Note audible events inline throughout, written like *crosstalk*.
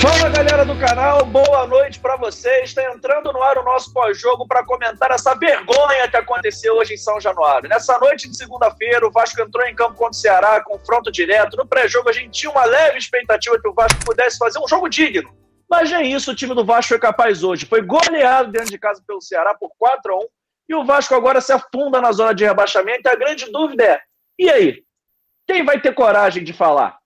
Fala galera do canal, boa noite para vocês. Está entrando no ar o nosso pós-jogo para comentar essa vergonha que aconteceu hoje em São Januário. Nessa noite de segunda-feira, o Vasco entrou em campo contra o Ceará, confronto direto. No pré-jogo, a gente tinha uma leve expectativa que o Vasco pudesse fazer um jogo digno. Mas nem isso o time do Vasco foi capaz hoje. Foi goleado dentro de casa pelo Ceará por 4 a 1 e o Vasco agora se afunda na zona de rebaixamento. A grande dúvida é: e aí? Quem vai ter coragem de falar?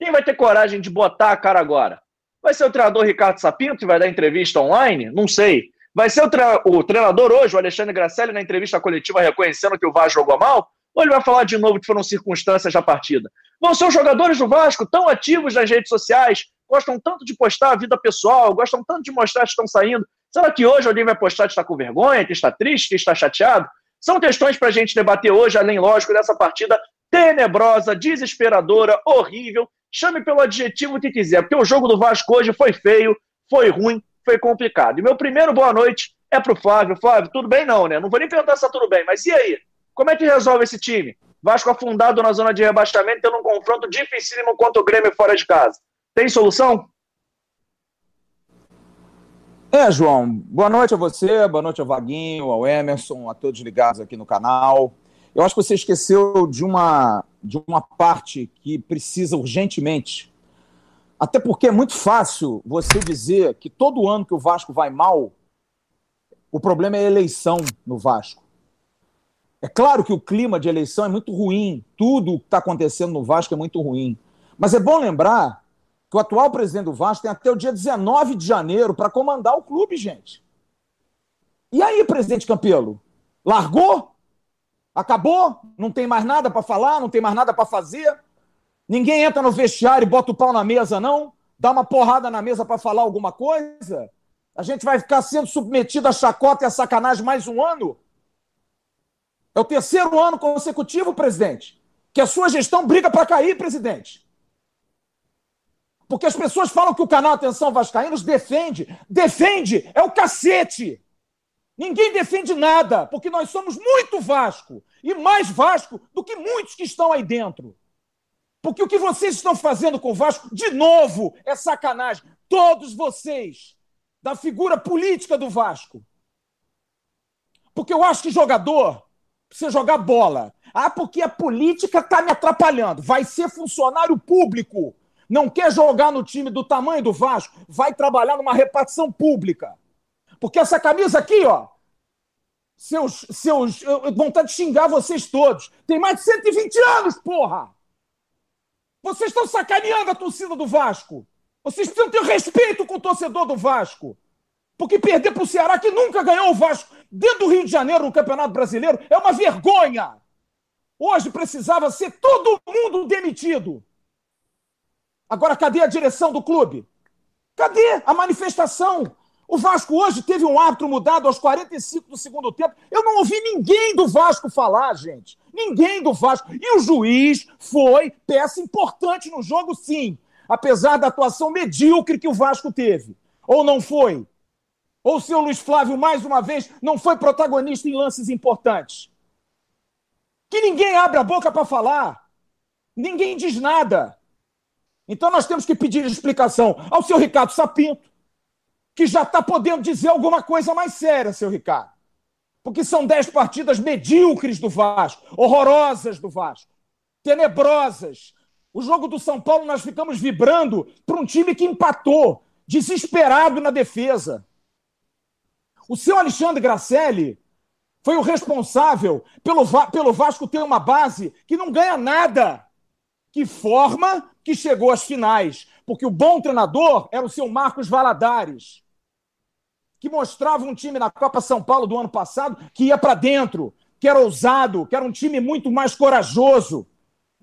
Quem vai ter coragem de botar a cara agora? Vai ser o treinador Ricardo Sapinto, que vai dar entrevista online? Não sei. Vai ser o, o treinador hoje, o Alexandre Gracelli, na entrevista coletiva reconhecendo que o Vasco jogou mal? Ou ele vai falar de novo que foram circunstâncias da partida? Vão ser os jogadores do Vasco tão ativos nas redes sociais, gostam tanto de postar a vida pessoal, gostam tanto de mostrar que estão saindo. Será que hoje alguém vai postar que está com vergonha, que está triste, que está chateado? São questões para a gente debater hoje, além, lógico, dessa partida tenebrosa, desesperadora, horrível, Chame pelo adjetivo que quiser, porque o jogo do Vasco hoje foi feio, foi ruim, foi complicado. E meu primeiro boa noite é pro Flávio. Flávio, tudo bem não, né? Não vou nem perguntar se tá tudo bem, mas e aí? Como é que resolve esse time? Vasco afundado na zona de rebaixamento, tendo um confronto dificílimo contra o Grêmio fora de casa. Tem solução? É, João. Boa noite a você, boa noite ao Vaguinho, ao Emerson, a todos ligados aqui no canal. Eu acho que você esqueceu de uma, de uma parte que precisa urgentemente. Até porque é muito fácil você dizer que todo ano que o Vasco vai mal, o problema é a eleição no Vasco. É claro que o clima de eleição é muito ruim, tudo que está acontecendo no Vasco é muito ruim. Mas é bom lembrar que o atual presidente do Vasco tem até o dia 19 de janeiro para comandar o clube, gente. E aí, presidente Campelo? Largou? Acabou? Não tem mais nada para falar, não tem mais nada para fazer. Ninguém entra no vestiário e bota o pau na mesa, não? Dá uma porrada na mesa para falar alguma coisa? A gente vai ficar sendo submetido a chacota e a sacanagem mais um ano? É o terceiro ano consecutivo, presidente, que a sua gestão briga para cair, presidente. Porque as pessoas falam que o canal Atenção Vascaínos defende. Defende! É o cacete! Ninguém defende nada, porque nós somos muito Vasco e mais Vasco do que muitos que estão aí dentro. Porque o que vocês estão fazendo com o Vasco, de novo, é sacanagem. Todos vocês, da figura política do Vasco. Porque eu acho que jogador precisa jogar bola. Ah, porque a política está me atrapalhando. Vai ser funcionário público. Não quer jogar no time do tamanho do Vasco, vai trabalhar numa repartição pública. Porque essa camisa aqui, ó, seus, seus, vontade de xingar vocês todos. Tem mais de 120 anos, porra! Vocês estão sacaneando a torcida do Vasco. Vocês precisam ter respeito com o torcedor do Vasco. Porque perder para o Ceará, que nunca ganhou o Vasco dentro do Rio de Janeiro no Campeonato Brasileiro, é uma vergonha. Hoje precisava ser todo mundo demitido. Agora, cadê a direção do clube? Cadê a manifestação? O Vasco hoje teve um árbitro mudado aos 45 do segundo tempo. Eu não ouvi ninguém do Vasco falar, gente. Ninguém do Vasco. E o juiz foi peça importante no jogo, sim. Apesar da atuação medíocre que o Vasco teve. Ou não foi? Ou o seu Luiz Flávio, mais uma vez, não foi protagonista em lances importantes? Que ninguém abre a boca para falar. Ninguém diz nada. Então nós temos que pedir explicação ao seu Ricardo Sapinto que já está podendo dizer alguma coisa mais séria, seu Ricardo. Porque são dez partidas medíocres do Vasco, horrorosas do Vasco, tenebrosas. O jogo do São Paulo nós ficamos vibrando para um time que empatou, desesperado na defesa. O seu Alexandre Gracelli foi o responsável pelo, pelo Vasco ter uma base que não ganha nada, que forma que chegou às finais. Porque o bom treinador era o seu Marcos Valadares que mostrava um time na Copa São Paulo do ano passado que ia para dentro, que era ousado, que era um time muito mais corajoso.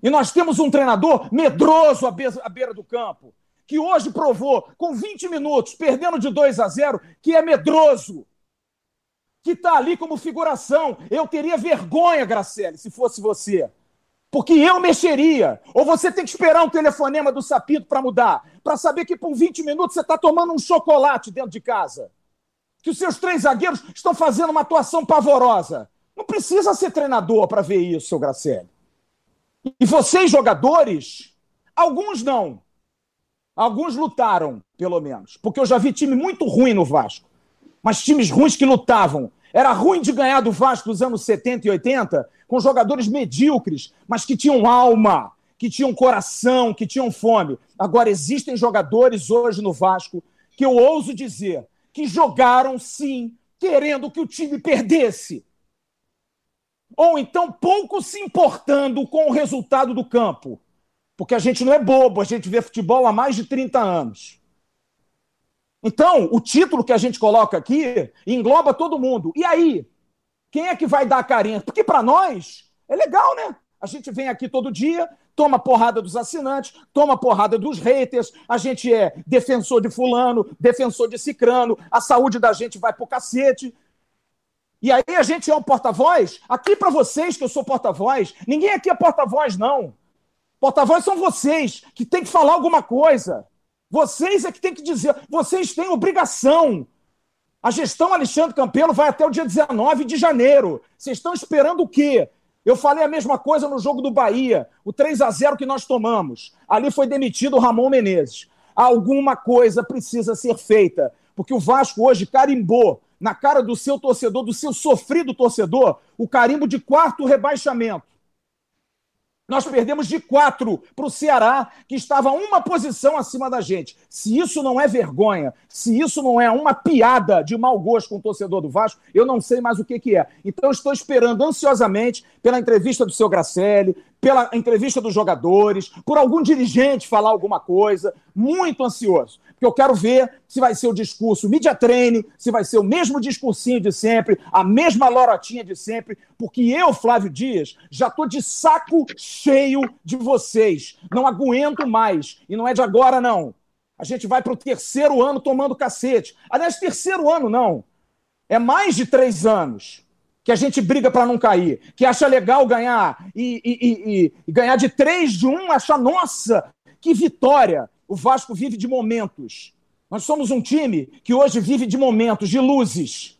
E nós temos um treinador medroso à beira, do campo, que hoje provou, com 20 minutos, perdendo de 2 a 0, que é medroso, que está ali como figuração. Eu teria vergonha, Gracelli, se fosse você. Porque eu mexeria. Ou você tem que esperar um telefonema do Sapito para mudar, para saber que por 20 minutos você está tomando um chocolate dentro de casa que os seus três zagueiros estão fazendo uma atuação pavorosa. Não precisa ser treinador para ver isso, seu Graciele. E vocês, jogadores, alguns não. Alguns lutaram, pelo menos. Porque eu já vi time muito ruim no Vasco. Mas times ruins que lutavam. Era ruim de ganhar do Vasco dos anos 70 e 80, com jogadores medíocres, mas que tinham alma, que tinham coração, que tinham fome. Agora, existem jogadores hoje no Vasco que eu ouso dizer que jogaram, sim, querendo que o time perdesse. Ou então pouco se importando com o resultado do campo. Porque a gente não é bobo, a gente vê futebol há mais de 30 anos. Então, o título que a gente coloca aqui engloba todo mundo. E aí? Quem é que vai dar a carinha? Porque para nós é legal, né? A gente vem aqui todo dia, toma porrada dos assinantes, toma porrada dos haters, a gente é defensor de fulano, defensor de cicrano, a saúde da gente vai pro cacete. E aí a gente é um porta-voz? Aqui para vocês que eu sou porta-voz, ninguém aqui é porta-voz não. Porta-voz são vocês que tem que falar alguma coisa. Vocês é que tem que dizer, vocês têm obrigação. A gestão Alexandre Campelo vai até o dia 19 de janeiro. Vocês estão esperando o quê? Eu falei a mesma coisa no jogo do Bahia, o 3 a 0 que nós tomamos. Ali foi demitido o Ramon Menezes. Alguma coisa precisa ser feita, porque o Vasco hoje carimbou na cara do seu torcedor, do seu sofrido torcedor, o carimbo de quarto rebaixamento. Nós perdemos de quatro para o Ceará, que estava uma posição acima da gente. Se isso não é vergonha, se isso não é uma piada de mau gosto com o torcedor do Vasco, eu não sei mais o que, que é. Então, estou esperando ansiosamente pela entrevista do seu Gracelli, pela entrevista dos jogadores, por algum dirigente falar alguma coisa. Muito ansioso porque eu quero ver se vai ser o discurso media training, se vai ser o mesmo discursinho de sempre, a mesma lorotinha de sempre, porque eu, Flávio Dias, já estou de saco cheio de vocês. Não aguento mais. E não é de agora, não. A gente vai para o terceiro ano tomando cacete. Aliás, terceiro ano não. É mais de três anos que a gente briga para não cair, que acha legal ganhar e, e, e, e ganhar de três de um, acha, nossa, que vitória. O Vasco vive de momentos. Nós somos um time que hoje vive de momentos, de luzes.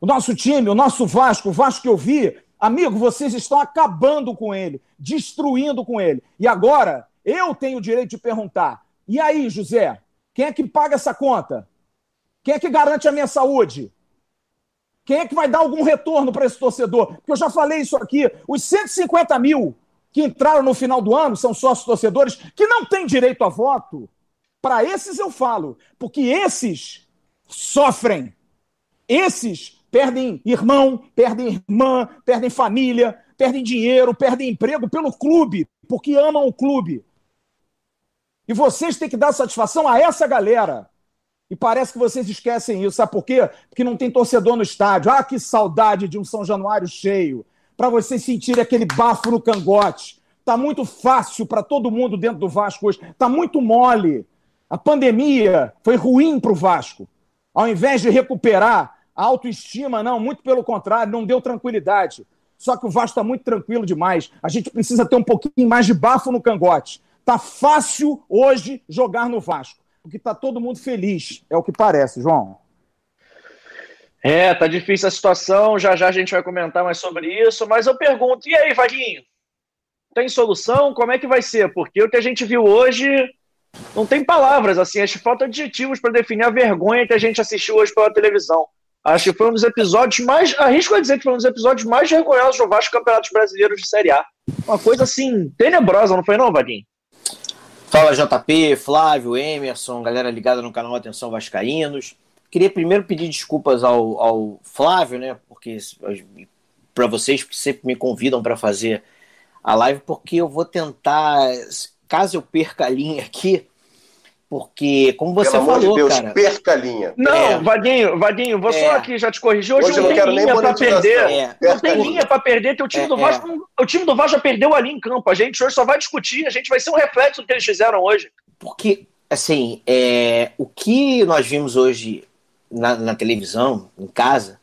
O nosso time, o nosso Vasco, o Vasco que eu vi, amigo, vocês estão acabando com ele, destruindo com ele. E agora, eu tenho o direito de perguntar: e aí, José, quem é que paga essa conta? Quem é que garante a minha saúde? Quem é que vai dar algum retorno para esse torcedor? Porque eu já falei isso aqui: os 150 mil que entraram no final do ano, são sócios torcedores, que não têm direito a voto. Para esses eu falo, porque esses sofrem. Esses perdem irmão, perdem irmã, perdem família, perdem dinheiro, perdem emprego pelo clube, porque amam o clube. E vocês têm que dar satisfação a essa galera. E parece que vocês esquecem isso. Sabe por quê? Porque não tem torcedor no estádio. Ah, que saudade de um São Januário cheio para vocês sentirem aquele bafo no cangote. Tá muito fácil para todo mundo dentro do Vasco hoje. Tá muito mole. A pandemia foi ruim para o Vasco. Ao invés de recuperar a autoestima, não, muito pelo contrário, não deu tranquilidade. Só que o Vasco está muito tranquilo demais. A gente precisa ter um pouquinho mais de bafo no cangote. Tá fácil hoje jogar no Vasco, porque tá todo mundo feliz, é o que parece, João. É, tá difícil a situação, já já a gente vai comentar mais sobre isso, mas eu pergunto, e aí, Vaguinho? Tem solução? Como é que vai ser? Porque o que a gente viu hoje não tem palavras, assim, acho que falta adjetivos para definir a vergonha que a gente assistiu hoje pela televisão. Acho que foi um dos episódios mais, arrisco a dizer que foi um dos episódios mais vergonhosos do Vasco Campeonatos Brasileiros de Série A. Uma coisa, assim, tenebrosa, não foi não, Vaguinho? Fala JP, Flávio, Emerson, galera ligada no canal Atenção Vascaínos. Queria primeiro pedir desculpas ao, ao Flávio, né? Porque para vocês que sempre me convidam para fazer a live, porque eu vou tentar, caso eu perca a linha aqui, porque, como você Pelo falou, de Deus, cara. Perca a linha. Não, é. Vadinho, Vadinho, vou é. só aqui já te corrigir. Hoje, Hoje não, tem linha para perder. É. Não tem linha para perder, o time é, do Vasco. É. O time do Vasco já perdeu ali em campo. A gente hoje só vai discutir, a gente vai ser um reflexo do que eles fizeram hoje. Porque, assim, é, o que nós vimos hoje na, na, televisão, em casa,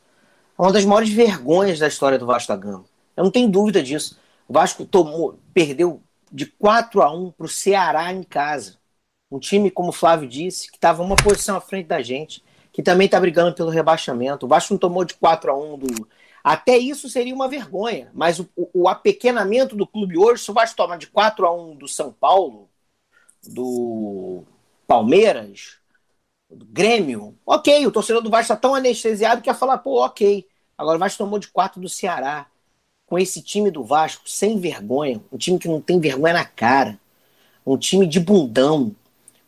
é uma das maiores vergonhas da história do Vasco da Gama. Eu não tenho dúvida disso. O Vasco tomou, perdeu de 4 a 1 para o Ceará em casa. Um time, como o Flávio disse, que estava uma posição à frente da gente, que também está brigando pelo rebaixamento. O Vasco não tomou de 4 a 1 do Até isso seria uma vergonha. Mas o, o, apequenamento do clube hoje, se o Vasco tomar de 4 a 1 do São Paulo, do Palmeiras, do Grêmio, ok, o torcedor do Vasco está tão anestesiado que ia falar, pô, ok. Agora o Vasco tomou de 4 do Ceará. Com esse time do Vasco, sem vergonha, um time que não tem vergonha na cara, um time de bundão,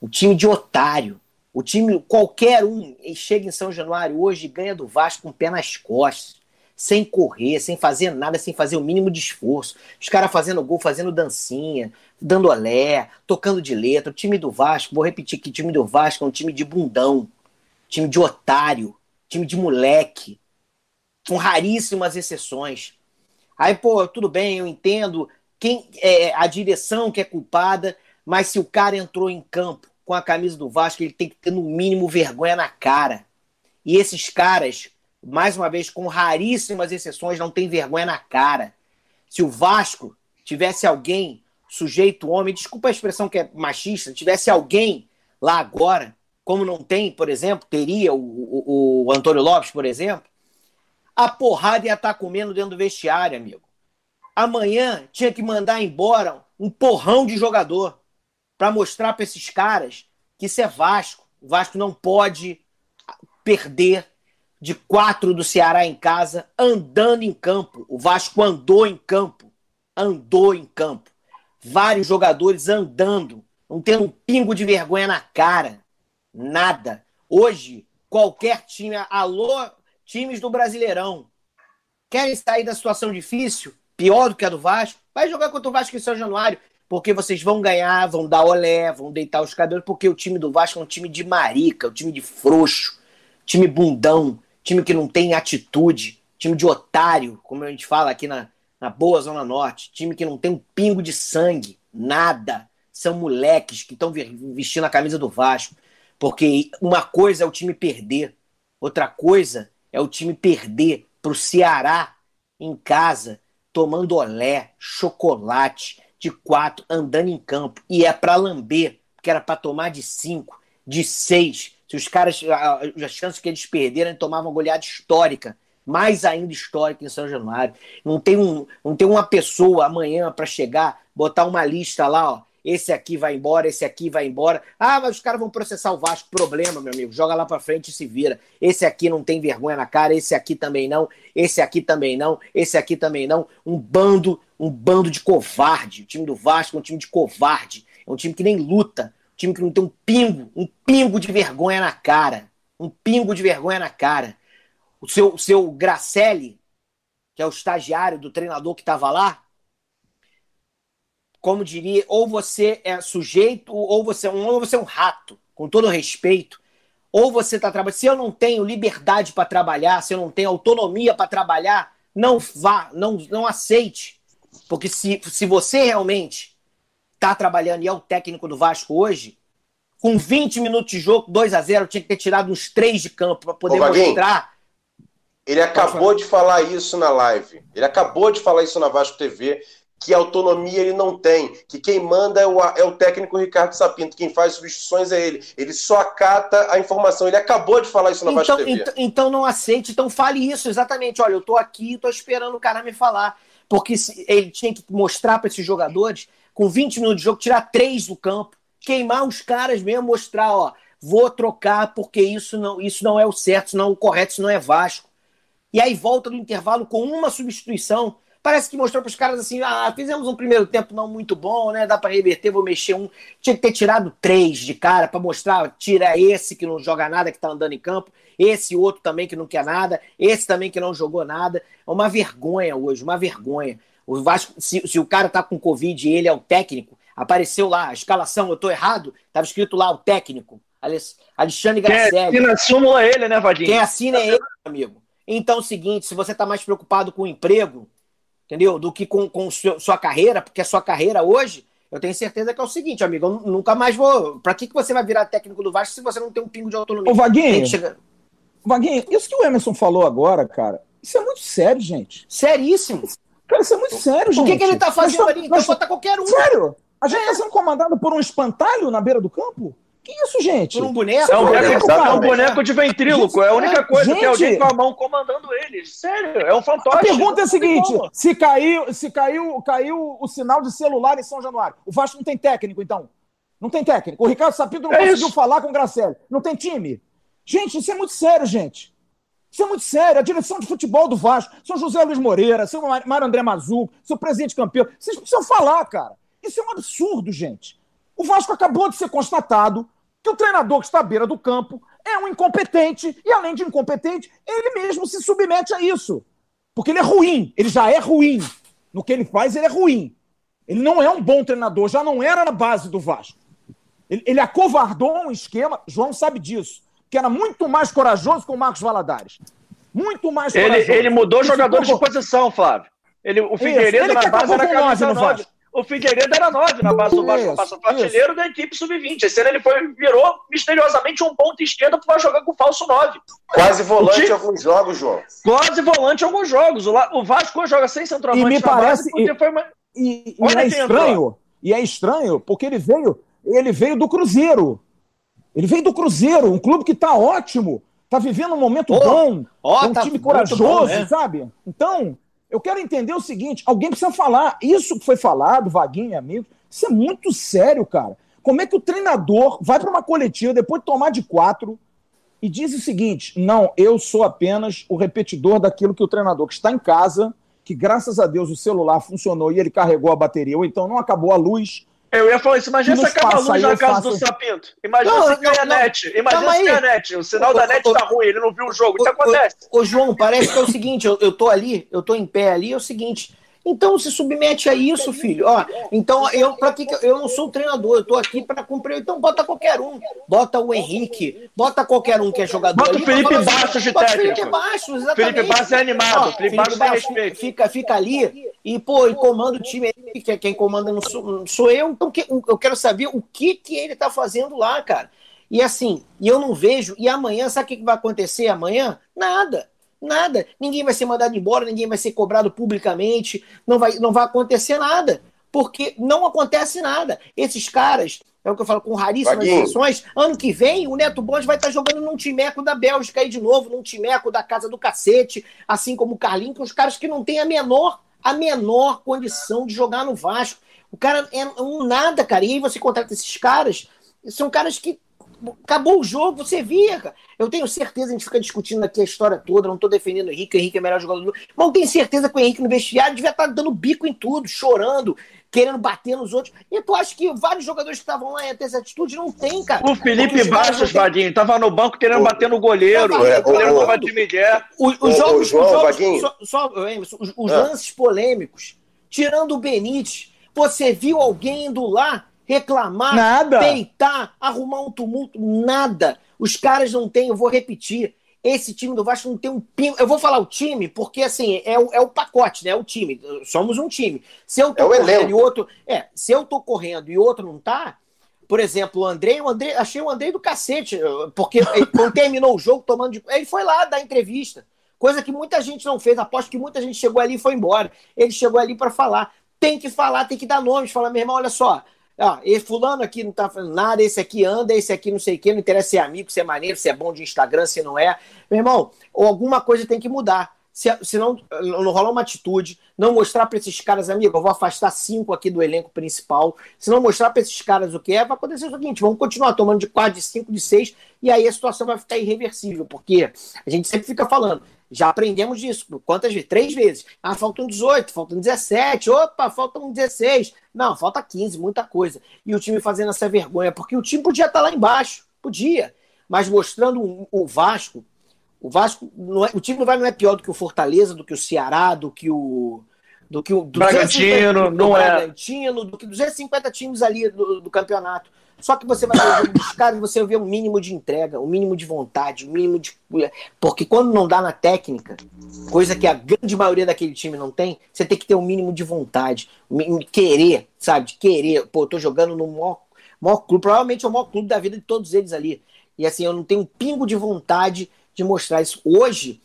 um time de otário. O time, qualquer um, chega em São Januário hoje e ganha do Vasco com o pé nas costas sem correr, sem fazer nada, sem fazer o mínimo de esforço. Os caras fazendo gol, fazendo dancinha, dando olé, tocando de letra. O time do Vasco, vou repetir que o time do Vasco é um time de bundão, time de otário, time de moleque, com raríssimas exceções. Aí, pô, tudo bem, eu entendo quem é a direção que é culpada, mas se o cara entrou em campo com a camisa do Vasco, ele tem que ter no mínimo vergonha na cara. E esses caras mais uma vez, com raríssimas exceções, não tem vergonha na cara. Se o Vasco tivesse alguém, sujeito homem, desculpa a expressão que é machista, tivesse alguém lá agora, como não tem, por exemplo, teria o, o, o Antônio Lopes, por exemplo, a porrada ia estar tá comendo dentro do vestiário, amigo. Amanhã tinha que mandar embora um porrão de jogador para mostrar para esses caras que isso é Vasco. O Vasco não pode perder de quatro do Ceará em casa, andando em campo. O Vasco andou em campo. Andou em campo. Vários jogadores andando, não tendo um pingo de vergonha na cara. Nada. Hoje, qualquer time, alô, times do Brasileirão, querem sair da situação difícil, pior do que a do Vasco, vai jogar contra o Vasco em São Januário, porque vocês vão ganhar, vão dar olé, vão deitar os cabelos, porque o time do Vasco é um time de marica, um time de frouxo, time bundão, time que não tem atitude, time de otário, como a gente fala aqui na, na boa Zona Norte, time que não tem um pingo de sangue, nada. São moleques que estão vestindo a camisa do Vasco. Porque uma coisa é o time perder, outra coisa é o time perder para o Ceará em casa, tomando olé, chocolate de quatro, andando em campo. E é para lamber, porque era para tomar de cinco, de seis, se os caras, as chances que eles perderam, tomavam uma goleada histórica, mais ainda histórica em São Januário. Não tem, um, não tem uma pessoa amanhã para chegar, botar uma lista lá, ó. Esse aqui vai embora, esse aqui vai embora. Ah, mas os caras vão processar o Vasco. Problema, meu amigo. Joga lá para frente e se vira. Esse aqui não tem vergonha na cara, esse aqui também não, esse aqui também não, esse aqui também não. Um bando, um bando de covarde. O time do Vasco é um time de covarde. É um time que nem luta time que não tem um pingo, um pingo de vergonha na cara. Um pingo de vergonha na cara. O seu, o seu Gracelli, que é o estagiário do treinador que estava lá, como diria, ou você é sujeito, ou você, é ou você é um rato, com todo respeito. Ou você está trabalhando. Se eu não tenho liberdade para trabalhar, se eu não tenho autonomia para trabalhar, não vá, não, não aceite. Porque se, se você realmente está trabalhando e é o técnico do Vasco hoje, com 20 minutos de jogo, 2 a 0 tinha que ter tirado uns 3 de campo para poder Ô, mostrar. Ele acabou de falar isso na live. Ele acabou de falar isso na Vasco TV, que autonomia ele não tem, que quem manda é o, é o técnico Ricardo Sapinto, quem faz substituições é ele. Ele só acata a informação. Ele acabou de falar isso na então, Vasco TV. Então, não aceite, então fale isso, exatamente. Olha, eu tô aqui, tô esperando o cara me falar. Porque ele tinha que mostrar para esses jogadores com 20 minutos de jogo, tirar três do campo, queimar os caras mesmo, mostrar, ó, vou trocar porque isso não, isso não é o certo, isso não é o correto, isso não é Vasco. E aí volta no intervalo com uma substituição. Parece que mostrou para os caras assim: ah, fizemos um primeiro tempo não muito bom, né? Dá para reverter, vou mexer um. Tinha que ter tirado três de cara para mostrar: tira esse que não joga nada, que tá andando em campo, esse outro também que não quer nada, esse também que não jogou nada. É uma vergonha hoje, uma vergonha. O Vasco, se, se o cara tá com Covid e ele é o técnico, apareceu lá a escalação, eu tô errado, tava escrito lá o técnico, Alexandre Gracelli. Quem assina a súmula é ele, né, Vadinho? Quem assina é ele, amigo. Então é o seguinte, se você tá mais preocupado com o emprego, entendeu, do que com, com sua carreira, porque a sua carreira hoje, eu tenho certeza que é o seguinte, amigo, eu nunca mais vou... Pra que, que você vai virar técnico do Vasco se você não tem um pingo de autonomia? Ô, Vaguinho, chegar... Vaguinho, isso que o Emerson falou agora, cara, isso é muito sério, gente. Seríssimo. Cara, isso é muito sério, gente. O que, que ele tá fazendo nós, ali? Então bota qualquer um. Sério? A gente é. tá sendo comandado por um espantalho na beira do campo? Que isso, gente? Por um boneco? É um boneco, é um boneco de ventríloco. É a única coisa. Gente, tem alguém com a mão comandando eles. Sério, é um fantoche. A pergunta é a seguinte: se caiu, se caiu, caiu o sinal de celular em São Januário, o Vasco não tem técnico, então? Não tem técnico. O Ricardo Sapinto não É conseguiu isso. falar com o Gracelli. Não tem time. Gente, isso é muito sério, gente. Isso é muito sério. A direção de futebol do Vasco, seu José Luiz Moreira, seu Mário André Mazuco, seu presidente campeão, vocês precisam falar, cara. Isso é um absurdo, gente. O Vasco acabou de ser constatado que o treinador que está à beira do campo é um incompetente e, além de incompetente, ele mesmo se submete a isso. Porque ele é ruim, ele já é ruim. No que ele faz, ele é ruim. Ele não é um bom treinador, já não era na base do Vasco. Ele, ele acovardou um esquema, João sabe disso, que era muito mais corajoso com o Marcos Valadares. Muito mais Ele, corajoso. ele mudou jogadores de posição, Flávio. Ele, o ele Figueiredo que na base era camisa no 9. Vasco. O Figueiredo era 9 na base do Vasco. Passou artilheiro da equipe sub-20. Esse ano ele foi, virou misteriosamente um ponto esquerda para jogar com falso 9. Quase volante O em alguns jogos, João. Quase volante em alguns jogos. O, La- o Vasco joga sem centroavante E me na base parece- porque foi uma... E, e Olha é estranho, e é estranho, porque ele veio, ele veio do Cruzeiro. Ele veio do Cruzeiro, um clube que está ótimo, está vivendo um momento Ó, bom, é um tá time corajoso, bom, né? sabe? Então, eu quero entender o seguinte: alguém precisa falar. Isso que foi falado, Vaguinho amigo, isso é muito sério, cara. Como é que o treinador vai para uma coletiva depois de tomar de quatro e diz o seguinte: não, eu sou apenas o repetidor daquilo que o treinador que está em casa, que graças a Deus o celular funcionou e ele carregou a bateria, ou então não acabou a luz. Eu ia falar isso. Imagina Que se acaba a luz na casa faço- do Sapinto. Imagina Não, se cai a net. Imagina se cai a net. O sinal da Ô, net ô, tá ruim, ele não viu o jogo. Isso Ô, acontece. Ô, ô, João, parece que é o seguinte, eu, eu tô ali, eu tô em pé ali, é o seguinte. Então se submete a isso, filho. Ó, então eu para que eu- não sou treinador, eu tô aqui para cumprir. Então bota qualquer um, bota o Henrique, bota qualquer um que é jogador. Bota o Felipe bota- Bastos de bota o técnico. Felipe Bastos, exatamente. Felipe Bastos é animado. Ó, Felipe Bastos tem respeito. Fica, fica ali e pô, e comanda o time. aí, Que quem comanda não sou, não sou eu. Então que- eu quero saber o que que ele tá fazendo lá, cara. E assim, e eu não vejo. E amanhã, sabe o que vai acontecer amanhã? Nada. Nada. Ninguém vai ser mandado embora, ninguém vai ser cobrado publicamente, não vai, não vai acontecer nada. Porque não acontece nada. Esses caras, é o que eu falo, com raríssimas exceções, ano que vem o Neto Borges vai estar jogando num timeco da Bélgica aí de novo, num timeco da casa do cacete, assim como o Carlinhos, que os caras que não têm a menor, a menor condição de jogar no Vasco. O cara é um nada, cara. E aí você contrata esses caras, são caras que acabou o jogo, você via, cara. Eu tenho certeza, a gente fica discutindo aqui a história toda, não tô defendendo o Henrique, o Henrique é o melhor jogador do mundo, mas eu tenho certeza que o Henrique no vestiário devia estar dando bico em tudo, chorando, querendo bater nos outros. E tu acha que vários jogadores que estavam lá iam ter essa atitude? Não tem, cara. O Felipe Bastos, Vaguinho, tava no banco querendo Ô, bater no goleiro. é, O goleiro ô, tava de Miguel. O- Os, jogos, João, os jogos- Vaguinho. só, só, Emerson, os, os Ah. lances polêmicos, tirando o Benítez, você viu alguém indo lá reclamar, Nada. peitar, arrumar um tumulto? Nada. Os caras não têm, eu vou repetir. Esse time do Vasco não tem um pingo. Eu vou falar o time, porque assim, é o, é o pacote, né? É o time. Somos um time. Se eu tô É o correndo elenco. e outro. É, se eu tô correndo e outro não tá, por exemplo, o Andrei, o Andrei, achei o Andrei do cacete, porque ele, *laughs* quando terminou o jogo, tomando de. Ele foi lá dar entrevista. Coisa que muita gente não fez. Aposto que muita gente chegou ali e foi embora. Ele chegou ali para falar. Tem que falar, tem que dar nomes. Falar, meu irmão, olha só. Ó, esse fulano aqui não tá fazendo nada, esse aqui anda, esse aqui não sei o quê, não interessa se é amigo, se é maneiro, se é bom de Instagram, se não é. Meu irmão, alguma coisa tem que mudar. Se, se não, não rolar uma atitude, não mostrar para esses caras, amigo, eu vou afastar cinco aqui do elenco principal. Se não mostrar para esses caras o que é, vai acontecer o seguinte: vamos continuar tomando de quatro, de cinco, de seis, e aí a situação vai ficar irreversível, porque a gente sempre fica falando, já aprendemos disso. Quantas vezes? Três vezes. Ah, faltam 18, faltam 17, opa, faltam 16. Não, falta 15, muita coisa. E o time fazendo essa vergonha, porque o time podia estar lá embaixo, podia, mas mostrando o- Vasco. O Vasco, não é- o time não vai não é pior do que o Fortaleza, do que o Ceará, do que o. Do que o Bragantino, do não é. Bragantino, do que 250 times ali do, do campeonato. Só que você vai ver dos caras você vê um mínimo de entrega, um mínimo de vontade, um mínimo de. Porque quando não dá na técnica, coisa que a grande maioria daquele time não tem, você tem que ter um mínimo de vontade, um querer, sabe? De querer. Pô, eu tô jogando no maior, maior clube, provavelmente é o maior clube da vida de todos eles ali. E assim, eu não tenho um pingo de vontade de mostrar isso. Hoje,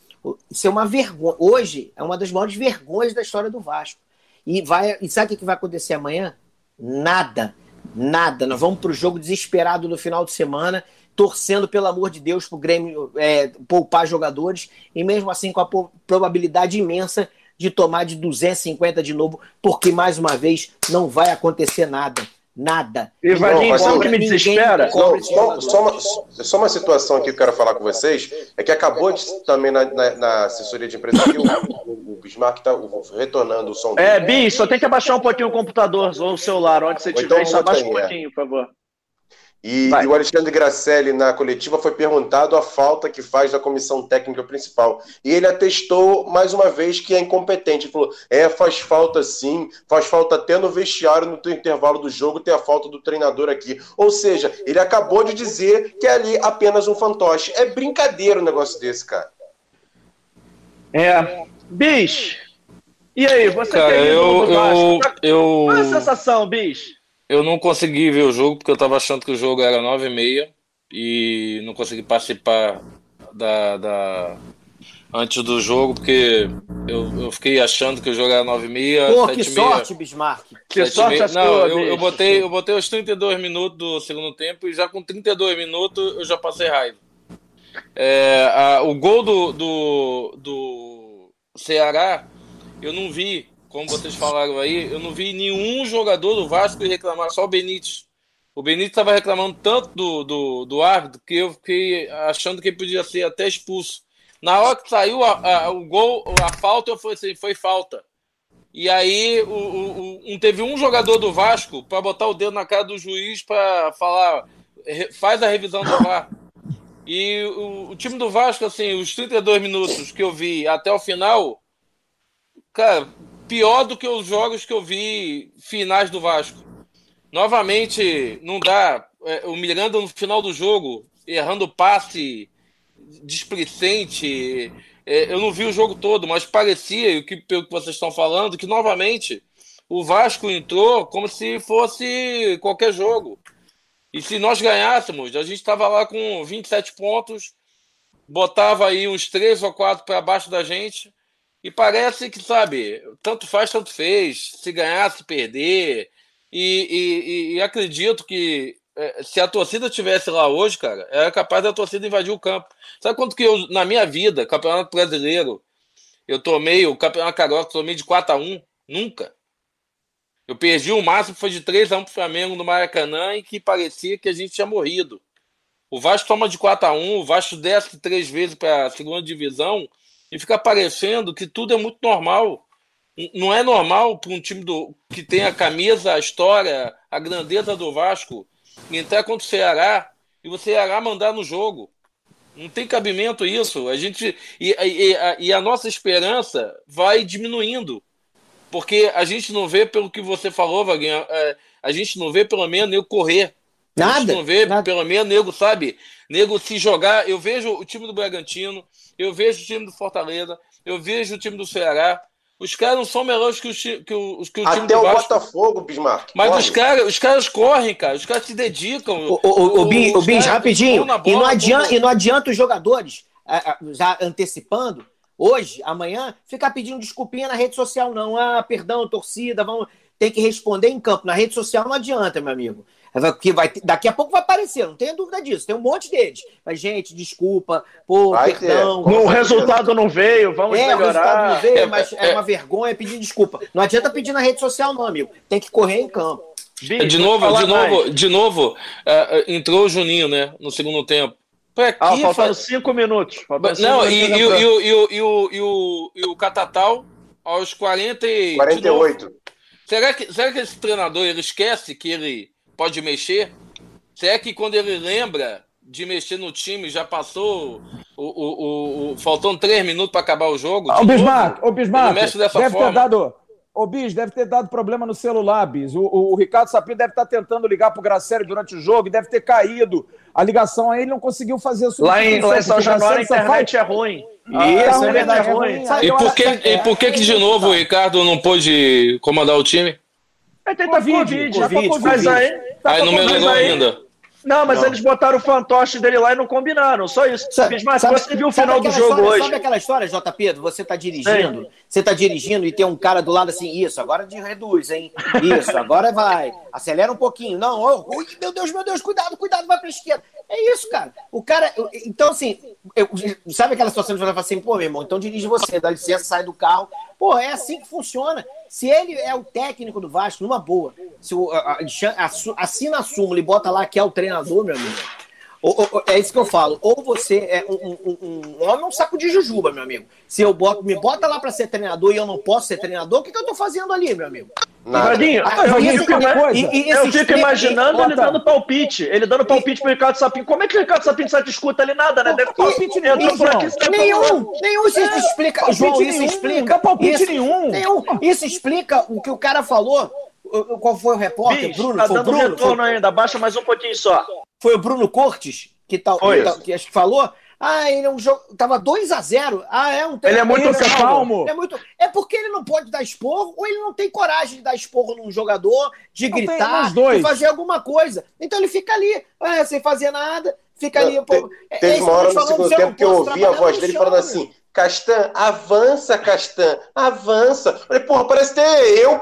isso é uma vergonha. Hoje é uma das maiores vergonhas da história do Vasco. E, vai, e sabe o que vai acontecer amanhã? Nada. Nada. Nós vamos para o jogo desesperado no final de semana, torcendo, pelo amor de Deus, para o Grêmio é, poupar jogadores, e mesmo assim com a probabilidade imensa de tomar de 250 de novo, porque mais uma vez não vai acontecer nada. Nada. E Vaguinho, sabe o que me desespera? Não, só, só, uma, só uma situação que eu quero falar com vocês, é que acabou de, também na, na, na assessoria de empresa aqui, o, o, Bismarck está retornando o som. É, Bi, só tem que abaixar um pouquinho o computador ou o celular, onde você estiver, então, abaixa um pouquinho, por favor. E, e, o Alexandre Gracelli, na coletiva, foi perguntado a falta que faz da comissão técnica principal. E ele atestou, mais uma vez, que é incompetente. Ele falou: é, faz falta sim, faz falta até no vestiário, no intervalo do jogo, ter a falta do treinador aqui. Ou seja, ele acabou de dizer que é ali apenas um fantoche. É brincadeira um negócio desse, cara. É. Bicho, e aí, você cara, tem eu, eu, eu... Qual é a sensação, bicho? Eu não consegui ver o jogo porque eu estava achando que o jogo era 9 e meia e não consegui participar da, da antes do jogo porque eu, eu fiquei achando que o jogo era 9 e meia. Pô, que sorte, Bismarck. Que sorte meia. Não, eu, eu, botei, eu botei os 32 minutos do segundo tempo e já com 32 minutos eu já passei raiva. É, a, o gol do, do, do Ceará eu não vi como vocês falaram aí, eu não vi nenhum jogador do Vasco reclamar, só o Benítez. O Benítez estava reclamando tanto do, do, do árbitro que eu fiquei achando que ele podia ser até expulso. Na hora que saiu a, a, o gol, a falta, eu assim, foi falta. E aí o, o, um, teve um jogador do Vasco para botar o dedo na cara do juiz para falar, faz a revisão do VAR. E o, o, time do Vasco, assim, os 32 minutos que eu vi até o final, cara, pior do que os jogos que eu vi finais do Vasco. Novamente, não dá. É, o Miranda no final do jogo, errando passe displicente. É, eu não vi o jogo todo, mas parecia, que, pelo que vocês estão falando, que novamente o Vasco entrou como se fosse qualquer jogo. E se nós ganhássemos, a gente estava lá com 27 pontos, botava aí uns 3 ou 4 para baixo da gente e parece que, sabe, tanto faz, tanto fez. Se ganhar, se perder. E, e, e acredito que é, se a torcida tivesse lá hoje, cara, era capaz da torcida invadir o campo. Sabe quanto que eu, na minha vida, campeonato brasileiro, eu tomei, o campeonato carioca, tomei de 4 a 1 Nunca. Eu perdi o máximo, foi de 3 a 1 pro Flamengo no Maracanã e que parecia que a gente tinha morrido. O Vasco toma de 4 a 1 o Vasco desce três vezes para a segunda divisão e fica parecendo que tudo é muito normal. Não é normal para um time do, que tem a camisa, a história, a grandeza do Vasco entrar contra o Ceará e o Ceará mandar no jogo. Não tem cabimento isso. A gente e, e, a, e a nossa esperança vai diminuindo. Porque a gente não vê, pelo que você falou, Vaguinho, é, a gente não vê pelo menos nego correr. Nada. A gente não vê, nada. pelo menos, nego, sabe? Nego se jogar. Eu vejo o time do Bragantino, eu vejo o time do Fortaleza, eu vejo o time do Ceará. Os caras não são melhores que, os, que, o, que o time Até do Vasco. Até o Botafogo, Bismarck. Mas os caras, os caras correm, cara. Os caras se dedicam. O, o, o Bis rapidinho. Bola, e, não adianta, e não adianta os jogadores, já antecipando, hoje, amanhã, ficar pedindo desculpinha na rede social, não. Ah, perdão, torcida, vamos. Tem que responder em campo. Na rede social não adianta, meu amigo. Que vai, daqui a pouco vai aparecer, não tenho dúvida disso. Tem um monte deles. Mas, gente, desculpa, pô, vai perdão. O resultado não veio, vamos é, melhorar. O resultado não veio, mas é, uma vergonha pedir desculpa. Não adianta pedir na rede social, não, amigo. Tem que correr em campo. Bicho, de novo, de novo, de novo, uh, entrou o Juninho, né, no segundo tempo. Pra ah, faltando cinco minutos. Faltando não, e, o, e, o, e, o, e, o, e o Catatal aos 40 e 48. Será que, será que esse treinador ele esquece que ele pode mexer? Se é que quando ele lembra de mexer no time, já passou o, o, o, o faltando três minutos para acabar o jogo? O Bismarck, o Bismarck, mexe dessa deve forma. ter dado. Ô, Bis, deve ter dado problema no celular, Bis. O, o, o Ricardo Sapinto deve estar tentando ligar para o Graciele durante o jogo e deve ter caído. A ligação aí ele não conseguiu fazer isso. Lá em, lá em São Januário a internet faz... é ruim. Ah, isso, é verdade. É ruim. E por que, e por que, que de novo o Ricardo não pôde comandar o time? Vai tentar vídeo, Covid, Covid, mas aí, tá aí não melhorou ainda. Não, mas não. eles botaram o fantoche dele lá e não combinaram, só isso. Sabe, mas sabe, você viu o final do jogo história, hoje. Sabe aquela história, J. Pedro? Você tá dirigindo, Sim. você tá dirigindo e tem um cara do lado assim, isso, agora reduz, hein? Isso, agora vai. Acelera um pouquinho. Não, oh, meu Deus, meu Deus, cuidado, cuidado, vai pra esquerda. É isso, cara. O cara. Então, assim, eu, sabe aquela situação que você fala assim, pô, meu irmão, então dirige você, dá licença, sai do carro. Pô, é assim que funciona. Se ele é o técnico do Vasco, numa boa, se o, a, a, assina a súmula e bota lá que é o treinador, meu amigo. Ou, ou, é isso que eu falo. Ou você é um, um, um, homem um saco de jujuba, meu amigo. Se eu boto, me bota lá para ser treinador e eu não posso ser treinador, o que, que eu tô fazendo ali, meu amigo? Ah, eu, e, e fico imaginando ele dando palpite. Ele dando palpite pro Ricardo Sapinto. Como é que o Ricardo Sapinto sai escuta ali nada, né? Deve palpite nenhum. Por aqui, nenhum, nenhum. Isso é, explica. João, isso nenhum, explica. palpite isso, nenhum. nenhum. Isso explica o que o cara falou. Qual foi o repórter? Bicho, Bruno? Tá foi dando Bruno? retorno foi... ainda. Abaixa mais um pouquinho só. Foi o Bruno Cortes que, tal, que, que acho que falou. Ah, ele é um jogo. Tava 2 a 0 Ah, é um Ele é muito calmo. É, muito... é porque ele não pode dar esporro ou ele não tem coragem de dar esporro num jogador, de não gritar, de fazer alguma coisa. Então ele fica ali, é, sem fazer nada, fica ali. Não, pô, é, teve uma hora no segundo tempo que eu ouvi a voz dele falando assim: Castan, avança, Castan, avança. Falei, porra, parece ter eu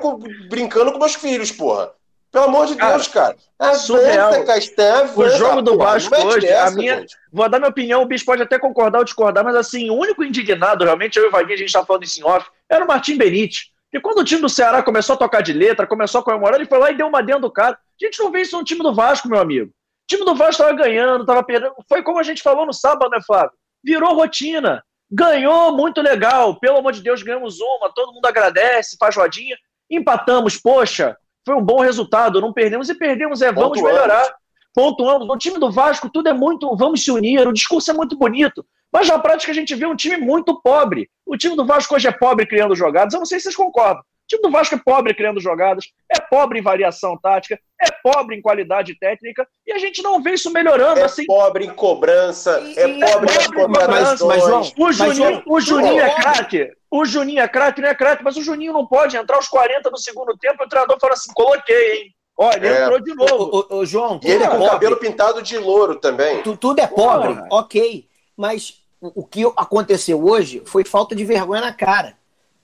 brincando com meus filhos, porra. Pelo amor de Deus, cara. Avança, Castan, avança. O jogo do Vasco hoje, essa, a minha. Gente. Vou dar minha opinião, o Bicho pode até concordar ou discordar, mas assim, o único indignado, realmente, eu e o Vaguinho, a gente tá falando isso em off, era o Martim Benite. E quando o time do Ceará começou a tocar de letra, começou a comemorar, ele foi lá e deu uma dentro do cara. A gente não vê isso no time do Vasco, meu amigo. O time do Vasco estava ganhando, estava perdendo. Foi como a gente falou no sábado, né, Flávio? Virou rotina. Ganhou, muito legal. Pelo amor de Deus, ganhamos uma. Todo mundo agradece, faz rodinha. Empatamos, poxa foi um bom resultado, não perdemos e perdemos, é, vamos Pontuamos. melhorar. Pontuamos. No time do Vasco, tudo é muito, vamos se unir, o discurso é muito bonito. Mas na prática a gente vê um time muito pobre. O time do Vasco hoje é pobre criando jogadas, eu não sei se vocês concordam. O time do Vasco é pobre criando jogadas, é pobre em variação tática, é pobre em qualidade técnica, e a gente não vê isso melhorando. É assim. pobre em cobrança, é, é pobre nas contratações. Mas, mas, o Juninho, o Juninho é craque. O Juninho é craque, não é craque, mas o Juninho não pode entrar aos 40 do segundo tempo. O treinador fala assim: coloquei, hein? Olha, é. entrou de novo. O, o, o João, e ele é com o cabelo pintado de louro também. Tu, tudo é pobre, Porra. ok. Mas o, o que aconteceu hoje foi falta de vergonha na cara.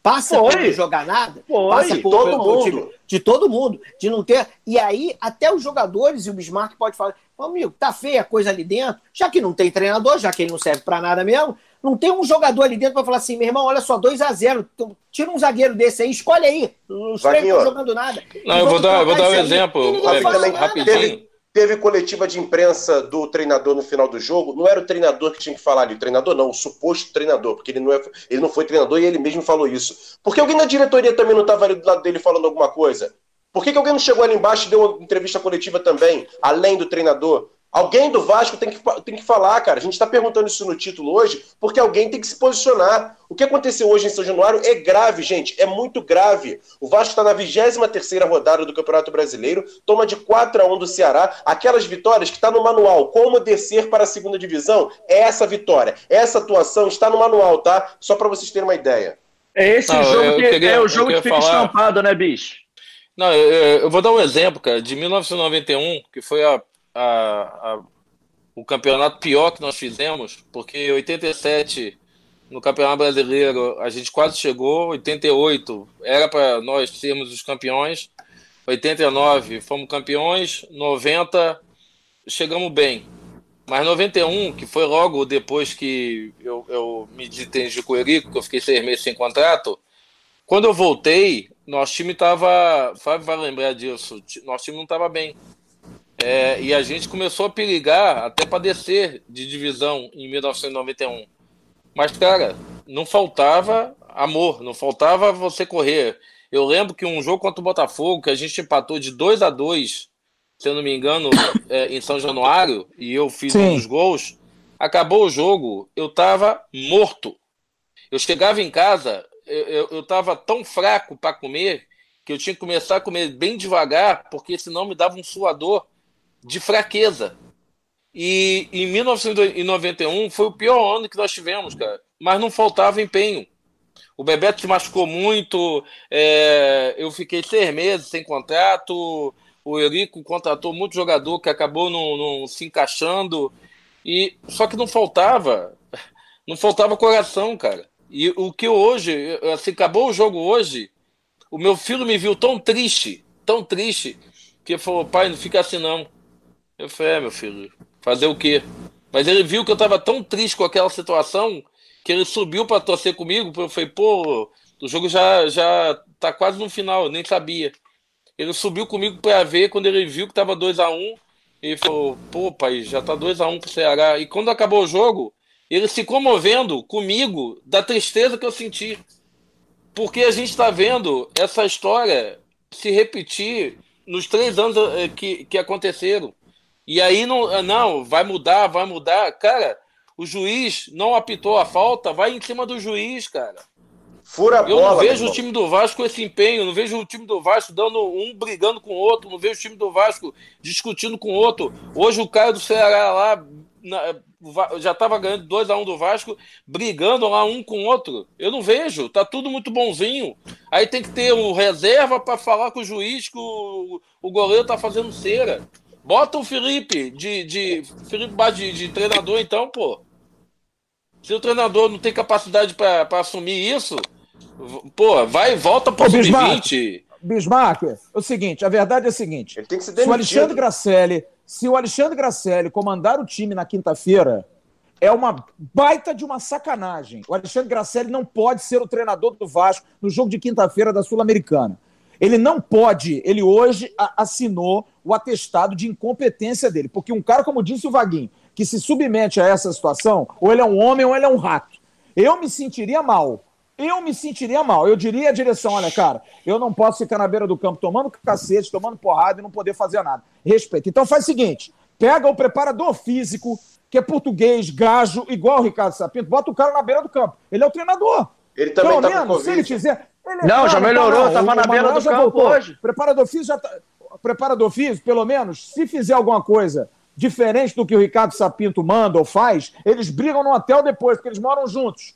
Passa foi. por não jogar nada, foi. passa por todo mundo. De todo mundo, de não ter. E aí, até os jogadores e o Bismarck pode falar: amigo, tá feia a coisa ali dentro, já que não tem treinador, já que ele não serve para nada mesmo, não tem um jogador ali dentro para falar assim, meu irmão, olha só, 2 a 0 tira um zagueiro desse aí, escolhe aí. Os três não estão jogando nada. Não, eu vou dar, vou dar um exemplo, é, rapidinho. Teve, teve coletiva de imprensa do treinador no final do jogo. Não era o treinador que tinha que falar ali, o treinador não, o suposto treinador, porque ele não, é, ele não foi treinador e ele mesmo falou isso. Por que alguém na diretoria também não estava ali do lado dele falando alguma coisa? Por que, que alguém não chegou ali embaixo e deu uma entrevista coletiva também, além do treinador? Alguém do Vasco tem que, tem que falar, cara. A gente está perguntando isso no título hoje, porque alguém tem que se posicionar. O que aconteceu hoje em São Januário é grave, gente. É muito grave. O Vasco está na 23 rodada do Campeonato Brasileiro, toma de 4 a 1 do Ceará. Aquelas vitórias que está no manual, como descer para a segunda divisão, é essa vitória. Essa atuação está no manual, tá? Só para vocês terem uma ideia. É esse Não, jogo que, queria, é o jogo que fica falar... estampado, né, bicho? Não, eu, eu, vou dar um exemplo, cara, de 1991, que foi a a, a, o campeonato pior que nós fizemos, porque 87 no Campeonato Brasileiro a gente quase chegou, 88 era para nós sermos os campeões, 89 fomos campeões, 90 chegamos bem. Mas 91, que foi logo depois que eu, eu me desentendi com o Erico, que eu fiquei seis meses sem contrato, quando eu voltei, nosso time estava. Fábio vai lembrar disso, nosso time não estava bem. É, e a gente começou a perigar até para descer de divisão em 1991. Mas, cara, não faltava amor, não faltava você correr. Eu lembro que um jogo contra o Botafogo, que a gente empatou de 2 a 2 se eu não me engano, *coughs* é, em São Januário, e eu fiz Sim. um dos gols, acabou o jogo, eu tava morto. Eu chegava em casa, eu, eu, eu tava tão fraco para comer que eu tinha que começar a comer bem devagar, porque senão me dava um suador de fraqueza. E em 1991 foi o pior ano que nós tivemos, cara. Mas não faltava empenho. O Bebeto se machucou muito, é, eu fiquei seis meses sem contrato, o Eurico contratou muito jogador que acabou não, se encaixando. E só que não faltava, não faltava coração, cara. E o que hoje, assim, acabou o jogo hoje, o meu filho me viu tão triste, tão triste, que falou, pai, não fica assim não. Eu falei, é, meu filho, fazer o quê? Mas ele viu que eu estava tão triste com aquela situação que ele subiu para torcer comigo. Eu falei, pô, o jogo já, já tá quase no final, eu nem sabia. Ele subiu comigo para ver, quando ele viu que tava 2 a 1 um, ele falou, pô, pai, já tá 2 a 1 um pro Ceará. E quando acabou o jogo, ele se comovendo comigo da tristeza que eu senti. Porque a gente está vendo essa história se repetir nos três anos eh, que, que aconteceram. E aí não, ah, não, vai mudar, vai mudar. Cara, o juiz não apitou a falta, vai em cima do juiz, cara. Fura a eu bola. não vejo o time do Vasco com esse empenho, não vejo o time do Vasco dando um brigando com o outro, não vejo o time do Vasco discutindo com o outro. Hoje o cara do Ceará lá na, já estava ganhando 2 a 1 um do Vasco, brigando lá um com o outro. Eu não vejo, tá tudo muito bonzinho. Aí tem que ter o reserva para falar com o juiz que o, o goleiro tá fazendo cera. Bota o Felipe de, de Felipe de, de treinador, então, pô. Se o treinador não tem capacidade para assumir isso, pô, vai e volta pro sub-20. Bismarck, é o seguinte, a verdade é a seguinte. Ele tem que se se o Alexandre Gracelli, se o Alexandre Gracelli comandar o time na quinta-feira, é uma baita de uma sacanagem. O Alexandre Gracelli não pode ser o treinador do Vasco no jogo de quinta-feira da Sul-Americana. Ele não pode, ele hoje assinou o atestado de incompetência dele, porque um cara, como disse o Vaguinho, que se submete a essa situação, ou ele é um homem ou ele é um rato. Eu me sentiria mal. Eu me sentiria mal. Eu diria à direção: olha, cara, eu não posso ficar na beira do campo tomando cacete, tomando porrada e não poder fazer nada. Respeito. Então faz o seguinte: pega o preparador físico, que é português, gajo, igual o Ricardo Sapinto, bota o cara na beira do campo. Ele é o treinador. Ele também Pelo tá menos, se ele fizer, ele não, já melhorou, estava na beira do campo voltou. hoje. Preparador físico já tá... Preparador físico, pelo menos, se fizer alguma coisa diferente do que o Ricardo Sapinto manda ou faz, eles brigam no hotel depois, porque eles moram juntos.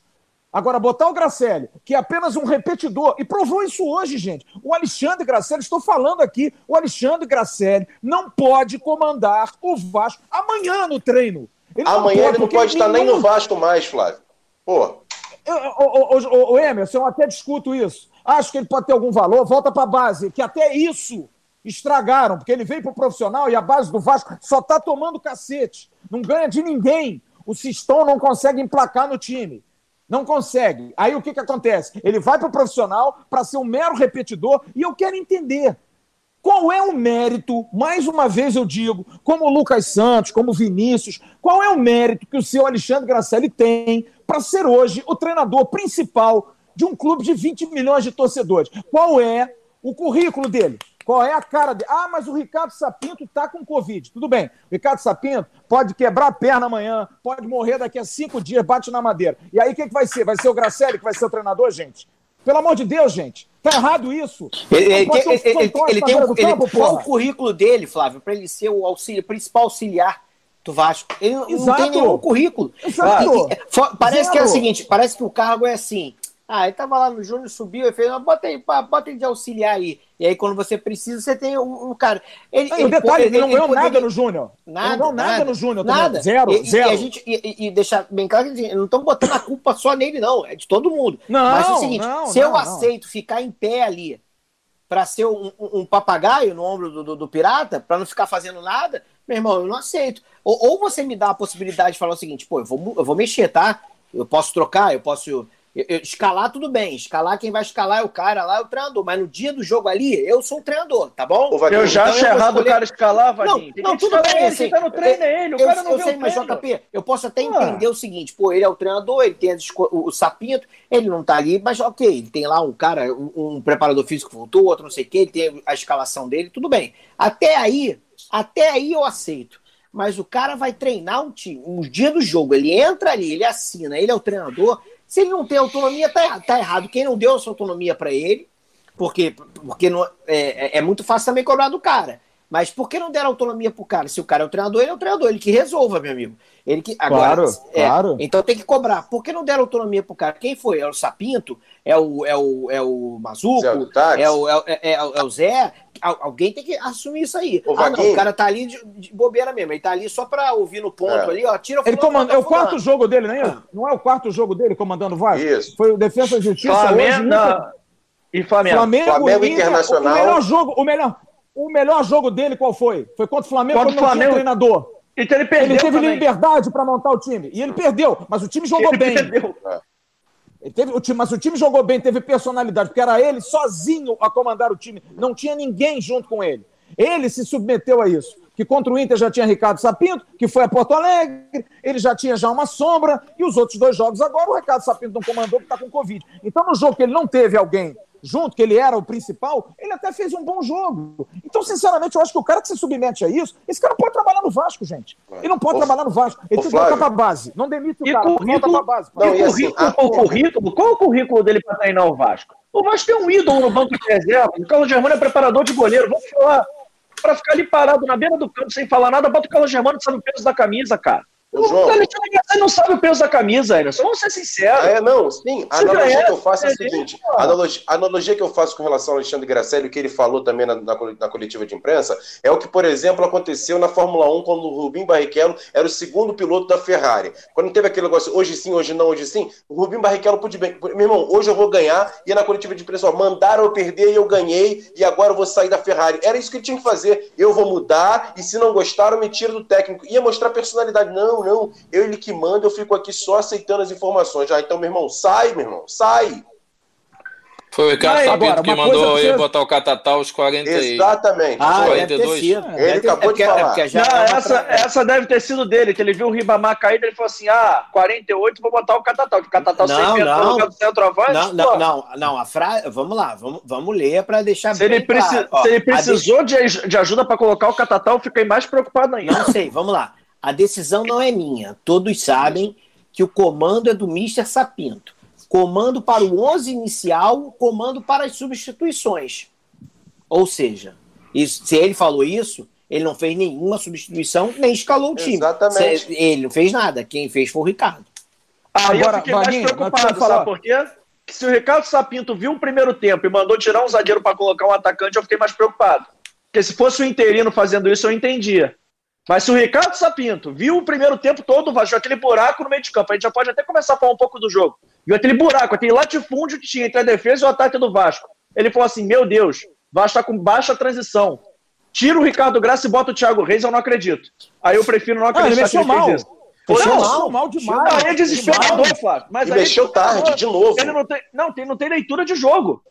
Agora, botar o Gracelli, que é apenas um repetidor, e provou isso hoje, gente. O Alexandre Gracelli, estou falando aqui, o Alexandre Gracelli não pode comandar o Vasco amanhã no treino. Ele amanhã ele não pode estar nem no Vasco mais, Flávio. Pô. O, Emerson, eu até discuto isso. Acho que ele pode ter algum valor, volta para a base, que até isso estragaram, porque ele veio para o profissional e a base do Vasco só está tomando cacete. Não ganha de ninguém. O Sistão não consegue emplacar no time. Não consegue. Aí o que, que acontece? Ele vai para o profissional para ser um mero repetidor e eu quero entender. Qual é o mérito, mais uma vez eu digo, como Lucas Santos, como Vinícius, qual é o mérito que o seu Alexandre Gracelli tem para ser hoje o treinador principal de um clube de 20 milhões de torcedores? Qual é o currículo dele? Qual é a cara dele? Ah, mas o Ricardo Sapinto está com Covid. Tudo bem. O Ricardo Sapinto pode quebrar a perna amanhã, pode morrer daqui a cinco dias, bate na madeira. E aí o que, que vai ser? Vai ser o Gracelli que vai ser o treinador, gente? Pelo amor de Deus, gente. Tá errado isso? Ele, ele, ele, ele, tem um, campo, qual o currículo dele, Flávio, para ele ser o auxílio, principal auxiliar do Vasco? Ele Exato. não tem nenhum currículo. Exato. Ah, parece Zero. que é o seguinte, parece que o cargo é assim. Ah, ele tava lá no Júnior, subiu e fez, bota aí, bota ele de auxiliar aí. E aí, quando você precisa, você tem o, cara. Ele, não, ele, detalhe, ele, ele não ganhou nada no Júnior. Nada. Não nada, nada no Júnior. Nada. Zero, e, zero. E, a gente, e, e deixar bem claro que assim, não estão botando a culpa só nele, não. É de todo mundo. Não, Mas é o seguinte: não, se não, eu aceito ficar em pé ali para ser um, um, um, papagaio no ombro do, do, do pirata, para não ficar fazendo nada, meu irmão, eu não aceito. Ou, ou, você me dá a possibilidade de falar o seguinte: pô, eu vou, eu vou mexer, tá? Eu posso trocar, eu posso escalar, tudo bem. Escalar, quem vai escalar é o cara lá, é o treinador. Mas no dia do jogo ali, eu sou o treinador, tá bom? eu já então, acho errado escolher... o cara escalar, Vadinho. Não, não tudo bem. Ele, assim, tá no treino, é ele. O eu, cara não eu sei, mas JP, eu posso até ah. entender o seguinte: pô, ele é o treinador, ele tem o, o, sapinto, ele não tá ali, mas ok, ele tem lá um cara, um, um preparador físico que voltou, outro não sei o quê, ele tem a escalação dele, tudo bem. Até aí, até aí eu aceito mas o cara vai treinar um time, um dia do jogo, ele entra ali, ele assina, ele é o treinador, se ele não tem autonomia, tá, tá errado. Quem não deu essa autonomia para ele, porque, porque não, é, é, é, muito fácil também cobrar do cara. Mas por que não deram autonomia pro cara? Se o cara é o treinador, ele é o treinador, ele que resolva, meu amigo. Ele que agora, Claro, é, claro. Então tem que cobrar. Por que não deram autonomia pro cara? Quem foi? É o Sapinto? É o é o é o Mazuco? É o é, o- é- é o- é o Zé? Al- Alguém tem que assumir isso aí. Ô, ah, não, o cara tá ali de, de bobeira mesmo. Ele tá ali só pra ouvir no ponto É. ali, ó. Tira Ele fulano, comanda, é o quarto jogo dele, não é? Não é o quarto jogo dele comandando o Vasco? Isso. Foi o Defesa e Justiça Flamengo hoje. não. e Flamengo. Flamengo, Flamengo Inter, Internacional. O melhor jogo, o melhor, o melhor jogo dele qual foi? Foi contra o Flamengo Contra quando o Flamengo. treinador. Então ele Ele perdeu teve também. liberdade para montar o time e ele perdeu, mas o time jogou Ele bem. perdeu. Ele teve, o time, mas o time jogou bem, teve personalidade, porque era ele sozinho a comandar o time. Não tinha ninguém junto com ele. Ele se submeteu a isso. Que contra o Inter já tinha Ricardo Sapinto, que foi a Porto Alegre, ele já tinha já uma sombra, e os outros dois jogos agora o Ricardo Sapinto não comandou porque está com Covid. Então, no jogo que ele não teve alguém junto, que ele era o principal, ele até fez um bom jogo. Então, sinceramente, eu acho que o cara que se submete a isso, esse cara pode trabalhar no Vasco, gente. Ele não pode Ô, trabalhar no Vasco. Ele tem que voltar Flávio. para a base. Não demite o E cara, volta currículo- para a base. Não, e o assim, currículo, a- o currículo, qual é o currículo dele para treinar o Vasco? O Vasco tem um ídolo no banco de reserva. O Carlos Germano é preparador de goleiro. Vamos falar. Para ficar ali parado na beira do campo sem falar nada, bota o Carlos Germano que sabe o peso da camisa, cara. Ô, João. Garcia não sabe o peso da camisa. Só vamos ser sinceros. Ah, é, não, sim. A Você analogia ganha, que eu faço é a você seguinte: a analogia, a analogia que eu faço com relação ao Alexandre Gracelli, o que ele falou também na, na, na coletiva de imprensa, é o que, por exemplo, aconteceu na Fórmula 1 quando o Rubinho Barrichello era o segundo piloto da Ferrari. Quando teve aquele negócio, hoje sim, hoje não, hoje sim, o Rubinho Barrichello pôde bem. Meu irmão, hoje eu vou ganhar, e na coletiva de imprensa, ó, mandaram eu perder e eu ganhei, e agora eu vou sair da Ferrari. Era isso que ele tinha que fazer. Eu vou mudar, e se não gostaram, me tira do técnico. Ia mostrar personalidade. Não, não, eu ele que manda, eu fico aqui só aceitando as informações. Ah, então, meu irmão, sai, meu irmão, sai. Foi o Ricardo Sapinto agora, que mandou coisa ele precisa- botar o Catatal aos 40 e... Exatamente. Ah, Foi. deve ter 42. sido. Ele Deve ter- acabou de é falar. é já Não, é essa, tra- essa deve ter sido dele, que ele viu o Ribamar caído, ele falou assim: ah, 48, vou botar o Catatal, que o Catatal Não, sempre não. no lugar do centroavante. Não, não, não, não, a frase. Vamos lá, vamos, vamos ler para deixar Se ele, bem preci- claro. Ó, se ele precisou de, de ajuda para colocar o Catatal, eu fiquei mais preocupado ainda. Não sei, vamos lá. A decisão não é minha. Todos sabem que o comando é do Mr. Sapinto. Comando para o 11 inicial, comando para as substituições. Ou seja, isso- se ele falou isso, ele não fez nenhuma substituição, nem escalou o time. Exatamente. Se- Ele não fez nada. Quem fez foi o Ricardo. Aí Agora, eu fiquei mais Vaguinho, preocupado, sabe por quê? Que se o Ricardo Sapinto viu o primeiro tempo e mandou tirar um zagueiro para colocar um atacante, eu fiquei mais preocupado. Porque se fosse o interino fazendo isso, eu entendia. Mas se o Ricardo Sapinto viu o primeiro tempo todo, o Vasco, viu aquele buraco no meio de campo, a gente já pode até começar a falar um pouco do jogo. Viu aquele buraco, aquele latifúndio que tinha entre a defesa e o ataque do Vasco. Ele falou assim: Meu Deus, o Vasco está com baixa transição. Tira o Ricardo Graça e bota o Thiago Reis, eu não acredito. Aí eu prefiro não Ah, ele acreditar que mexeu ele fez mal. isso. Mexeu Não, mal, mal demais. Aí é desesperador, Demais. Flávio. Mas E aí- mexeu tarde, de novo. Ele não tem, não, tem, não tem leitura de jogo.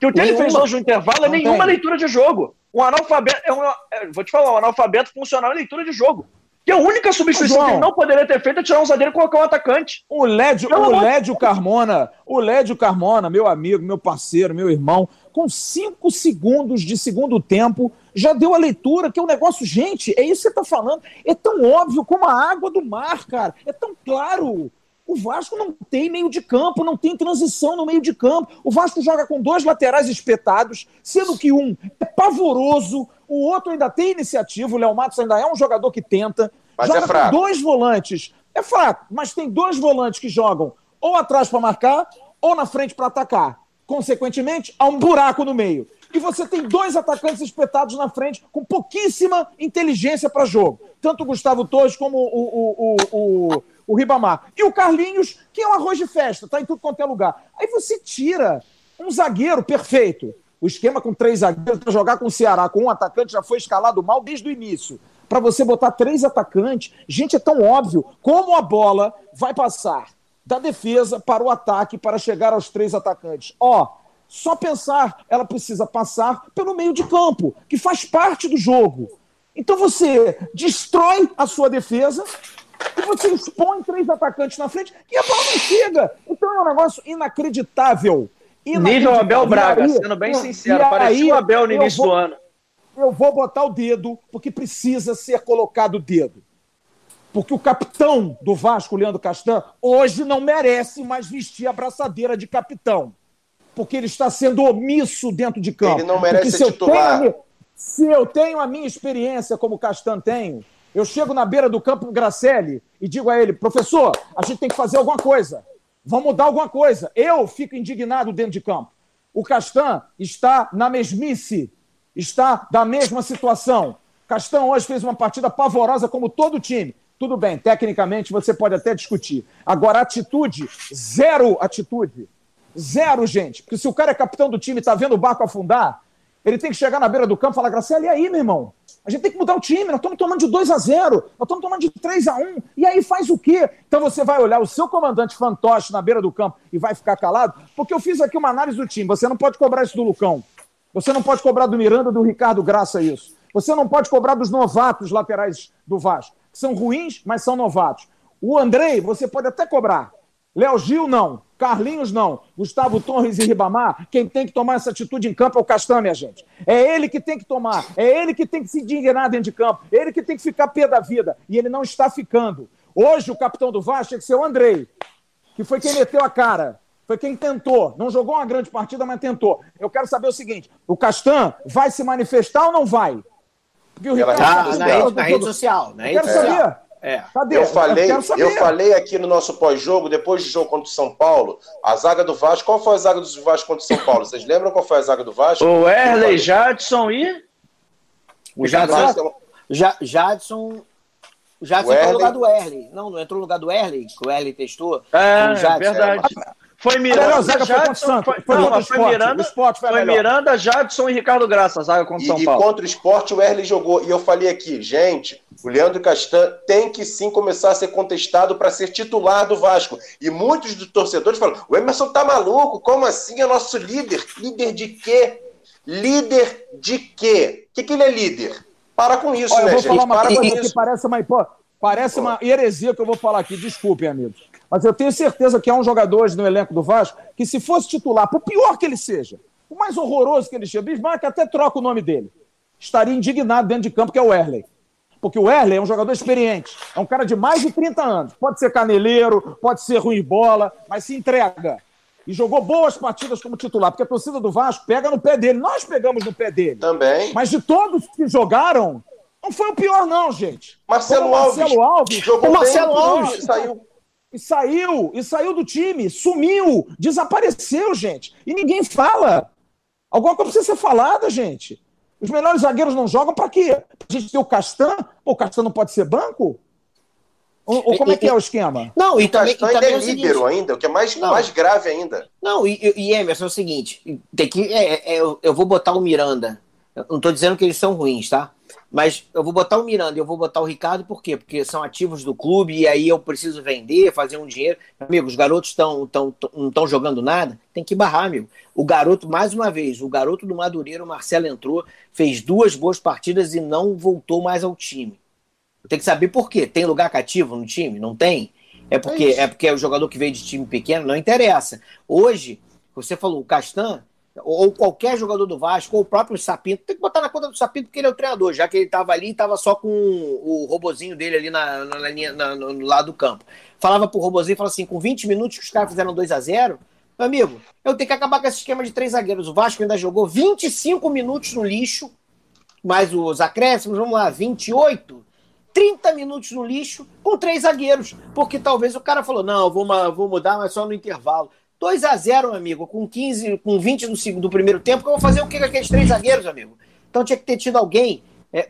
Que o que ele fez hoje no intervalo é Não nenhuma tem. leitura de jogo. Um analfabeto. É um, é, vou te falar, um analfabeto funcional é leitura de jogo. Que a única substituição João. que ele não poderia ter feito é tirar um zagueiro e colocar um atacante. O Lédio, o Lédio Carmona, o Lédio Carmona, meu amigo, meu parceiro, meu irmão, com cinco segundos de segundo tempo, já deu a leitura, que é um negócio, gente, é isso que você está falando, é tão óbvio como a água do mar, cara, é tão claro. O Vasco não tem meio de campo, não tem transição no meio de campo. O Vasco joga com dois laterais espetados, sendo que um é pavoroso, o outro ainda tem iniciativa, o Léo Matos ainda é um jogador que tenta. Mas joga é fraco. com dois volantes. É fraco, mas tem dois volantes que jogam ou atrás para marcar ou na frente para atacar. Consequentemente, há um buraco no meio. E você tem dois atacantes espetados na frente com pouquíssima inteligência para jogo. Tanto o Gustavo Torres como o, o, o, o, o Ribamar. E o Carlinhos, que é um arroz de festa, tá em tudo quanto é lugar. Aí você tira um zagueiro perfeito. O esquema com três zagueiros para jogar com o Ceará, com um atacante, já foi escalado mal desde o início. Para você botar três atacantes, gente, é tão óbvio como a bola vai passar da defesa para o ataque para chegar aos três atacantes. Ó, só pensar, ela precisa passar pelo meio de campo, que faz parte do jogo. Então você destrói a sua defesa e você expõe três atacantes na frente e a bola não chega. Então é um negócio inacreditável. Nível Abel Braga, aí- sendo bem sincero. Parecia aí o Abel no eu início vou- do ano. eu vou botar o dedo, porque precisa ser colocado o dedo. Porque o capitão do Vasco, Leandro Castan, hoje não merece mais vestir a braçadeira de capitão. Porque ele está sendo omisso dentro de campo. Ele não merece Porque ser se eu titular. tenho a me- Se eu tenho a minha experiência como o Castan tenho, eu chego na beira do campo Gracelli e digo a ele, professor, a gente tem que fazer alguma coisa. Vamos mudar alguma coisa. Eu fico indignado dentro de campo. O Castan está na mesmice, está da mesma situação. Castan hoje fez uma partida pavorosa como todo time. Tudo bem, tecnicamente você pode até discutir. Agora, atitude, zero atitude. Zero, gente. Porque se o cara é capitão do time e está vendo o barco afundar, ele tem que chegar na beira do campo e falar, Graciela, e aí, meu irmão? A gente tem que mudar o time, nós estamos tomando de 2 a 0 nós estamos tomando de 3 a 1 e aí faz o quê? Então você vai olhar o seu comandante fantoche na beira do campo e vai ficar calado? Porque eu fiz aqui uma análise do time, você não pode cobrar isso do Lucão, você não pode cobrar do Miranda, do Ricardo Graça isso, você não pode cobrar dos novatos laterais do Vasco que são ruins, mas são novatos. O Andrei, você pode até cobrar. Léo Gil, não. Carlinhos, não. Gustavo Torres e Ribamar, quem tem que tomar essa atitude em campo é o Castan, minha gente. É ele que tem que tomar. É ele que tem que se indignar dentro de campo. É ele que tem que ficar pé da vida. E ele não está ficando. Hoje, o capitão do Vasco tinha que ser o Andrei, que foi quem meteu a cara. Foi quem tentou. Não jogou uma grande partida, mas tentou. Eu quero saber o seguinte: o Castan vai se manifestar ou não vai? Porque o Ricardo tá, na, rede, na rede social. Na rede quero social. saber. É. Cadê? Eu falei, eu, eu, falei aqui no nosso pós-jogo, depois do jogo contra o São Paulo, a zaga do Vasco. Qual foi a zaga do Vasco contra o São Paulo? Vocês lembram qual foi a zaga do Vasco? O Erley, Jadson e. O Jadson. Jadson. Jadson entrou no lugar do Erley. Não, não entrou no lugar do Erley, que o Erley testou. É, verdade. Foi Miranda, Jadson, foi, foi, não, foi Miranda, foi, foi Miranda, Jadson e Ricardo Graça, zaga contra o São Paulo. E contra o esporte o Erle jogou. E eu falei aqui, gente, o Leandro Castan tem que sim começar a ser contestado para ser titular do Vasco. E muitos dos torcedores falam: o Emerson tá maluco, como assim é nosso líder? Líder de quê? Líder de quê? O que, que ele é líder? Para com isso, Olha, né, eu vou gente? Falar uma Para coisa que parece uma, parece uma heresia que eu vou falar aqui. Desculpem, amigos. Mas eu tenho certeza que há um jogador no elenco do Vasco que, se fosse titular, por pior que ele seja, o mais horroroso que ele seja, Bismarck até troca o nome dele, estaria indignado dentro de campo, que é o Erley. Porque o Erley é um jogador experiente, é um cara de mais de 30 anos. Pode ser caneleiro, pode ser ruim bola, mas se entrega. E jogou boas partidas como titular, porque a torcida do Vasco pega no pé dele. Nós pegamos no pé dele. Também. Mas de todos que jogaram, não foi o pior, não, gente. Marcelo Alves. Marcelo Alves. Jogou o Marcelo bem, Alves saiu. E saiu, e saiu do time, sumiu, desapareceu, gente. E ninguém fala. Alguma coisa precisa ser falada, gente. Os melhores zagueiros não jogam para quê? Pra gente ter o Castan? Pô, o Castan não pode ser banco? Ou, ou como é que é o esquema? Não, e o também, Castan e também é, é líbero ainda, o que é mais, mais grave ainda. Não, e, e Emerson, é o seguinte, tem que, é, é, eu vou botar o Miranda. Eu não estou dizendo que eles são ruins, tá? Mas eu vou botar o Miranda e eu vou botar o Ricardo, por quê? Porque são ativos do clube e aí eu preciso vender, fazer um dinheiro. Amigo, os garotos tão, tão, tão, não estão jogando nada, tem que barrar, amigo. O garoto, mais uma vez, o garoto do Madureira, o Marcelo entrou, fez duas boas partidas e não voltou mais ao time. Tem que saber por quê. Tem lugar cativo no time? Não tem? É porque é, é porque é o jogador que veio de time pequeno? Não interessa. Hoje, você falou, o Castan ou qualquer jogador do Vasco, ou o próprio Sapinto, tem que botar na conta do Sapinto porque ele é o treinador, já que ele estava ali e estava só com o robozinho dele ali na, na, linha, na, no lado do campo. Falava pro robozinho, falava assim, com 20 minutos que os caras fizeram 2 a 0 meu amigo, eu tenho que acabar com esse esquema de três zagueiros. O Vasco ainda jogou 25 minutos no lixo, mais os acréscimos, vamos lá, 28, 30 minutos no lixo com três zagueiros, porque talvez o cara falou, não, vou, vou mudar, mas só no intervalo. 2 a 0 amigo, com 15, com 20 do, segundo, do primeiro tempo, que eu vou fazer o que com aqueles três zagueiros, amigo? Então tinha que ter tido alguém. É,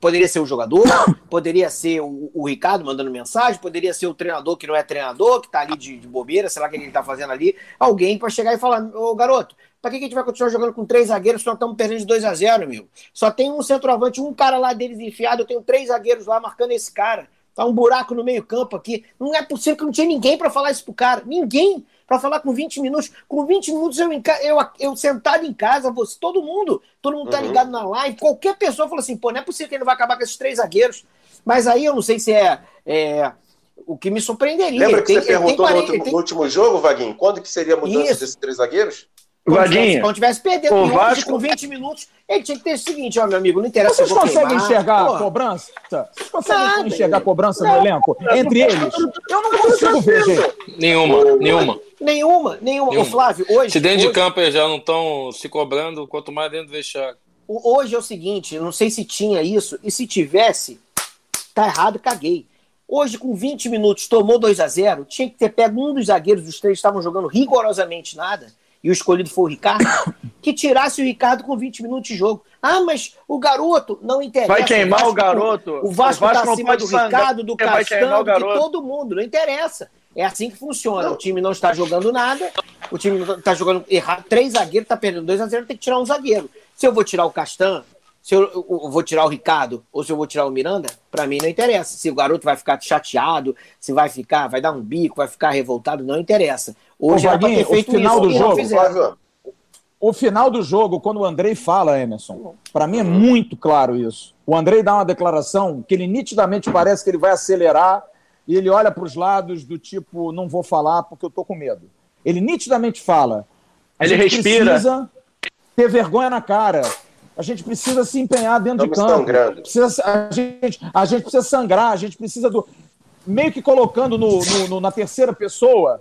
poderia ser o jogador, poderia ser o, o, Ricardo mandando mensagem, poderia ser o treinador que não é treinador, que tá ali de, de bobeira, sei lá o que ele tá fazendo ali. Alguém para chegar e falar: Ô garoto, pra que a gente vai continuar jogando com três zagueiros se nós estamos perdendo de 2 a 0 amigo? Só tem um centroavante, um cara lá deles enfiado, eu tenho três zagueiros lá marcando esse cara. Tá um buraco no meio-campo aqui. Não é possível que não tinha ninguém para falar isso pro cara. Ninguém para falar com 20 minutos. Com 20 minutos eu, eu, eu sentado em casa, você, todo mundo, todo mundo tá uhum. ligado na live. Qualquer pessoa fala assim, pô, não é possível que ele não vai acabar com esses três zagueiros. Mas aí eu não sei se é, é o que me surpreenderia. Lembra que tem, você perguntou 40, no, outro, tem... no, último jogo, Vaguinho? Quando que seria a mudança Isso. desses três zagueiros? Vadinho. Quando tivesse perdendo o Vasco... com 20 minutos, ele tinha que ter o seguinte, ó, meu amigo, não interessa. Vocês conseguem enxergar a cobrança? Vocês conseguem Nada, enxergar a cobrança não, no elenco? Não, entre não, eles? Eu não consigo ver, gente. Nenhuma, nenhuma. Nenhuma, nenhuma. Ô, Flávio, hoje. Se dentro hoje... de campo eles já não estão se cobrando, quanto mais dentro do vestiário. hoje é o seguinte, não sei se tinha isso, e se tivesse, tá errado, caguei. Hoje, com 20 minutos, tomou 2 a 0 tinha que ter pego um dos zagueiros, dos três estavam jogando rigorosamente nada, e o escolhido foi o Ricardo, *coughs* que tirasse o Ricardo com 20 minutos de jogo. Ah, mas o garoto não interessa. Vai queimar o, Vasco, o garoto. O Vasco, o Vasco tá acima do Ricardo, do Castan, de todo mundo, não interessa. É assim que funciona. Não. O time não está jogando nada, o time está jogando errado. Três zagueiros, está perdendo 2 a 0 tem que tirar um zagueiro. Se eu vou tirar o Castan, se eu, eu, vou tirar o Ricardo ou se eu vou tirar o Miranda, para mim não interessa. Se o garoto vai ficar chateado, se vai ficar, vai dar um bico, vai ficar revoltado, não interessa. Hoje Ô, Vaguinho, o final isso, do jogo, o final do jogo, quando o Andrei fala, Emerson, para mim é muito claro isso. O Andrei dá uma declaração que ele nitidamente parece que ele vai acelerar e ele olha para os lados do tipo, não vou falar porque eu tô com medo. Ele nitidamente fala. Ele respira. Precisa ter vergonha na cara. A gente precisa se empenhar dentro Estamos de campo. Precisa, a, gente, a gente precisa sangrar, a gente precisa do. Meio que colocando no, no, no na terceira pessoa,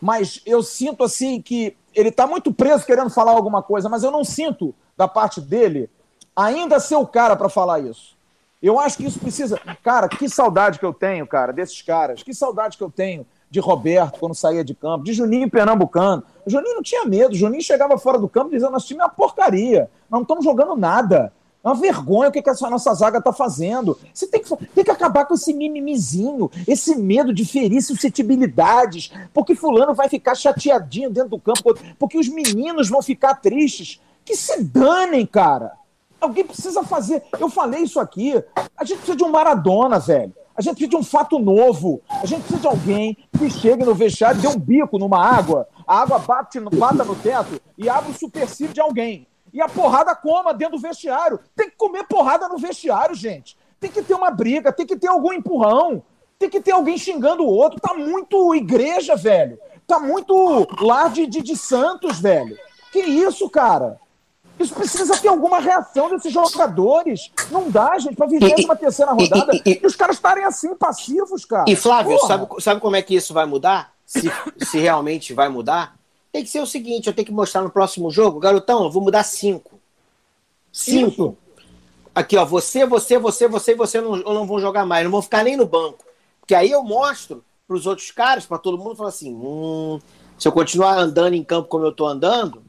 mas eu sinto assim que ele está muito preso querendo falar alguma coisa, mas eu não sinto da parte dele ainda ser o cara para falar isso. Eu acho que isso precisa. Cara, que saudade que eu tenho, cara, desses caras. Que saudade que eu tenho de Roberto quando saía de campo, de Juninho Pernambucano. O Juninho não tinha medo, o Juninho chegava fora do campo dizendo: nosso time é uma porcaria, não estamos jogando nada. É uma vergonha o que, que essa nossa zaga está fazendo. Você tem que, tem que acabar com esse mimimizinho, esse medo de ferir suscetibilidades, porque fulano vai ficar chateadinho dentro do campo, porque os meninos vão ficar tristes. Que se danem, cara. Alguém precisa fazer. Eu falei isso aqui. A gente precisa de um Maradona, velho. A gente precisa de um fato novo. A gente precisa de alguém que chegue no vestiário, dê um bico numa água, a água bate, bata no teto e abre o supercílio de alguém. E a porrada coma dentro do vestiário. Tem que comer porrada no vestiário, gente. Tem que ter uma briga, tem que ter algum empurrão. Tem que ter alguém xingando o outro. Tá muito igreja, velho. Tá muito lar de, de, de Santos, velho. Que isso, cara? Isso precisa ter alguma reação desses jogadores. Não dá, gente, para viver uma terceira rodada e, e, e, os caras estarem assim, passivos, cara. E Flávio, sabe, sabe como é que isso vai mudar? Se, se realmente vai mudar? Tem que ser o seguinte: eu tenho que mostrar no próximo jogo, garotão, eu vou mudar cinco. Cinco. Isso. Aqui, ó, você, você, você, você e você não, não vão jogar mais, não vão ficar nem no banco. Porque aí eu mostro para os outros caras, para todo mundo, falar assim: hum, se eu continuar andando em campo como eu estou andando,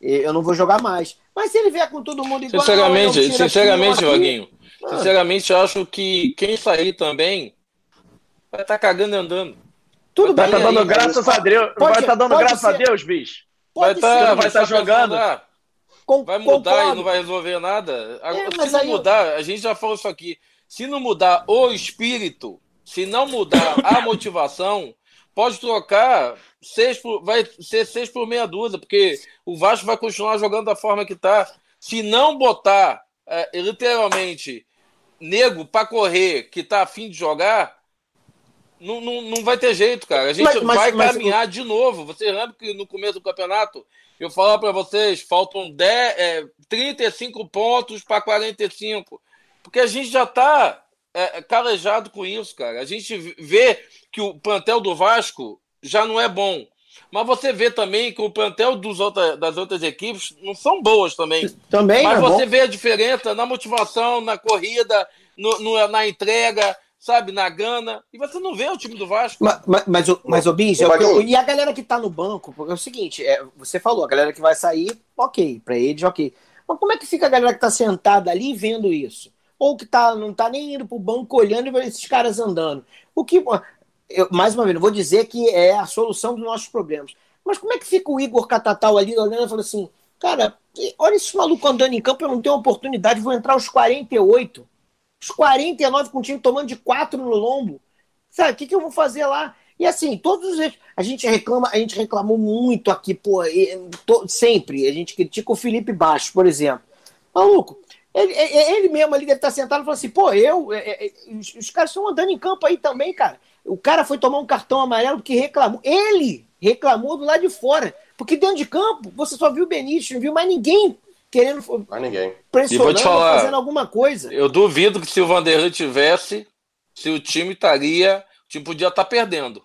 eu não vou jogar mais. Mas se ele vier com todo mundo igual. Sinceramente, sinceramente, Vaguinho. Sinceramente, eu acho que quem sair também vai estar tá cagando e andando. Tudo vai estar tá dando graças a Deus. Pode, vai estar tá dando graças ser. a Deus, bicho. vai estar tá, vai tá jogando. Com, vai mudar concordo. e não vai resolver nada. É, se não mudar, eu... a gente já falou isso aqui. Se não mudar o espírito, se não mudar a motivação, pode trocar seis por, vai ser seis por meia dúzia, porque o Vasco vai continuar jogando da forma que está. Se não botar é, literalmente nego para correr que tá afim de jogar, não, não, não vai ter jeito, cara. A gente mas, vai mas, caminhar de novo. Você lembra que no começo do campeonato eu falava para vocês, faltam 10, é, 35 pontos para 45. Porque a gente já está é, calejado com isso, cara. A gente vê que o plantel do Vasco já não é bom. Mas você vê também que o plantel dos outra, das outras equipes não são boas também. Também. Mas é você bom. vê a diferença na motivação, na corrida, no, no, na entrega, sabe, na gana. E você não vê o time do Vasco. Mas, mas, mas, o, mas o Bis, e a galera que tá no banco, porque é o seguinte, é, você falou, a galera que vai sair, ok, para eles, ok. Mas como é que fica a galera que tá sentada ali vendo isso? Ou que tá, não tá nem indo pro banco olhando e vendo esses caras andando? O que eu, mais uma vez, não vou dizer que é a solução dos nossos problemas. Mas como é que fica o Igor Catatal ali olhando e falando assim, cara, olha esse maluco andando em campo, eu não tenho oportunidade, vou entrar aos 48. Os 49 com o time tomando de 4 no lombo. Sabe, o que, que eu vou fazer lá? E assim, todos os a gente reclama, a gente reclamou muito aqui, pô, sempre. A gente critica o Felipe Baixo, por exemplo. Maluco, ele, ele mesmo ali deve estar sentado e falou assim, pô, eu, é, é, os, os caras estão andando em campo aí também, cara. O cara foi tomar um cartão amarelo porque reclamou. Ele reclamou do lado de fora. Porque dentro de campo, você só viu o Benício, não viu mais ninguém querendo mais ninguém. pressionando, falar, fazendo alguma coisa. Eu duvido que se o Vanderlei tivesse, se o time estaria, o time podia estar perdendo.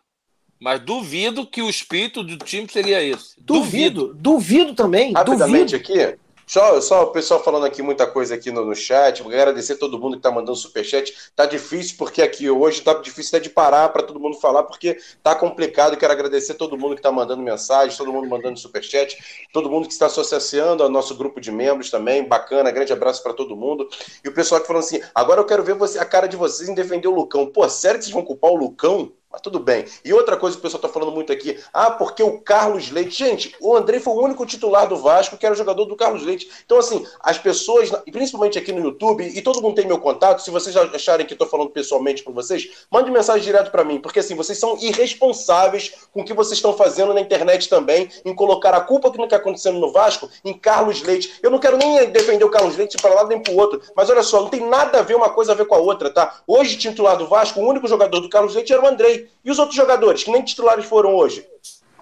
Mas duvido que o espírito do time seria esse. Duvido, duvido, duvido também. Rapidamente duvido. aqui, Só, só o pessoal falando aqui muita coisa aqui no, no chat. Vou agradecer todo mundo que está mandando superchat. Tá difícil porque aqui hoje tá difícil até de parar para todo mundo falar, porque tá complicado. Quero agradecer todo mundo que está mandando mensagem, todo mundo mandando superchat, todo mundo que está associando ao nosso grupo de membros também. Bacana, grande abraço para todo mundo. E o pessoal que falando assim: agora eu quero ver você, a cara de vocês em defender o Lucão. Pô, sério que vocês vão culpar o Lucão? Mas tudo bem. E outra coisa que o pessoal está falando muito aqui, ah, porque o Carlos Leite. Gente, o André foi o único titular do Vasco que era jogador do Carlos Leite. Então, assim, as pessoas, principalmente aqui no YouTube, e todo mundo tem meu contato, se vocês acharem que estou falando pessoalmente com vocês, mande mensagem direto para mim, porque assim, vocês são irresponsáveis com o que vocês estão fazendo na internet também, em colocar a culpa que não está acontecendo no Vasco em Carlos Leite. Eu não quero nem defender o Carlos Leite para lá nem para o outro, mas olha só, não tem nada a ver uma coisa a ver com a outra, tá? Hoje, titular do Vasco, o único jogador do Carlos Leite era o Andrei. E os outros jogadores, que nem titulares foram hoje?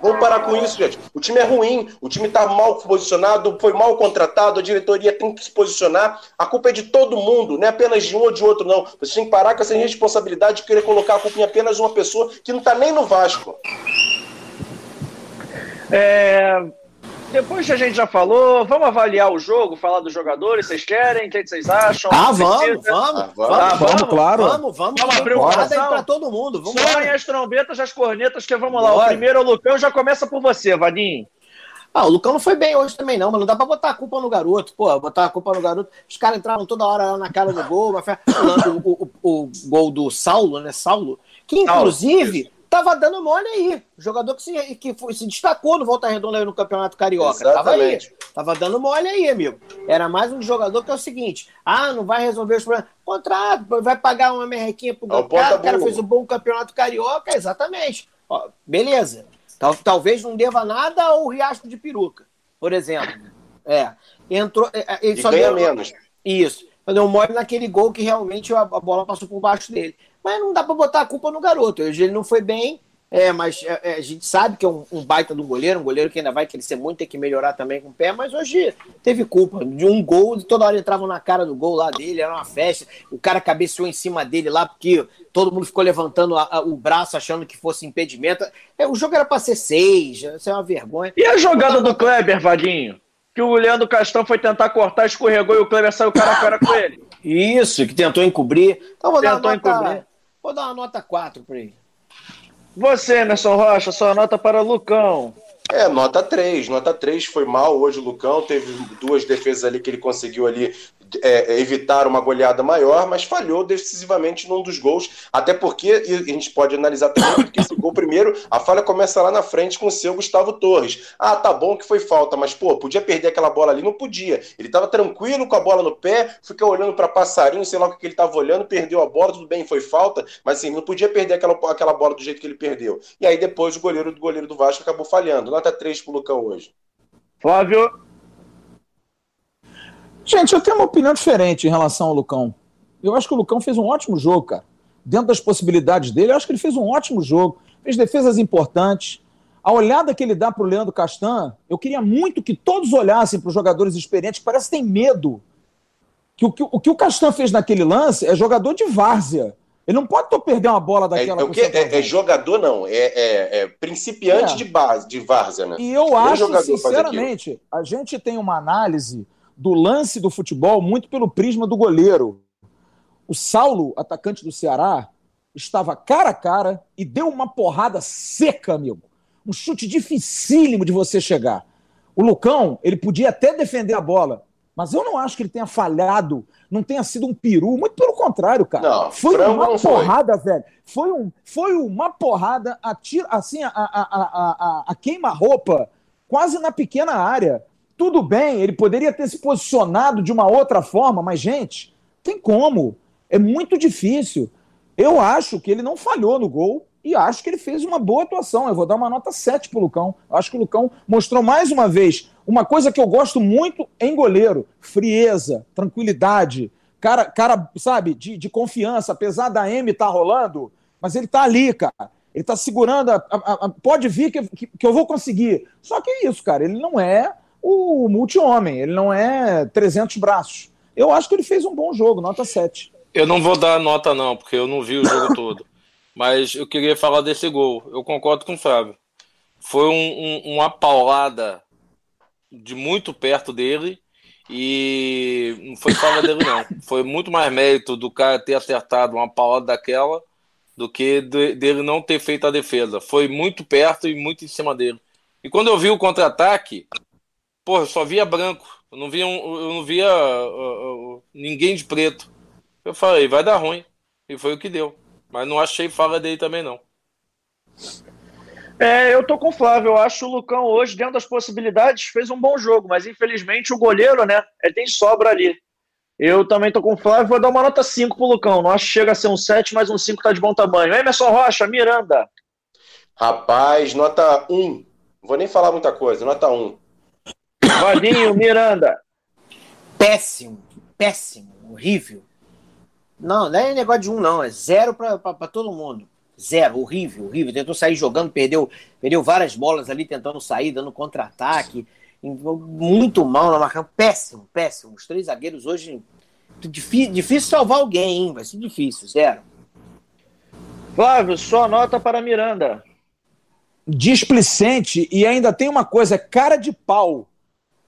Vamos parar com isso, gente. O time é ruim, o time está mal posicionado, foi mal contratado, a diretoria tem que se posicionar. A culpa é de todo mundo, não é apenas de um ou de outro, não. Você tem que parar com essa responsabilidade de querer colocar a culpa em apenas uma pessoa que não está nem no Vasco. É, depois que a gente já falou, vamos avaliar o jogo, falar dos jogadores, vocês querem? O que vocês acham? Ah, vamos, vamos, ah, vamos, ah, vamos, claro. Vamos, vamos, vamos abrir o coração para todo mundo. Vamos Soem as trombetas, as cornetas, que vamos lá. Bora. O primeiro é o Lucão, já começa por você, Vadinho. Ah, o Lucão não foi bem hoje também, não, mas não dá pra botar a culpa no garoto. Pô, botar a culpa no garoto. Os caras entraram toda hora lá na cara do gol, mas *coughs* o, o, o, o, gol do Saulo, né? Saulo, que inclusive. Saulo tava dando mole aí. Jogador que se, que foi, se destacou no Volta Redonda no Campeonato Carioca. Exatamente. Tava aí. Tava dando mole aí, amigo. Era mais um jogador que é o seguinte: ah, não vai resolver os problemas. Contrato, vai pagar uma merrequinha pro é cara. O cara fez um bom Campeonato Carioca, exatamente. Ó, beleza. Tal, talvez não deva nada ao Riasco de Peruca, por exemplo. É. Entrou. É, é, ele e só ganha deu, menos. Isso. Deu mole naquele gol que realmente a, a bola passou por baixo dele. Mas não dá para botar a culpa no garoto. Hoje ele não foi bem, é, mas é, é, a gente sabe que é um, um, baita do goleiro, um goleiro que ainda vai crescer muito, tem que melhorar também com o pé, mas hoje teve culpa de um gol, toda hora entrava na cara do gol lá dele, era uma festa, o cara cabeceou em cima dele lá, porque todo mundo ficou levantando a, a, o braço achando que fosse impedimento. É, o jogo era para ser seis, isso é uma vergonha. E a jogada do Kleber, Vadinho? Que o Leandro Castão foi tentar cortar, escorregou e o Kleber saiu cara a cara com ele. Isso, que tentou encobrir. Então vou tentou dar uma nota, encobrir. Vou dar uma nota 4 para ele. Você, Emerson Rocha, sua nota para Lucão. É, nota 3. Nota 3 foi mal hoje o Lucão. Teve duas defesas ali que ele conseguiu ali é, evitar uma goleada maior, mas falhou decisivamente num dos gols. Até porque, e a gente pode analisar também, porque esse gol primeiro, a falha começa lá na frente com o seu Gustavo Torres. Ah, tá bom que foi falta, mas pô, podia perder aquela bola ali? Não podia. Ele estava tranquilo com a bola no pé, fica olhando para passarinho, sei lá o que ele estava olhando, perdeu a bola, tudo bem, foi falta, mas assim, não podia perder aquela, aquela bola do jeito que ele perdeu. E aí depois o goleiro do goleiro do Vasco acabou falhando. Nota 3 pro Lucão hoje. Flávio. Gente, eu tenho uma opinião diferente em relação ao Lucão. Eu acho que o Lucão fez um ótimo jogo, cara. Dentro das possibilidades dele, eu acho que ele fez um ótimo jogo. Fez defesas importantes. A olhada que ele dá para o Leandro Castan, eu queria muito que todos olhassem para os jogadores experientes, que parece que tem medo. Que o, que, o que o Castan fez naquele lance é jogador de várzea. Ele não pode perder uma bola é, daquela. É, o que é, é, jogador, não. É, é, é principiante de base, de várzea, né? E eu acho, sinceramente, a gente tem uma análise do lance do futebol muito pelo prisma do goleiro. O Saulo, atacante do Ceará, estava cara a cara e deu uma porrada seca, amigo. Um chute dificílimo de você chegar. O Lucão, ele podia até defender a bola, mas eu não acho que ele tenha falhado, não tenha sido um peru, muito pelo contrário, cara. Não, foi uma porrada, foi. velho. Foi, um, foi uma porrada, a tira, assim, a, a, a, a, a queima-roupa, quase na pequena área. Tudo bem, ele poderia ter se posicionado de uma outra forma, mas, gente, tem como. É muito difícil. Eu acho que ele não falhou no gol e acho que ele fez uma boa atuação. Eu vou dar uma nota 7 pro Lucão. Eu acho que o Lucão mostrou mais uma vez uma coisa que eu gosto muito em goleiro: frieza, tranquilidade. Cara, cara sabe, de, de confiança, apesar da M estar tá rolando, mas ele tá ali, cara. Ele tá segurando. A, a, a, pode vir que, que, que eu vou conseguir. Só que é isso, cara. Ele não é o multi-homem, ele não é 300 braços. Eu acho que ele fez um bom jogo, nota 7. Eu não vou dar nota, não, porque eu não vi o jogo todo. Mas eu queria falar desse gol. Eu concordo com o Fábio. Foi um, um, uma paulada de muito perto dele E não foi falta dele, não. Foi muito mais mérito do cara ter acertado uma palavra daquela do que de, dele não ter feito a defesa. Foi muito perto e muito em cima dele. E quando eu vi o contra-ataque, porra, eu só via branco. Eu não via, eu não via uh, uh, ninguém de preto. Eu falei, vai dar ruim. E foi o que deu. Mas não achei fala dele também, não. É, eu tô com o Flávio. Eu acho o Lucão hoje, dentro das possibilidades, fez um bom jogo, mas infelizmente o goleiro, né? Ele tem sobra ali. Eu também tô com o Flávio, vou dar uma nota 5 pro Lucão. Não acho que chega a ser um 7, mas um 5 tá de bom tamanho. Emerson Rocha, Miranda. Rapaz, nota 1. Não vou nem falar muita coisa, nota 1. Vadinho, Miranda. Péssimo, péssimo, horrível. Não, não é negócio de um, não. É zero para todo mundo. Zero, horrível, horrível. Tentou sair jogando, perdeu, perdeu várias bolas ali tentando sair, dando contra-ataque. Muito mal na marcação. Péssimo, péssimo. Os três zagueiros hoje. Difícil, difícil salvar alguém, hein? Vai ser difícil, zero. Flávio, sua nota para Miranda. Displicente e ainda tem uma coisa, cara de pau.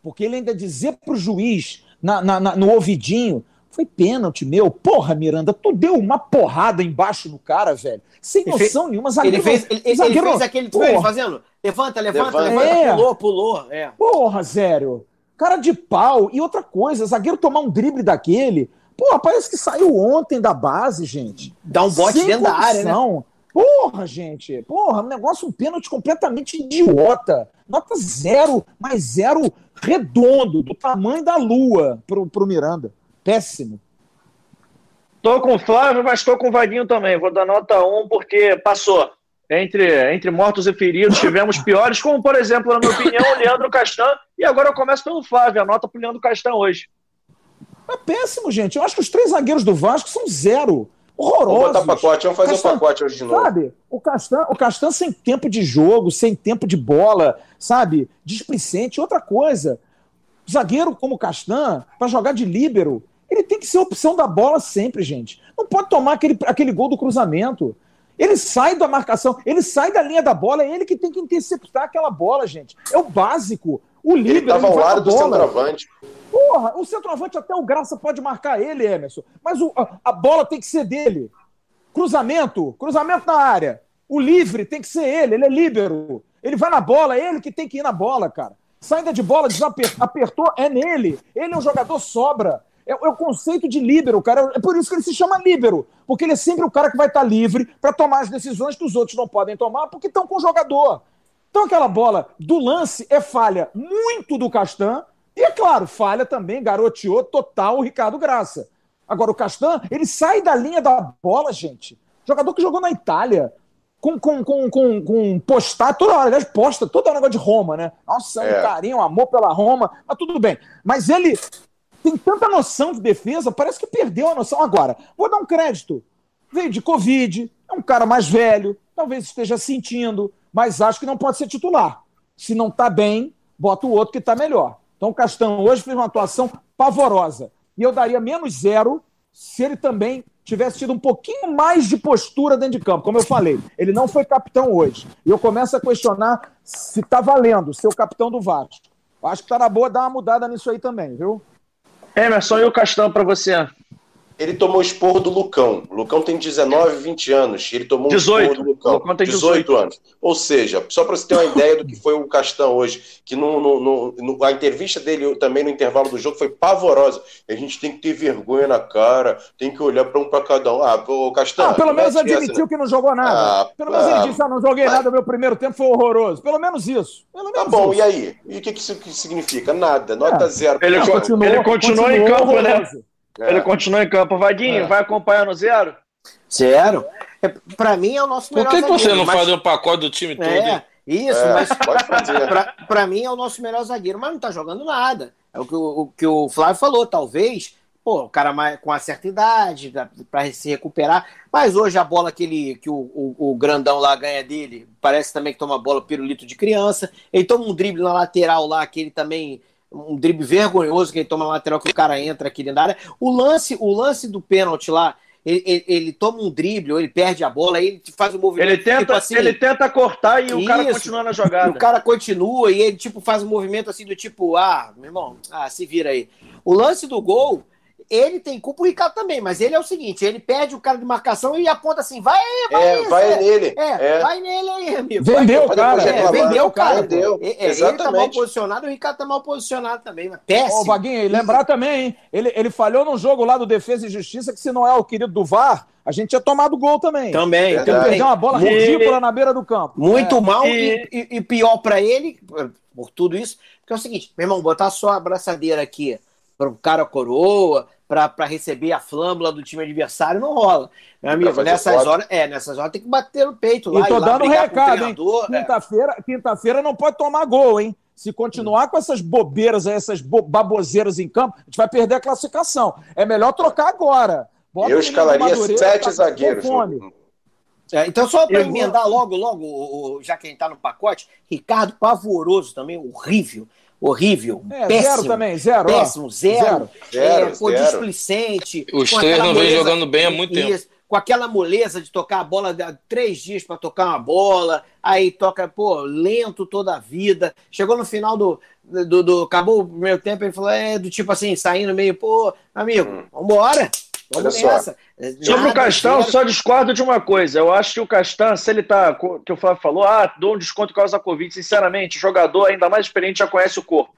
Porque ele ainda dizer pro juiz, na, na, na, no ouvidinho, foi pênalti meu. Porra, Miranda, tu deu uma porrada embaixo no cara, velho. Sem noção fez, nenhuma. Zagueiro, ele fez, ele, zagueiro, ele fez aquele porra. fazendo. Levanta, levanta, levanta. levanta é. Pulou, pulou. É. Porra, Zério. Cara de pau. E outra coisa, zagueiro tomar um drible daquele. Porra, parece que saiu ontem da base, gente. Dá um bote Sem dentro condição. da área, né? Porra, gente. Porra, um negócio, um pênalti completamente idiota. Nota zero, mas zero redondo, do tamanho da lua pro, pro Miranda. Péssimo. Tô com o Flávio, mas tô com o Vaguinho também. Vou dar nota 1 porque passou. Entre, entre mortos e feridos, tivemos piores, como, por exemplo, na minha opinião, o Leandro Castan. E agora eu começo pelo Flávio. A nota pro Leandro Castan hoje. É péssimo, gente. Eu acho que os três zagueiros do Vasco são zero. Horrorosos. Vamos botar pacote, vamos fazer o um pacote hoje de novo. Sabe, o Castan, o Castan sem tempo de jogo, sem tempo de bola, sabe? Displicente. Outra coisa, zagueiro como Castan, para jogar de líbero, ele tem que ser opção da bola sempre, gente. Não pode tomar aquele, aquele gol do cruzamento. Ele sai da marcação, ele sai da linha da bola, é ele que tem que interceptar aquela bola, gente. É o básico. O líder. Ele estava ao lado do centroavante. Porra, o centroavante até o Graça pode marcar ele, Emerson. Mas o, a, a, bola tem que ser dele. Cruzamento, cruzamento na área. O livre tem que ser ele, ele é líbero. Ele vai na bola, ele que tem que ir na bola, cara. Saída de bola, apertou, é nele. Ele é um jogador sobra. É, é, o conceito de líbero, cara. É por isso que ele se chama líbero. Porque ele é sempre o cara que vai estar livre para tomar as decisões que os outros não podem tomar porque estão com o jogador. Então aquela bola do lance é falha muito do Castan. E é claro, falha também, garoteou total o Ricardo Graça. Agora, o Castan, ele sai da linha da bola, gente. Jogador que jogou na Itália, com, com, com, com, com postar toda hora, aliás, posta todo o negócio de Roma, né? Nossa, é. um carinho, um amor pela Roma, mas tudo bem. Mas ele tem tanta noção de defesa, parece que perdeu a noção. Agora, vou dar um crédito. Veio de Covid, é um cara mais velho, talvez esteja sentindo, mas acho que não pode ser titular. Se não está bem, bota o outro que está melhor. Então o Castão hoje fez uma atuação pavorosa. E eu daria menos zero se ele também tivesse tido um pouquinho mais de postura dentro de campo. Como eu falei, ele não foi capitão hoje. E eu começo a questionar se está valendo ser o capitão do Vasco. Acho que está na boa dar uma mudada nisso aí também, viu? Emerson, e o Castão para você? Ele tomou esporro do Lucão. O Lucão tem 19, 20 anos. Ele tomou 18. esporro do Lucão. Lucão tem 18. 18 anos. Ou seja, só para você ter uma ideia do que foi o Castão hoje, que no, no, no, a entrevista dele também no intervalo do jogo foi pavorosa. A gente tem que ter vergonha na cara, tem que olhar para um para cada um. Ah, o Castão. Ah, pelo menos admitiu essa, né? que não jogou nada. Ah, pelo menos ah, ele disse: ah, não joguei ah, nada, meu primeiro tempo foi horroroso. Pelo menos isso. Pelo tá menos tá bom, isso. e aí? E o que, que isso significa? Nada, nota é. zero. Ele, continuou, ele continuou, continuou em campo, né? É. Ele continua em campo. Vaguinho, é. vai acompanhar no zero? Zero. É, para mim é o nosso melhor zagueiro. Por que, você não mas... faz um pacote do time todo? É, isso, é, mas *laughs* para mim é o nosso melhor zagueiro, mas não tá jogando nada. É o que o, o que o Flávio falou, talvez, pô, o cara mais, com uma certa idade, para se recuperar. Mas hoje a bola que, ele, que o, o, o, grandão lá ganha dele, parece também que toma bola pirulito de criança. Ele toma um drible na lateral lá, que ele também um drible vergonhoso que ele toma na lateral que o cara entra aqui dentro da área. O lance, o lance do pênalti lá, ele, ele, ele toma um drible, ou ele perde a bola, aí ele faz um movimento. Ele tenta, tipo assim, ele tenta cortar e o cara Isso. continua na jogada. o cara continua e ele tipo faz um movimento assim do tipo, ah, meu irmão, ah, se vira aí. O lance do gol, ele tem culpa, o Ricardo também, mas ele é o seguinte, ele perde o cara de marcação e aponta assim, vai aí, vai É, aí, vai Zé. nele. É, É. vai nele aí, amigo. Vendeu, Vai- cara. É, vendeu o cara. Vendeu. É, é, ele tá mal posicionado, o Ricardo tá mal posicionado também, mas péssimo. Ô, Vaguinho, e lembrar também, hein? Ele, ele falhou num jogo lá do Defesa e Justiça que se não é o querido do VAR, a gente tinha tomado gol também. Também, Porque ele Verdade. perdeu uma bola E- ridícula na beira do campo. Muito É. mal e- e, e- e pior pra ele, por tudo isso, porque é o seguinte, meu irmão, botar só a abraçadeira aqui pro cara coroa, pra, pra receber a flâmula do time adversário, não rola. Meu amigo, nessas horas, é, nessas horas tem que bater no peito lá. E tô lá dando o recado, hein? é. Quinta-feira quinta não pode tomar gol, hein? Se continuar com essas bobeiras aí, essas bo- baboseiras em campo, a gente vai perder a classificação. É melhor trocar agora. Bota Eu escalaria Madureira, sete tá zagueiros. fome. É, então, só para Eu vou- emendar logo, logo, já que a gente tá no pacote, Ricardo pavoroso também, horrível, horrível, É, péssimo. zero também, zero. Péssimo, zero. Zero, é, zero. displicente. Os três não vêm moleza- jogando bem há muito tempo. Isso, com aquela moleza de tocar a bola, três dias para tocar uma bola, aí toca, pô, lento toda a vida. Chegou no final do. do, do- acabou o primeiro tempo, ele falou, é, do tipo assim, saindo meio, pô, amigo, vambora. Vamos Olha só. nessa. Sobre o Castan, eu só discordo de uma coisa. Eu acho que o Castan, se ele tá. Que o Flávio falou, ah, dou um desconto por causa da Covid. Sinceramente, o jogador ainda mais experiente já conhece o corpo.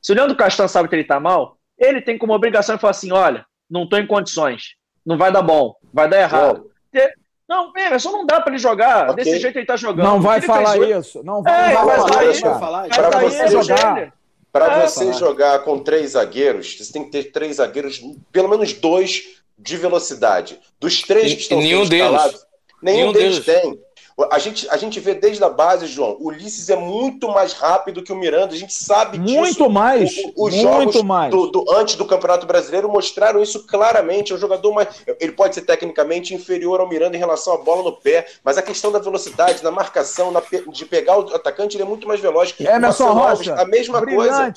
Se o Leandro Castan sabe que ele tá mal, ele tem como obrigação de falar assim: olha, não tô em condições. Não vai dar bom, vai dar errado. Te- Não, Emerson, não dá pra ele jogar. Ok. Desse jeito ele tá jogando. Não vai que falar fez isso. Não vai, É, não vai falar isso. Aí você jogar. Para É, você falar. jogar com três zagueiros, você tem que ter três zagueiros, pelo menos dois de velocidade. Dos três E- que estão nenhum sendo escalados, nenhum, Nenhum deles, deles. tem. A gente, a gente vê desde a base, João, o Ulisses é muito mais rápido que o Miranda, a gente sabe disso. Muito mais. O- os muito jogos mais. Do, do- antes do Campeonato Brasileiro mostraram isso claramente. É um jogador mais. Ele pode ser tecnicamente inferior ao Miranda em relação à bola no pé, mas a questão da velocidade, na marcação, na de pegar o atacante, ele é muito mais veloz. Emerson Marcelo Alves, Rocha, a mesma coisa.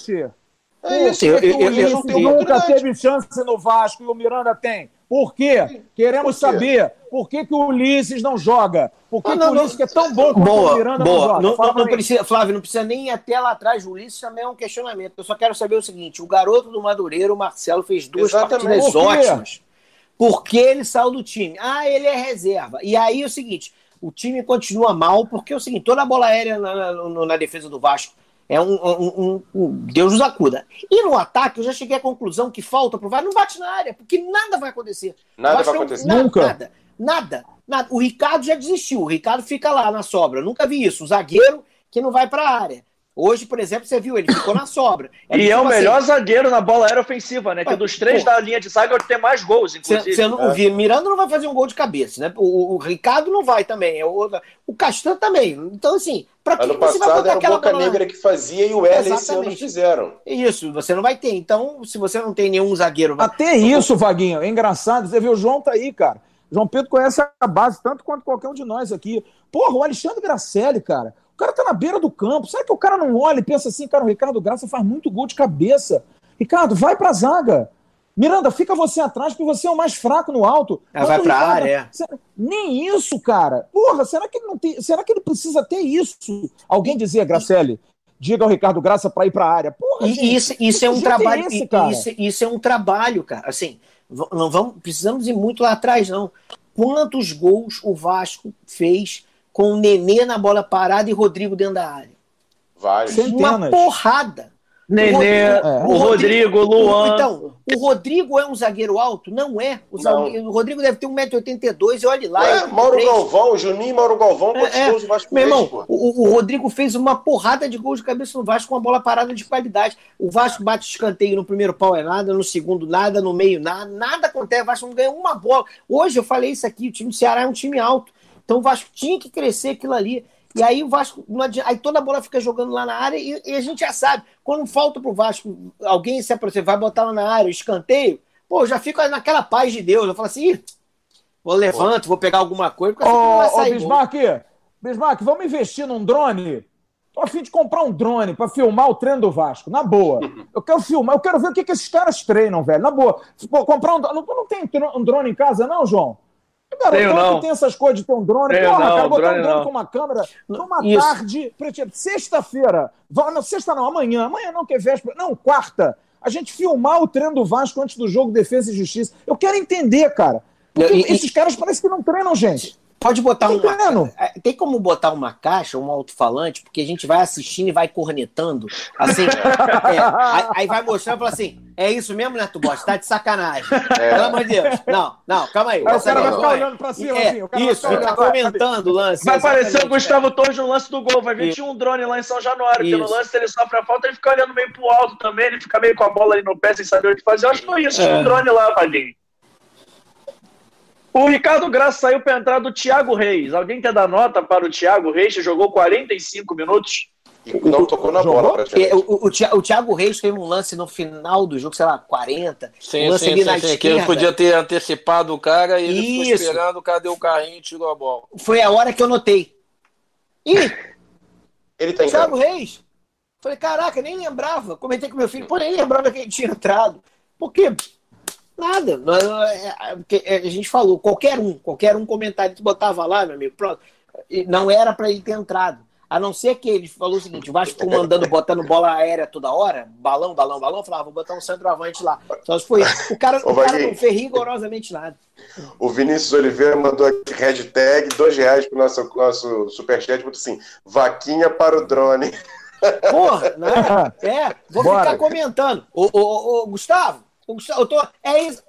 É isso, Eu- que eu- o eu- eu- eu- nunca teve chance no Vasco e o Miranda tem. Por quê? Queremos Por quê? saber por que, que o Ulisses não joga. Por que, Ah, que não, o Ulisses, não. que é tão bom quanto o Boa, Miranda, não boa. joga? Não, Fala não- não mim. precisa, Flávio, não precisa nem ir até lá atrás. O Ulisses também é um questionamento. Eu só quero saber o seguinte: o garoto do Madureira, o Marcelo, fez duas Exatamente. partidas Por ótimas. Por que ele saiu do time? Ah, ele é reserva. E aí é o seguinte: o time continua mal, porque é o seguinte: toda a bola aérea na, na- na defesa do Vasco é um, um- um- um- Deus nos acuda. E no ataque, eu já cheguei à conclusão que falta pro Vasco, não bate na área, porque nada vai acontecer. Nada vai não- acontecer. Nada, Nunca. Nada, nada, nada. O Ricardo já desistiu. O Ricardo fica lá na sobra. Eu nunca vi isso. O zagueiro que não vai para a área. Hoje, por exemplo, você viu, ele ficou na sobra. E tipo é o assim, melhor zagueiro na bola aérea ofensiva, né? Que Ah, dos três pô. da linha de zaga é o que tem mais gols, Você inclusive. você não viu, Miranda não vai fazer um gol de cabeça, né? O, o Ricardo não vai também. é O, o Castan também. Então, assim, que Ano você vai passado era o aquela Boca? Negra que fazia e o Erle esse ano fizeram. Isso, você não vai ter. Então, se você não tem nenhum zagueiro. Até isso, Vaguinho, é engraçado. Você vê, o João tá aí, cara. João Pedro conhece a base tanto quanto qualquer um de nós aqui. Porra, o Alexandre Gracelli, cara. O cara tá na beira do campo. Será que o cara não olha e pensa assim, cara, o Ricardo Graça faz muito gol de cabeça. Ricardo, vai pra zaga. Miranda, fica você atrás, porque você é o mais fraco no alto. Ah, vai Quanto o pra Ricardo- área, é. Será- Nem isso, cara. Porra, será que ele não tem. Será que ele precisa ter isso? Alguém dizia, Gracelli, diga ao Ricardo Graça pra ir pra área. Porra, E gente, isso, isso é um é trabalho. esse, cara? isso, isso é um trabalho, cara. Assim, não vamos, precisamos ir muito lá atrás, não. Quantos gols o Vasco fez com o Nenê na bola parada e Rodrigo dentro da área? Vários. Uma porrada. Nenê, Rodrigo- é. o Rodrigo, o Luan. Então, o Rodrigo é um zagueiro alto? Não é. O, Não. zagueiro- o Rodrigo deve ter 1,82m e olhe lá. Ele- Mauro Galvão, Juninho e Mauro Galvão, quantos É, é. gols o Vasco Meu fez, irmão, o, o Rodrigo fez uma porrada de gols de cabeça no Vasco com uma bola parada de qualidade. O Vasco bate escanteio no primeiro pau é nada, no segundo nada, no meio nada, nada acontece. O Vasco não ganha uma bola. Hoje eu falei isso aqui, o time do Ceará é um time alto. Então o Vasco tinha que crescer aquilo ali. E aí o Vasco, adianta, aí toda a bola fica jogando lá na área e, e a gente já sabe, quando falta pro Vasco, alguém se aproxima, vai botar lá na área, escanteio, pô, já fica naquela paz de Deus. Eu falo assim, "Ih, vou levanto, vou pegar alguma coisa, porque não vai Ô, ô sair gol." Bismarck, Bismarck, vamos investir num drone? Tô a fim de comprar um drone para filmar o treino do Vasco, na boa. *laughs* Eu quero filmar, eu quero ver o que, que esses caras treinam, velho, na boa. Pô, comprar um não, não tem um drone em casa, não, João? Cara, Tenho, não. tem essas coisas de ter um drone. Tenho, Porra, não, cara, botar um drone não. com uma câmera numa Isso. tarde, sexta-feira, não, sexta não, amanhã, amanhã não, que é véspera, não, quarta, a gente filmar o treino do Vasco antes do jogo Defesa e Justiça. Eu quero entender, cara. Porque e, esses caras parecem que não treinam, gente. Pode botar um. É, tem como botar uma caixa, um alto-falante, porque a gente vai assistindo e vai cornetando. Assim, é, aí, aí, vai mostrando e fala assim: é isso mesmo, Neto Bosta? Tá de sacanagem. É. Pelo amor de Deus. Não, não, calma aí. aí o cara vai ficar olhando pra cima, é, assim. isso, fica comentando o lance. Vai aparecer o Gustavo Torres no lance do gol. Vai vir tinha um drone lá em São Januário, porque no lance ele sofre a falta, ele fica olhando meio pro alto também, ele fica meio com a bola ali no pé sem saber o que fazer. Eu acho que foi isso, tinha um é. drone lá, Vaguinho. O Ricardo Graça saiu para entrar do Thiago Reis. Alguém quer dar nota para o Thiago Reis, que jogou 45 minutos? E não tocou na bola, praticamente. O, o, o, Thiago Reis teve um lance no final do jogo, sei lá, 40. Sim, um lance sim, sim, sim que ele podia ter antecipado o cara e ele Isso. ficou esperando, o cara deu o carrinho e tirou a bola. Foi a hora que eu notei. Ih! Ele tá Thiago Reis. Falei, caraca, nem lembrava. Comentei com meu filho, pô, nem lembrava que ele tinha entrado. Por quê? Nada. É, é, a gente falou, qualquer um, qualquer um comentário que botava lá, meu amigo, pronto. Não era para ele ter entrado. A não ser que ele falou o seguinte: o Vasco ficou mandando, botando bola aérea toda hora, balão, balão, balão. Falava, vou botar um centroavante lá. Só se foi. O cara, o cara não fez rigorosamente nada. O Vinícius Oliveira mandou aqui hashtag dois reais pro nosso, nosso superchat, botou assim: vaquinha para o drone. Porra, né? *laughs* É, vou Bora. ficar comentando. Ô, ô, ô, Gustavo, eu tô, é isso.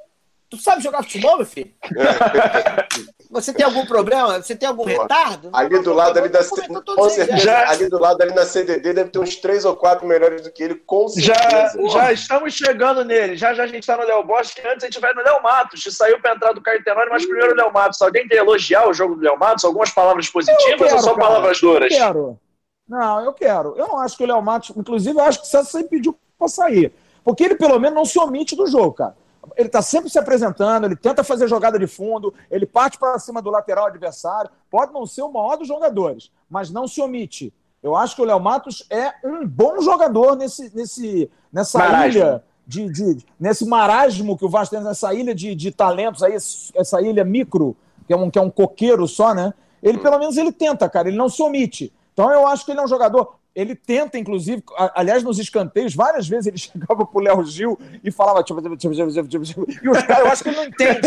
Tu sabe jogar futebol, meu filho? *laughs* Você tem algum problema? Você tem algum retardo? Ali do lado ali da com certeza, ali do lado ali na CDD deve ter uns três ou quatro melhores do que ele, com certeza. Já, já estamos chegando nele. Já já a gente está no Léo Bosch, que antes a gente vai no Léo Matos, que saiu para entrar do Caetenone, mas primeiro o Léo Matos. Alguém quer elogiar o jogo do Léo Matos? Algumas palavras positivas quero, ou só cara, palavras duras? Eu quero. Não, eu quero. Eu não acho que o Léo Matos, inclusive, eu acho que o César sempre pediu para sair. Porque ele, pelo menos, não se omite do jogo, cara. Ele está sempre se apresentando, ele tenta fazer jogada de fundo, ele parte para cima do lateral adversário. Pode não ser o maior dos jogadores, mas não se omite. Eu acho que o Léo Matos é um bom jogador nesse, nesse, nessa ilha de, de, nesse marasmo que o Vasco tem, nessa ilha de, de talentos aí, essa ilha micro, que é, um, que é um coqueiro só, né? Ele, pelo menos, ele tenta, cara, ele não se omite. Então eu acho que ele é um jogador ele tenta, inclusive, aliás, nos escanteios, várias vezes ele *laughs* chegava pro Léo Gil e falava. Tipo, tipo, tipo, e os *laughs* caras, eu acho que ele não entende.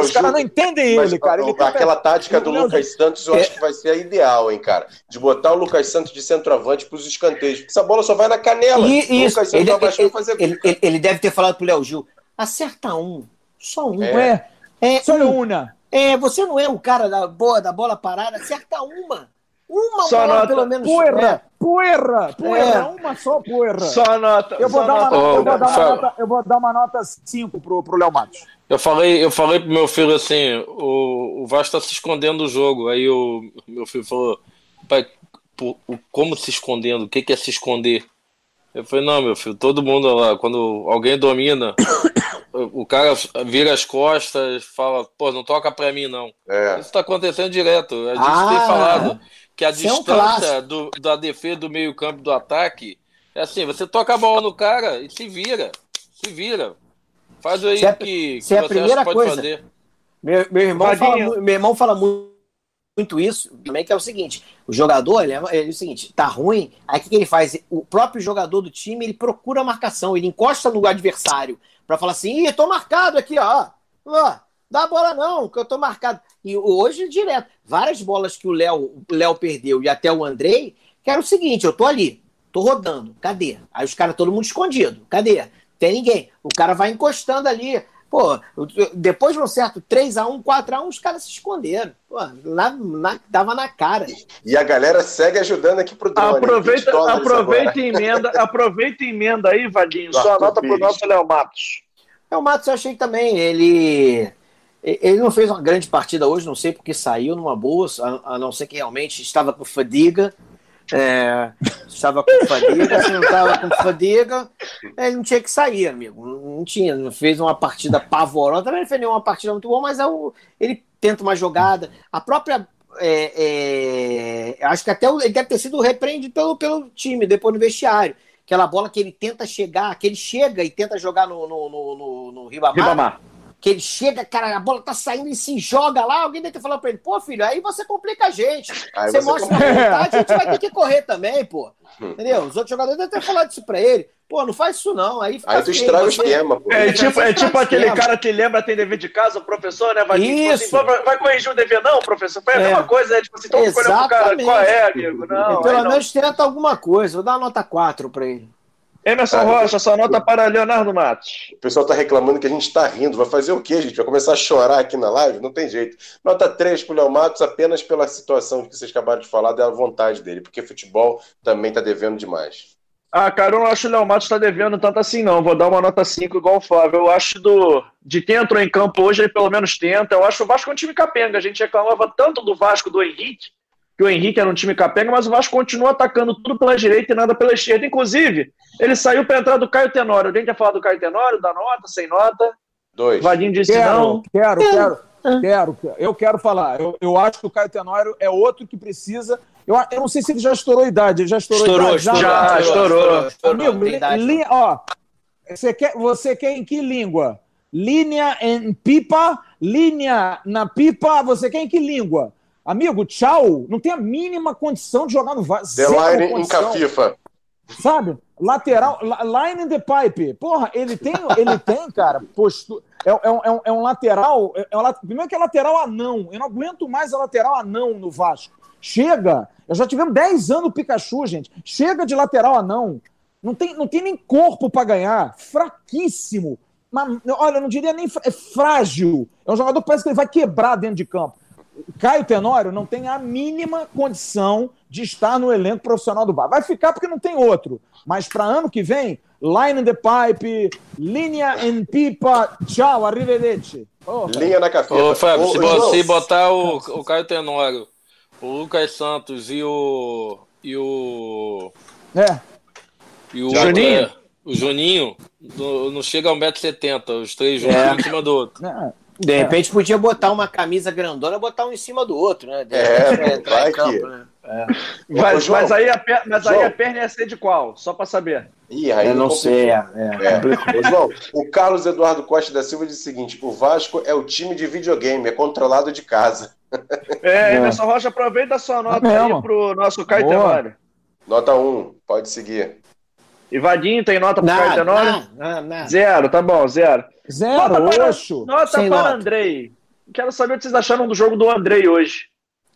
os caras não entendem ele, cara. Ele aquela tática do Lucas Santos, eu acho que vai ser a ideal, hein, cara. De botar o Lucas Santos de centroavante pros escanteios. Porque essa bola só vai na canela. E, isso, ele, ele, fazer ele, ele, ele, deve ter falado pro Léo Gil: acerta um. Só um. É. é, é só um. uma. É, você não é o cara da boa da bola parada, acerta uma. Uma só bola, nota. pelo menos. Poeira, é. poeira, poeira, é. uma só poeira. Só nota. Eu vou, dar, nota. Uma, oh, eu vou dar uma nota. Eu vou dar uma nota 5 pro, pro Léo Matos. Eu falei, eu falei pro meu filho assim: o, o Vasco tá se escondendo do jogo. Aí o meu filho falou: pai, como se escondendo? O que, que é se esconder? Eu falei: não, meu filho, todo mundo lá, quando alguém domina, *coughs* o cara vira as costas, fala: pô, não toca pra mim não. É. Isso tá acontecendo direto. A gente ah. tem falado que a Isso distância é um do, da defesa do meio-campo do ataque é assim: você toca a bola no cara e se vira. Se vira. Faz aí se é, que, que é a primeira coisa. Fazer. Meu, meu, irmão fala, meu irmão fala muito, muito isso também, que é o seguinte: o jogador, ele é, ele é, o seguinte, tá ruim, aí o que, que ele faz? O próprio jogador do time, ele procura a marcação, ele encosta no adversário para falar assim: ih, tô marcado aqui, ó. ó dá a bola não, que eu tô marcado. E hoje, direto, várias bolas que o Léo Léo perdeu e até o Andrei, que era o seguinte, eu tô ali, tô rodando, cadê? Aí os caras, todo mundo escondido, cadê? Tem ninguém. O cara vai encostando ali. Pô, depois de um certo 3x1, 4x1, os caras se esconderam. Pô, na, na, dava na cara. E a galera segue ajudando aqui pro drone. Aproveita, aproveita e emenda, aproveita e emenda aí, Vadinho. Só anota pro nosso Léo Matos. É, o Matos eu achei também, ele ele não fez uma grande partida hoje, não sei porque saiu numa boa, a, não ser que realmente estava com fadiga. É, estava com fadiga, se não estava com fadiga, ele não tinha que sair, amigo. Não tinha, não fez uma partida pavorosa. Também não fez nenhuma partida muito boa, mas é o, ele tenta uma jogada. A própria é, é, acho que até ele deve ter sido repreendido pelo, pelo time depois no vestiário. Aquela bola que ele tenta chegar, que ele chega e tenta jogar no, no, no, no, no Ribamar. Ribamar que ele chega, cara, a bola tá saindo e se joga lá, alguém deve ter falado pra ele, pô, filho, aí você complica a gente. Aí você, você mostra complica. vontade, a gente vai ter que correr também, pô. Hum. Entendeu? Os outros jogadores devem ter falado isso pra ele. Pô, não faz isso não. Aí, aí tu estraga o esquema, pô. É, tipo, é tipo aquele cara que lembra tem dever de casa, o professor, né? Vai, tipo assim, vai corrigir o dever, não, professor? Foi a é. mesma coisa, né? Tipo assim, então cara, qual é, amigo? Não, pelo menos tenta alguma coisa. Vou dar uma nota 4 pra ele. Emerson ah, Rocha, sua nota para Leonardo Matos. O pessoal está reclamando que a gente está rindo. Vai fazer o quê, gente? Vai começar a chorar aqui na live? Não tem jeito. Nota 3 para o Léo Matos, apenas pela situação que vocês acabaram de falar, da vontade dele, porque futebol também está devendo demais. Ah, cara, eu não acho que o Léo Matos está devendo tanto assim, não. Vou dar uma nota 5 igual o Flávio. Eu acho do de quem entrou em campo hoje, ele pelo menos tenta. Eu acho o Vasco um time capenga. A gente reclamava tanto do Vasco do Henrique que o Henrique era um time capenga, mas o Vasco continua atacando tudo pela direita e nada pela esquerda. Inclusive, ele saiu para entrar do Caio Tenório. Alguém quer falar do Caio Tenório? Da nota, sem nota? Dois. Vadinho disse quero, não. Quero, quero, quero. Eu quero falar. Eu, eu acho que o Caio Tenório é outro que precisa. Eu, eu não sei se ele já estourou a idade. Ele já estourou, estourou idade. Já, já estourou. estourou. Amigo, li, ó, você quer, você quer em que língua? Linha em pipa, linha na pipa, você quer em que língua? Amigo, tchau, não tem a mínima condição de jogar no Vasco. The line em Cafifa. Sabe? Lateral, line in the pipe. Porra, ele tem, ele tem, cara, postura. É, é, é, um, é um lateral. É, é um, primeiro que é lateral anão. Eu não aguento mais a lateral anão no Vasco. Chega! Eu já tivemos 10 anos o Pikachu, gente. Chega de lateral anão. Não tem, não tem nem corpo para ganhar. Fraquíssimo. Mas, olha, eu não diria nem. É frágil. É um jogador que parece que ele vai quebrar dentro de campo. Caio Tenório não tem a mínima condição de estar no elenco profissional do bar. Vai ficar porque não tem outro. Mas para ano que vem, line in the pipe, linha em pipa, tchau, arrivederci. Oh, Linha na café. Ô, Fábio, se você botar o, o Caio Tenório, o Lucas Santos e o. E o. É. E o Juninho. É, o Juninho não chega a 1,70m, os três juntos é. em cima do outro. É. De é. repente podia botar uma camisa grandona, botar um em cima do outro, né? De é, vai campo, que... né? É. Mas, mas, aí a, per... mas aí a perna ia ser de qual? Só para saber. Ih, aí eu não sei. É, é. Ô, João, o Carlos Eduardo Costa da Silva diz o seguinte: o Vasco é o time de videogame, é controlado de casa. É, Emerson Rocha, aproveita a sua nota é aí pro nosso Caio Tenório. Nota 1, um, pode seguir. Ivadinho tem nota pro Caio Tenório? Zero, tá bom, zero. Zero, nota para, nota para nota. Andrei. Quero saber o que vocês acharam do jogo do Andrei hoje.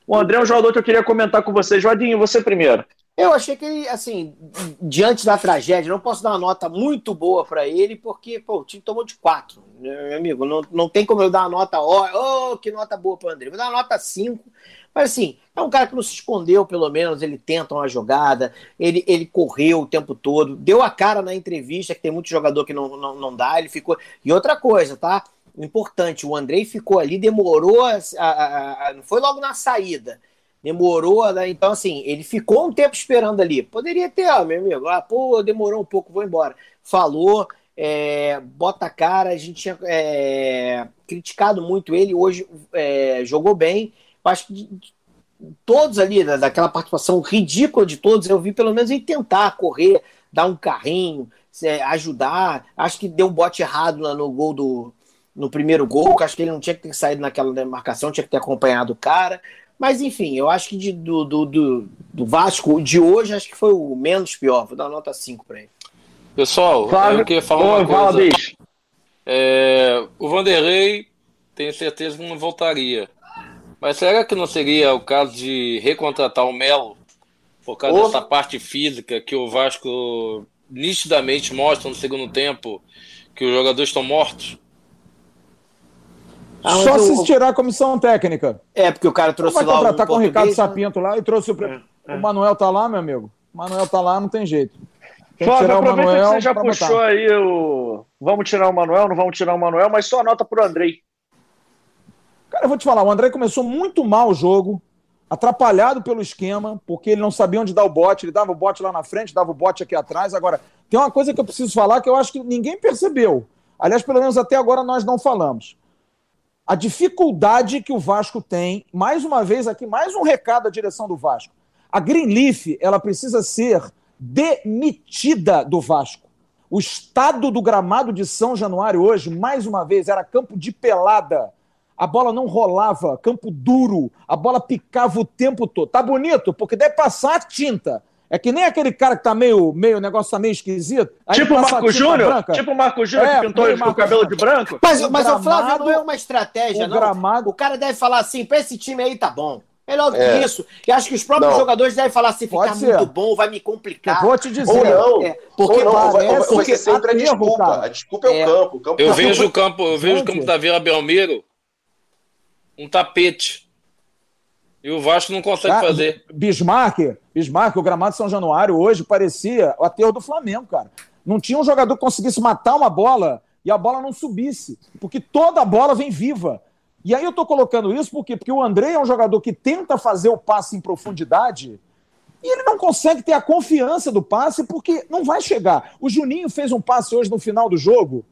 O André é um jogador que eu queria comentar com vocês. Joadinho, você primeiro. Eu achei que ele, assim, diante da tragédia, não posso dar uma nota muito boa para ele, porque pô, o time tomou de quatro. Meu amigo, não, não tem como eu dar uma nota, ó, oh, que nota boa para André. Vou dar uma nota cinco. Mas assim, é um cara que não se escondeu, pelo menos, ele tenta uma jogada, ele, ele correu o tempo todo, deu a cara na entrevista, que tem muito jogador que não, não, não dá, ele ficou. E outra coisa, tá? importante, o Andrei ficou ali, demorou, a, a, a, não foi logo na saída, demorou, então assim, ele ficou um tempo esperando ali, poderia ter, ó, meu amigo, ah, pô, demorou um pouco, vou embora, falou, é, bota a cara, a gente tinha é, criticado muito ele, hoje é, jogou bem, acho que todos ali, daquela participação ridícula de todos, eu vi pelo menos ele tentar correr, dar um carrinho, é, ajudar, acho que deu um bote errado no gol do, no primeiro gol, que acho que ele não tinha que ter saído naquela demarcação, tinha que ter acompanhado o cara. Mas enfim, eu acho que de, do, do, do, do, Vasco de hoje, acho que foi o menos pior. Vou dar nota 5 para ele. Pessoal, Flávio, eu queria falar uma coisa. É, o Vanderlei, tenho certeza que não voltaria. Mas será que não seria o caso de recontratar o Melo por causa dessa parte física que o Vasco nitidamente mostra no segundo tempo que os jogadores estão mortos? Ah, Só se tirar a comissão técnica. É, porque o cara trouxe vai lá o. Vai com o Ricardo né? Sapinto lá e trouxe o. É, é. O Manuel tá lá, meu amigo. O Manuel tá lá, não tem jeito. Tem Flávio, o Manuel. Você já puxou botar. aí o. Vamos tirar o Manuel, não vamos tirar o Manuel, mas só nota pro Andrei. Cara, eu vou te falar, o André começou muito mal o jogo, atrapalhado pelo esquema, porque ele não sabia onde dar o bote, ele dava o bote lá na frente, dava o bote aqui atrás. Agora, tem uma coisa que eu preciso falar que eu acho que ninguém percebeu. Aliás, pelo menos até agora nós não falamos. a dificuldade que o Vasco tem, mais uma vez aqui, mais um recado à direção do Vasco. A Greenleaf, ela precisa ser demitida do Vasco. O estado do gramado de São Januário hoje, mais uma vez, era campo de pelada. A bola não rolava, campo duro, a bola picava o tempo todo. Tá bonito, porque deve passar tinta. É que nem aquele cara que tá meio, meio o negócio tá meio esquisito. tipo o Marco Júnior? Tipo o Marco Júnior é, que pintou o cabelo de branco? Mas, o, mas gramado, o Flávio não é uma estratégia, o não. Gramado... O cara deve falar assim: pra esse time aí tá bom. Melhor do é. que isso. E acho que os próprios não. jogadores devem falar assim: ficar muito bom, vai me complicar. Eu vou te dizer. Ou não. É, porque ou não, parece, vai, porque sempre a desculpa. Cara. A desculpa é, é, o campo. O campo eu, tá vejo o campo eu vejo o campo da Vila Belmiro um tapete. E o Vasco não consegue cara, fazer. Bismarck, Bismarck, o gramado de São Januário hoje parecia o aterro do Flamengo, cara. Não tinha um jogador que conseguisse matar uma bola e a bola não subisse, porque toda a bola vem viva. E aí eu tô colocando isso porque, porque o André é um jogador que tenta fazer o passe em profundidade e ele não consegue ter a confiança do passe porque não vai chegar. O Juninho fez um passe hoje no final do jogo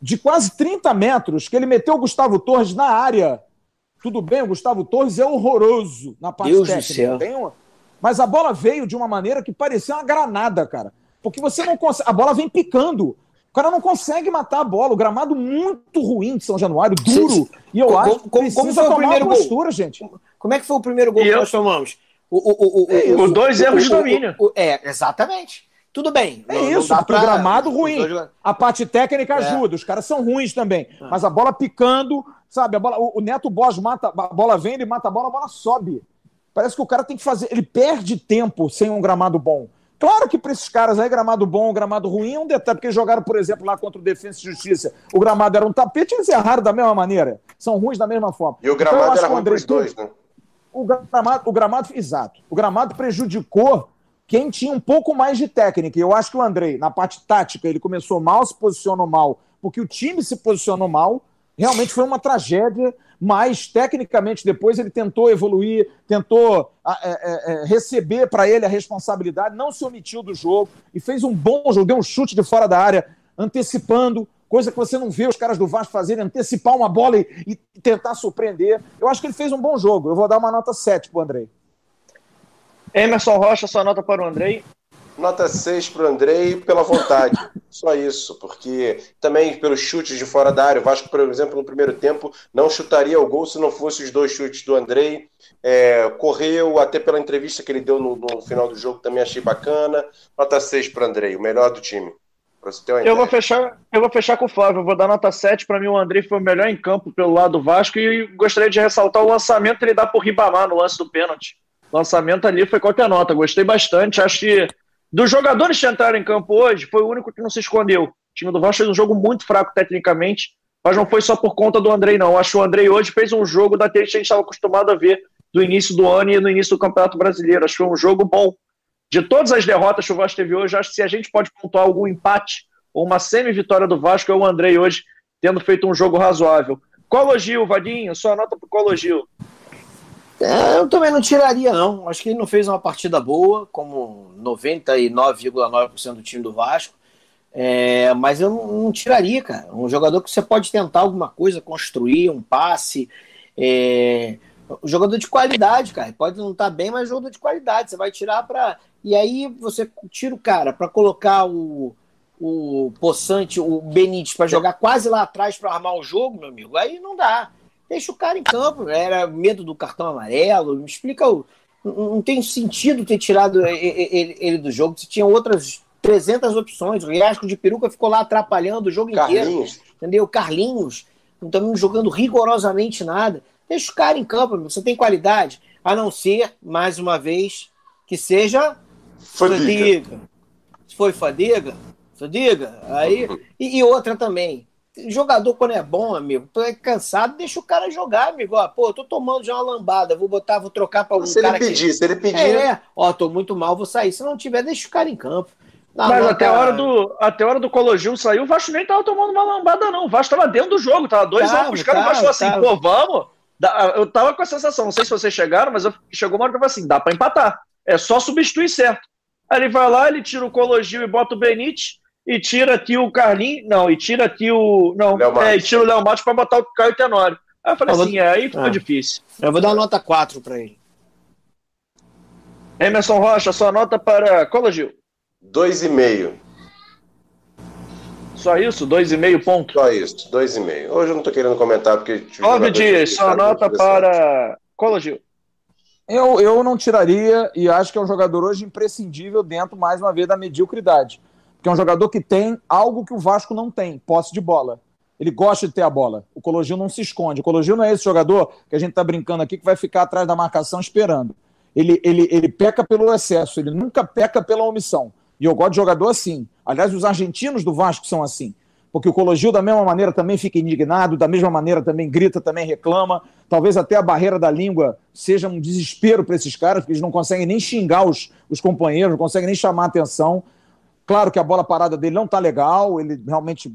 de quase 30 metros, que ele meteu o Gustavo Torres na área tudo bem, o Gustavo Torres é horroroso na parte Deus técnica. Do céu. Uma... Mas a bola veio de uma maneira que parecia uma granada, cara. Porque você não consegue. A bola vem picando. O cara não consegue matar a bola. O gramado muito ruim de São Januário, duro. E eu como, acho que como, como foi o primeiro postura, gol? gente. Como é que foi o primeiro gol e que eu... nós tomamos? O, o, o, é, o, dois erros de domínio. é, exatamente. Tudo bem. É não, isso, não pra... o gramado ruim. A parte técnica é. ajuda, é. os caras são ruins também. Ah. Mas a bola picando, Sabe, a bola, o, Neto Bosch mata, a bola vem, ele mata a bola, a bola sobe. Parece que o cara tem que fazer. Ele perde tempo sem um gramado bom. Claro que para esses caras aí, gramado bom ou gramado ruim é um detalhe, porque jogaram, por exemplo, lá contra o Defensa e Justiça. O gramado era um tapete, eles erraram da mesma maneira. São ruins da mesma forma. E o então, gramado então, era ruim para os dois, né? O gramado, o gramado, exato. O gramado prejudicou quem tinha um pouco mais de técnica. Eu acho que o Andrei, na parte tática, ele começou mal, se posicionou mal, porque o time se posicionou mal realmente foi uma tragédia, mas tecnicamente depois ele tentou evoluir, tentou é, é, é, receber para ele a responsabilidade, não se omitiu do jogo e fez um bom jogo, deu um chute de fora da área, antecipando, coisa que você não vê os caras do Vasco fazerem, antecipar uma bola e, e tentar surpreender. Eu acho que ele fez um bom jogo. Eu vou dar uma nota 7 para o Andrei. Emerson Rocha, sua nota para o Andrei. Nota 6 para o Andrei pela vontade. *laughs* Só isso, porque também pelos chutes de fora da área. O Vasco, por exemplo, no primeiro tempo, não chutaria o gol se não fosse os dois chutes do Andrei. É, correu, até pela entrevista que ele deu no, no, final do jogo, também achei bacana. Nota 6 para o Andrei, o melhor do time. eu vou fechar, eu vou fechar com o Flávio. Eu vou dar nota 7. Para mim, o Andrei foi o melhor em campo pelo lado do Vasco. E gostaria de ressaltar o lançamento que ele dá por Ribamar no lance do pênalti. Lançamento ali foi qualquer nota. Gostei bastante. Acho que dos jogadores que entraram em campo hoje, foi o único que não se escondeu. O time do Vasco fez um jogo muito fraco tecnicamente, mas não foi só por conta do Andrei, não. Acho que o Andrei hoje fez um jogo daquele que a gente estava acostumado a ver do início do ano e no início do Campeonato Brasileiro. Acho que foi um jogo bom. De todas as derrotas que o Vasco teve hoje, acho que se a gente pode pontuar algum empate ou uma semi-vitória do Vasco, é o Andrei hoje tendo feito um jogo razoável. Cologio, Vadinho, sua nota para o Cologio. É, eu também não tiraria, não. Acho que ele não fez uma partida boa, como 99,9% do time do Vasco. É, mas eu não, não, tiraria, cara. Um jogador que você pode tentar alguma coisa, construir um passe. É, um jogador de qualidade, cara. Pode não estar tá bem, mas jogador de qualidade. Você vai tirar para. E aí você tira o cara para colocar o, o Poçante, o Benítez, para jogar quase lá atrás para armar o jogo, meu amigo. Aí não dá. Deixa o cara em campo. Era medo do cartão amarelo. Me explica o. Não tem sentido ter tirado ele, do jogo. Você tinha outras 300 opções. O Riasco de peruca ficou lá atrapalhando o jogo Carlinhos. inteiro. Entendeu? Carlinhos. Não estamos jogando rigorosamente nada. Deixa o cara em campo, você tem qualidade. A não ser, mais uma vez, que seja fadiga. Se foi fadiga, fadiga. Aí, e, e outra também jogador, quando é bom, amigo, tu é cansado, deixa o cara jogar, amigo. Ó, pô, eu tô tomando já uma lambada, vou botar, vou trocar para algum se cara. Se ele pedir, que... se ele pedir. É, ó, tô muito mal, vou sair. Se não tiver, deixa o cara em campo. Não, Mas até, a hora do, até a hora do Cologil sair, o Vasco nem tava tomando uma lambada, não. O Vasco tava dentro do jogo, tava 2 a 1 um. Os caras Vasco assim, pô, vamos. Eu tava com a sensação, não sei se vocês chegaram, mas eu, chegou uma hora que eu falei assim: dá pra empatar. É só substituir certo. Aí ele vai lá, ele tira o Cologil e bota o Benítez e tira aqui o Carlinhos. Não, e tira aqui o. Não, é, e tira o Léo Matos para botar o Caio Tenório. Aí eu falei assim, é, aí ficou Ah. difícil. Eu vou dar nota 4 pra ele. Emerson Rocha, sua nota para Cola Gil. Dois e meio. Só isso? Dois e meio ponto. Só isso, dois e meio. Hoje eu não tô querendo comentar porque. tive Nove dias, sua nota para Cola Gil. Eu, eu não tiraria e acho que é um jogador hoje imprescindível dentro, mais uma vez, da mediocridade. Porque é um jogador que tem algo que o Vasco não tem, posse de bola. Ele gosta de ter a bola. O Cologil não se esconde. O Cologil não é esse jogador que a gente está brincando aqui que vai ficar atrás da marcação esperando. Ele, ele, ele peca pelo excesso, ele nunca peca pela omissão. E eu gosto de jogador assim. Aliás, os argentinos do Vasco são assim. Porque o Cologil, da mesma maneira, também fica indignado, da mesma maneira também grita, também reclama. Talvez até a barreira da língua seja um desespero para esses caras, porque eles não conseguem nem xingar os, os companheiros, não conseguem nem chamar a atenção. Claro que a bola parada dele não está legal, ele realmente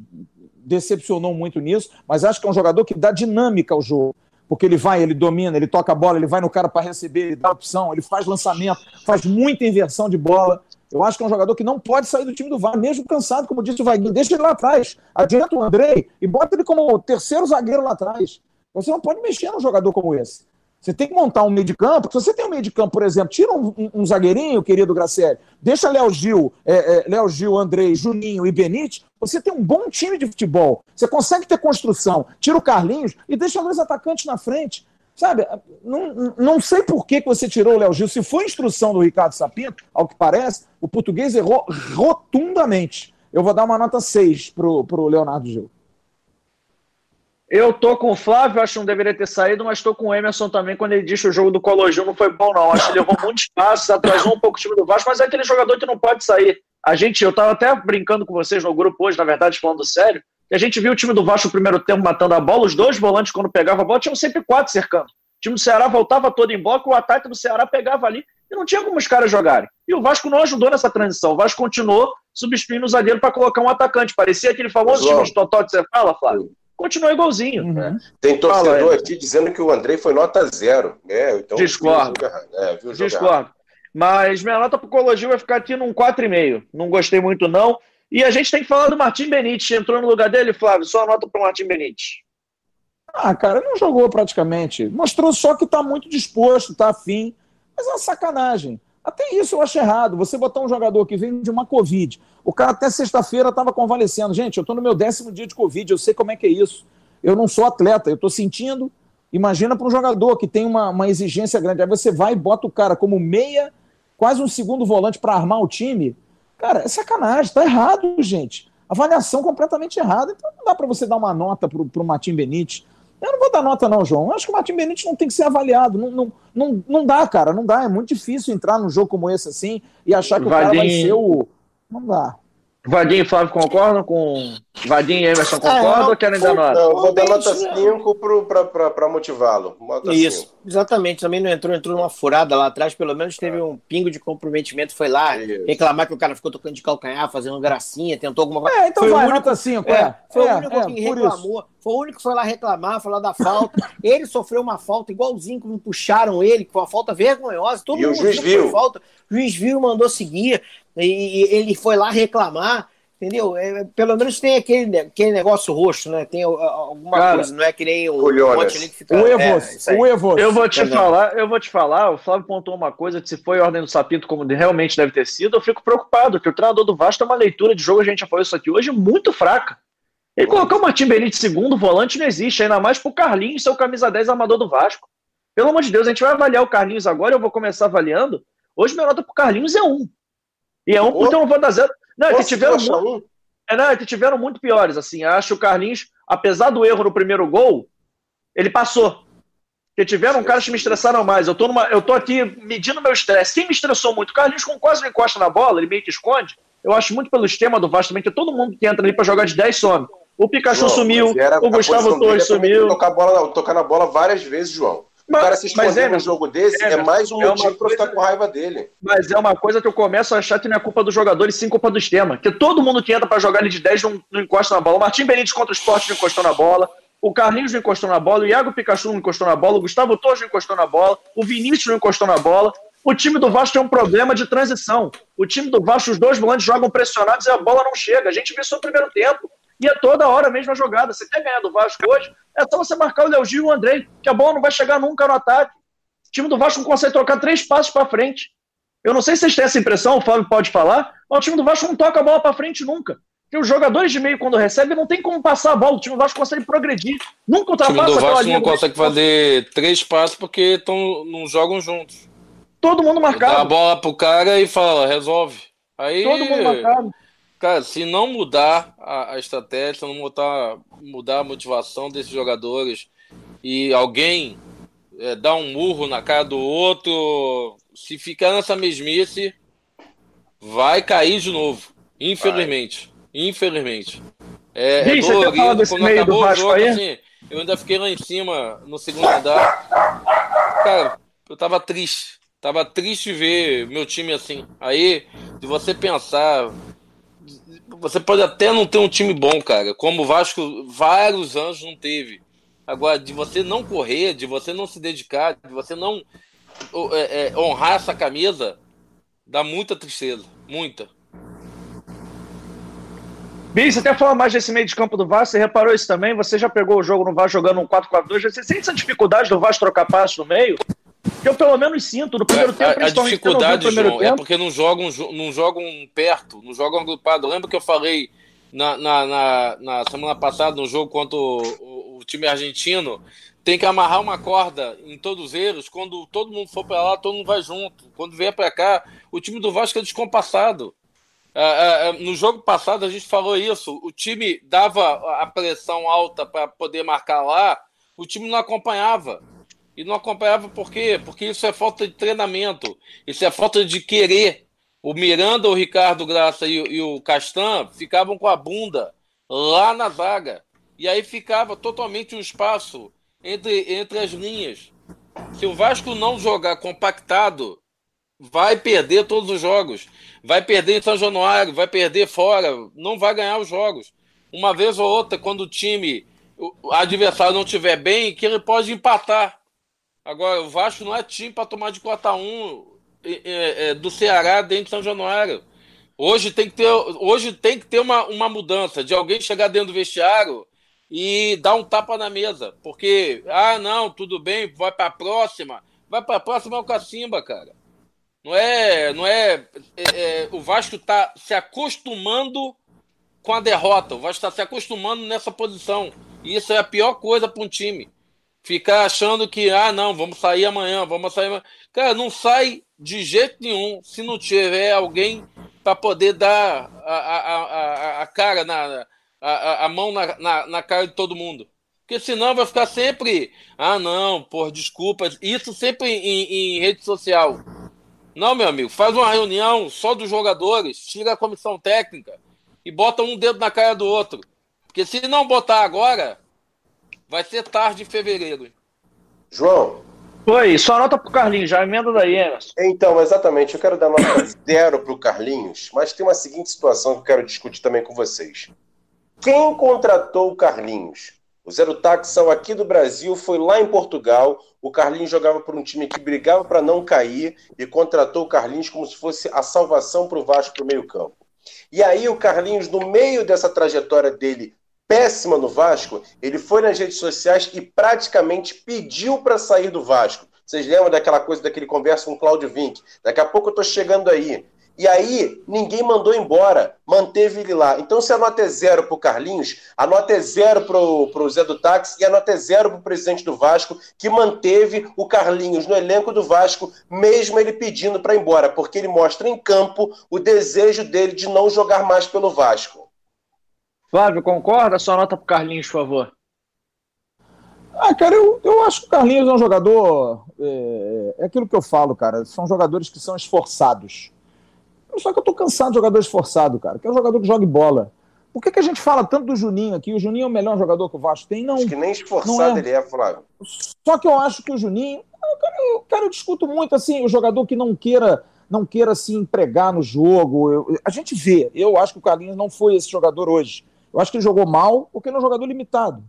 decepcionou muito nisso, mas acho que é um jogador que dá dinâmica ao jogo. Porque ele vai, ele domina, ele toca a bola, ele vai no cara para receber, ele dá opção, ele faz lançamento, faz muita inversão de bola. Eu acho que é um jogador que não pode sair do time do VAR, mesmo cansado, como disse o Vaguinho. Deixa ele lá atrás, adianta o Andrei e bota ele como terceiro zagueiro lá atrás. Você não pode mexer num jogador como esse. Você tem que montar um meio de campo. Se você tem um meio de campo, por exemplo, tira um, um- zagueirinho, querido Graciele, deixa Léo Gil, é, é, Léo Gil, Andrei, Juninho e Benite, você tem um bom time de futebol. Você consegue ter construção. Tira o Carlinhos e deixa dois atacantes na frente. Sabe, não, não sei por que, que você tirou o Léo Gil. Se foi instrução do Ricardo Sapinto, ao que parece, o português errou rotundamente. Eu vou dar uma nota 6 pro, pro Leonardo Gil. Eu tô com o Flávio, acho que não deveria ter saído, mas tô com o Emerson também quando ele diz que o jogo do Cologil não foi bom, não. Acho que levou muito espaço, atrasou um pouco o time do Vasco, mas é aquele jogador que não pode sair. A gente, eu tava até brincando com vocês no grupo hoje, na verdade, falando sério, que a gente viu o time do Vasco no primeiro tempo matando a bola, os dois volantes, quando pegavam a bola, tinham sempre quatro cercando. O time do Ceará voltava todo em bloco, o ataque do Ceará pegava ali e não tinha como os caras jogarem. E o Vasco não ajudou nessa transição. O Vasco continuou substituindo o zagueiro para colocar um atacante. Parecia aquele famoso time de Totó que você fala, Flávio. Continuou igualzinho. Uhum. Tem Fala, torcedor Emerson. aqui dizendo que o Andrei foi nota zero. É, então Discordo. o. É, o. Discordo. Mas minha nota pro Cologil vai ficar aqui num 4,5. Não gostei muito, não. E a gente tem que falar do Martim Benítez. Entrou no lugar dele, Flávio. Só nota pro Martim Benítez. Ah, cara, não jogou praticamente. Mostrou só que tá muito disposto, tá afim. Mas é uma sacanagem. Até isso eu acho errado. Você botar um jogador que vem de uma Covid. O cara até sexta-feira estava convalescendo. Gente, eu estou no meu décimo dia de Covid, eu sei como é que é isso. Eu não sou atleta, eu estou sentindo. Imagina para um jogador que tem uma, uma exigência grande. Aí você vai e bota o cara como meia, quase um segundo volante para armar o time. Cara, é sacanagem, tá errado, gente. Avaliação completamente errada. Então não dá para você dar uma nota pro, pro Martim Benítez. Eu não vou dar nota, não, João. Eu acho que o Martim Benítez não tem que ser avaliado. Não, não, não, não dá, cara. Não dá. É muito difícil entrar num jogo como esse assim e achar que o cara vai ser o. Não dá. Vadinho e Flávio concordam com. Vadinho e Emerson concordam não, ou querem dar nota? Não, eu vou dar nota isso, né? 5 para motivá-lo. Isso, 5. exatamente. Também não entrou, entrou numa furada lá atrás, pelo menos teve um pingo de comprometimento, foi lá Isso. reclamar que o cara ficou tocando de calcanhar, fazendo gracinha, tentou alguma coisa. É, então Foi o vai, único- nota 5. É, É, foi é, o único é, que isso. reclamou. Foi o único que foi lá reclamar, falar da falta. *laughs* ele sofreu uma falta igualzinho como puxaram ele, foi uma falta vergonhosa. Todo E o mundo juiz viu falta. O juiz viu, mandou seguir. E, e ele foi lá reclamar. Entendeu? É, pelo menos tem aquele, aquele negócio roxo, né? Tem uh, alguma Cara, coisa, não é que nem um Colhonas. monte ali que fica. O é, Evos. isso aí. o Evos. Eu vou te Entendeu? falar, eu vou te falar, o Flávio pontuou uma coisa que se foi ordem do Sapinto como realmente deve ter sido, eu fico preocupado, que o treinador do Vasco tem uma leitura de jogo, a gente já falou isso aqui hoje, muito fraca. Ele colocar o Martim Benítez segundo volante não existe, ainda mais pro Carlinhos ser o camisa 10 armador do Vasco. Pelo amor de Deus, a gente vai avaliar o Carlinhos agora, eu vou começar avaliando. Hoje minha nota pro Carlinhos é um. E é um não vou dar zero. Não, que Posso tiveram muito, um? é, não, tiveram muito piores, assim. Acho que o Carlinhos, apesar do erro no primeiro gol, ele passou. Porque tiveram caras que me estressaram mais. Eu tô, numa, eu tô aqui medindo meu estresse. Quem me estressou muito? O Carlinhos, com quase não encosta na bola, ele meio que esconde. Eu acho muito pelo esquema do Vasco também, que todo mundo que entra ali pra jogar de 10 some. O Pikachu João, sumiu, era- o Gustavo Torres é também sumiu. Tocar, a bola, tocar na bola várias vezes, João. O Mas- cara se esconder num Emerson, jogo desse é Emerson, mais um é motivo pra ficar com raiva dele. Mas é uma coisa que eu começo a achar que não é culpa do jogador e sim culpa do esquema. Que todo mundo que entra pra jogar ali de 10 não, não encosta na bola. O Martim Benítez contra o Sport não encostou na bola. O Carlinhos não encostou na bola. O Iago Pikachu não encostou na bola. O Gustavo Torres não encostou na bola. O Vinícius não encostou na bola. O time do Vasco tem um problema de transição. O time do Vasco, os dois volantes jogam pressionados e a bola não chega. A gente viu isso no primeiro tempo. E é toda hora a mesma jogada. Você quer ganhar do Vasco hoje, é só você marcar o Léo Gil e o Andrei, que a bola não vai chegar nunca no ataque. O time do Vasco não consegue trocar três passos para frente. Eu não sei se vocês têm essa impressão, o Fábio pode falar, mas o time do Vasco não toca a bola para frente nunca. Porque os jogadores de meio, quando recebem, não tem como passar a bola. O time do Vasco consegue progredir. Nunca ultrapassa O time do Vasco não consegue fazer três passos porque tão, não jogam juntos. Todo mundo marcado. Dá a bola pro cara e fala, resolve. Aí, Todo mundo marcado. Cara, se não mudar a, a estratégia, se não mudar, mudar a motivação desses jogadores e alguém é, dar um murro na cara do outro, se ficar nessa mesmice, vai cair de novo. Infelizmente. Vai. Infelizmente. É, Sim, é dolorido. Quando acabou o jogo, aí? assim, eu ainda fiquei lá em cima, no segundo andar. Cara, eu tava triste. Tava triste ver meu time assim. Aí, de você pensar. Você pode até não ter um time bom, cara. Como o Vasco vários anos não teve. Agora, de você não correr, de você não se dedicar, de você não é, é, honrar essa camisa, dá muita tristeza. Muita. Bi, você até falou mais desse meio de campo do Vasco, você reparou isso também? Você já pegou o jogo no Vasco jogando um 4-4-2? Você sente essa dificuldade do Vasco trocar passos no meio? Que eu pelo menos sinto no primeiro é, tempo. A, a dificuldade, João, é porque não jogam, não jogam perto, não jogam agrupado. Lembra que eu falei na, na, na, na semana passada no jogo contra o, o, o, time argentino? Tem que amarrar uma corda em todos eles. Quando todo mundo for para lá, todo mundo vai junto. Quando vier para cá, o time do Vasco é descompassado. É, é, no jogo passado a gente falou isso. O time dava a pressão alta para poder marcar lá, o time não acompanhava. E não acompanhava por quê? Porque isso é falta de treinamento, isso é falta de querer. O Miranda, o Ricardo Graça e, e o Castan ficavam com a bunda lá na zaga. E aí ficava totalmente um espaço entre, entre as linhas. Se o Vasco não jogar compactado, vai perder todos os jogos. Vai perder em São Januário, vai perder fora, não vai ganhar os jogos. Uma vez ou outra, quando o time, o adversário não estiver bem, que ele pode empatar. Agora, o Vasco não é time para tomar de 4 a 1 é, é, do Ceará dentro de São Januário. Hoje tem que ter, hoje tem que ter uma, uma mudança de alguém chegar dentro do vestiário e dar um tapa na mesa. Porque, ah, não, tudo bem, vai para a próxima. Vai para a próxima é o Cacimba, cara. Não é, não é, é, é o Vasco está se acostumando com a derrota. O Vasco está se acostumando nessa posição. E isso é a pior coisa para um time ficar achando que, ah, não, vamos sair amanhã, vamos sair amanhã. Cara, não sai de jeito nenhum se não tiver alguém para poder dar a, a, a, a cara, na, a, a mão na, na, na, cara de todo mundo. Porque senão vai ficar sempre, ah, não, por desculpa. Isso sempre em, em rede social. Não, meu amigo, faz uma reunião só dos jogadores, tira a comissão técnica e bota um dedo na cara do outro. Porque se não botar agora, Vai ser tarde em fevereiro. João. Oi, só nota pro Carlinhos, já emenda daí, Emerson. Então, exatamente, eu quero dar nota zero pro Carlinhos, mas tem uma seguinte situação que eu quero discutir também com vocês. Quem contratou o Carlinhos? O Zero Taxão aqui do Brasil foi lá em Portugal. O Carlinhos jogava por um time que brigava para não cair e contratou o Carlinhos como se fosse a salvação para o Vasco para o meio-campo. E aí o Carlinhos, no meio dessa trajetória dele péssima no Vasco, ele foi nas redes sociais e praticamente pediu para sair do Vasco. Vocês lembram daquela coisa, daquele conversa com o Claudio Vink? Daqui a pouco eu estou chegando aí. E aí, ninguém mandou embora, manteve ele lá. Então, se a nota é zero para o Carlinhos, a nota é zero para o Zé do Táxi e a nota é zero para o presidente do Vasco, que manteve o Carlinhos no elenco do Vasco, mesmo ele pedindo para ir embora, porque ele mostra em campo o desejo dele de não jogar mais pelo Vasco. Flávio, concorda? Só nota pro Carlinhos, por favor. Ah, cara, eu, eu acho que o Carlinhos é um jogador. É, é aquilo que eu falo, cara. São jogadores que são esforçados. Só que eu tô cansado de jogador esforçado, cara. Que é um jogador que joga bola. Por que, que a gente fala tanto do Juninho aqui? O Juninho é o melhor jogador que o Vasco tem? Não. Acho que nem esforçado é. ele é, Flávio. Só que eu acho que o Juninho. Cara, eu, cara, eu discuto muito assim, o jogador que não queira não queira se empregar no jogo. Eu, a gente vê. Eu acho que o Carlinhos não foi esse jogador hoje. Eu acho que ele jogou mal porque ele é um jogador limitado.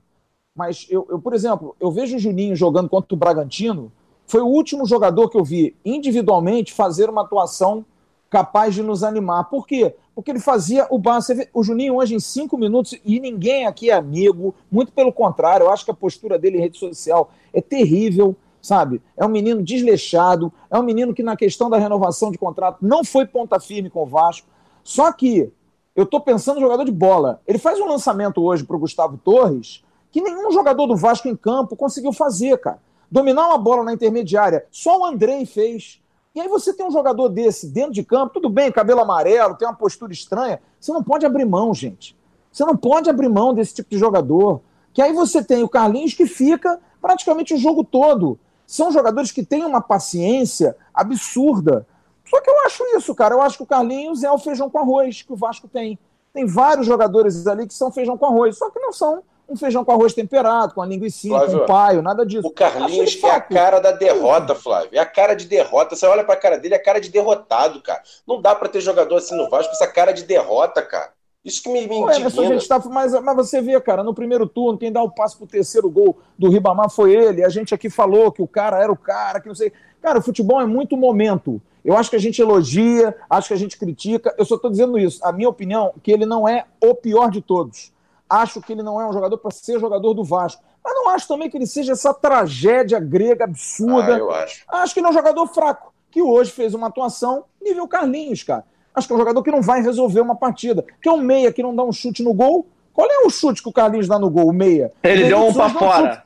Mas eu, eu, por exemplo, eu vejo o Juninho jogando contra o Bragantino. Foi o último jogador que eu vi individualmente fazer uma atuação capaz de nos animar. Por quê? porque ele fazia o básico. O Juninho hoje em cinco minutos, e ninguém aqui é amigo, muito pelo contrário, eu acho que a postura dele em rede social é terrível, sabe? É um menino desleixado, é um menino que na questão da renovação de contrato não foi ponta firme com o Vasco. Só que eu estou pensando no jogador de bola. Ele faz um lançamento hoje para o Gustavo Torres que nenhum jogador do Vasco em campo conseguiu fazer, cara. Dominar uma bola na intermediária, só o Andrei fez. E aí você tem um jogador desse dentro de campo, tudo bem, cabelo amarelo, tem uma postura estranha. Você não pode abrir mão, gente. Você não pode abrir mão desse tipo de jogador. Que aí você tem o Carlinhos que fica praticamente o jogo todo. São jogadores que têm uma paciência absurda. Só que eu acho isso, cara. Eu acho que o Carlinhos é o feijão com arroz que o Vasco tem. Tem vários jogadores ali que são feijão com arroz, só que não são um feijão com arroz temperado, com a linguiça, com um paio, nada disso. O Carlinhos é a cara da derrota, Flávio. É a cara de derrota. Você olha pra cara dele, é a cara de derrotado, cara. Não dá para ter jogador assim no Vasco com essa cara de derrota, cara. Isso que me, me Ué, mas, gente tá, mas, mas você vê, cara, no primeiro turno, quem dá o passo pro terceiro gol do Ribamar foi ele. A gente aqui falou que o cara era o cara, que não sei. Cara, o futebol é muito momento. Eu acho que a gente elogia, acho que a gente critica. Eu só estou dizendo isso. A minha opinião é que ele não é o pior de todos. Acho que ele não é um jogador para ser jogador do Vasco. Mas não acho também que ele seja essa tragédia grega absurda. Ah, eu acho. Acho que ele é um jogador fraco, que hoje fez uma atuação nível Carlinhos, cara. Acho que é um jogador que não vai resolver uma partida. Que é um meia que não dá um chute no gol. Qual é o chute que o Carlinhos dá no gol, o meia? Ele, ele deu um para fora.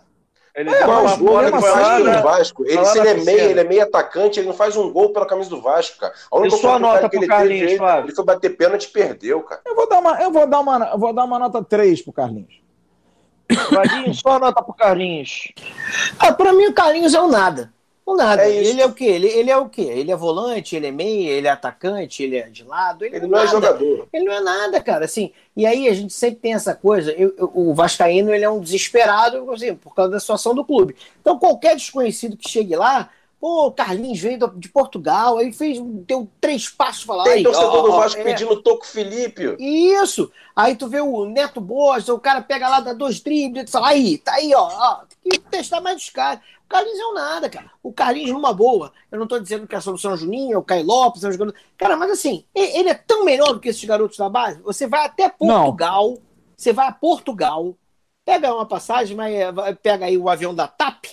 Ele é, mas gol ele faz pelo Vasco. Ele, se ele é meio, ele é meio atacante, ele não faz um gol pela camisa do Vasco, cara. A única só nota que ele Carlinhos, teve, ele, ele foi bater pênalti e perdeu, cara. Eu vou dar uma, eu vou dar uma, eu vou dar uma nota 3 pro Carlinhos. Vaguinho, só nota pro Carlinhos. Ah, pra mim o Carlinhos é um nada. Nada. É ele é o quê? Ele, ele é o quê? Ele é volante, ele é meia, ele é atacante, ele é de lado. Ele, ele não, é, é jogador. Ele não é nada, cara. Assim, e aí a gente sempre tem essa coisa. Eu, eu, o Vascaíno ele é um desesperado assim, por causa da situação do clube. Então qualquer desconhecido que chegue lá, Pô, o Carlinhos veio de Portugal, aí fez, deu três passos falar. Tem torcedor ó, do Vasco é, pedindo Toco Felipe. Isso. Aí tu vê o Neto Boas, o cara pega lá, dá dois dribles, tu fala, aí, tá aí, ó, ó, tem que testar mais os caras. O Carlinhos é um nada, cara. O Carlinhos numa boa. Eu não tô dizendo que a solução é o Juninho, é o Caio Lopes, é o jogador. Cara, mas assim, ele é tão melhor do que esses garotos da base. Você vai até Portugal, não. você vai a Portugal, pega uma passagem, vai, pega aí o avião da TAP,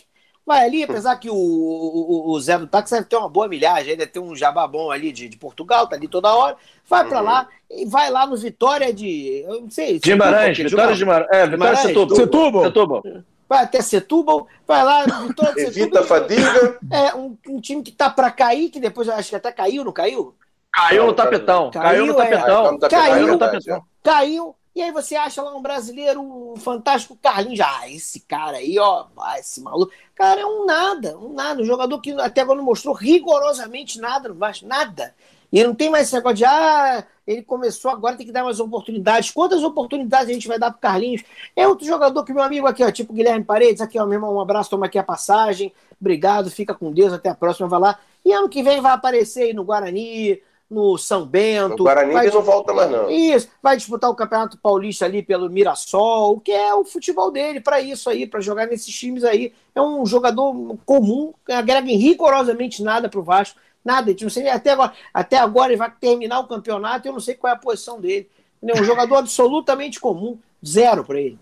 Vai ali, apesar que o, o, o Zé do Táxi deve ter uma boa milhagem, deve ter um jabá bom ali de, de Portugal, tá ali toda hora. Vai uhum. para lá e vai lá no Vitória de. Eu não sei. Guimarães, Vitória de Mar... É, Vitória de Setúbal. Setúbal. Setúbal. Vai até Setúbal, vai lá, Vitória de Setúbal. Evita a fadiga. É, um, um, time que tá para cair, que depois acho que até caiu, não caiu? Caiu no tapetão. Caiu, caiu no tapetão. É, caiu no tapetão. Caiu, e aí você acha lá um brasileiro fantástico Carlinhos. Ah, esse cara aí, ó, esse maluco. Cara, é um nada, um nada. Um jogador que até agora não mostrou rigorosamente nada no Vasco, nada. E não tem mais esse negócio de, ah, ele começou agora, tem que dar mais oportunidades. Quantas oportunidades a gente vai dar pro Carlinhos? É outro jogador que meu amigo aqui, ó, tipo Guilherme Paredes, aqui, ó, meu irmão, um abraço, toma aqui a passagem. Obrigado, fica com Deus, até a próxima, vai lá. E ano que vem vai aparecer aí no Guarani, no São Bento. No Guarani vai, não volta mais, não. Isso, vai disputar o Campeonato Paulista ali pelo Mirassol, que é o futebol dele, para isso aí, para jogar nesses times aí. É um jogador comum, agrega rigorosamente nada pro Vasco. Nada, não sei, até agora, até agora ele vai terminar o campeonato, eu não sei qual é a posição dele. É um jogador *laughs* absolutamente comum, zero para ele.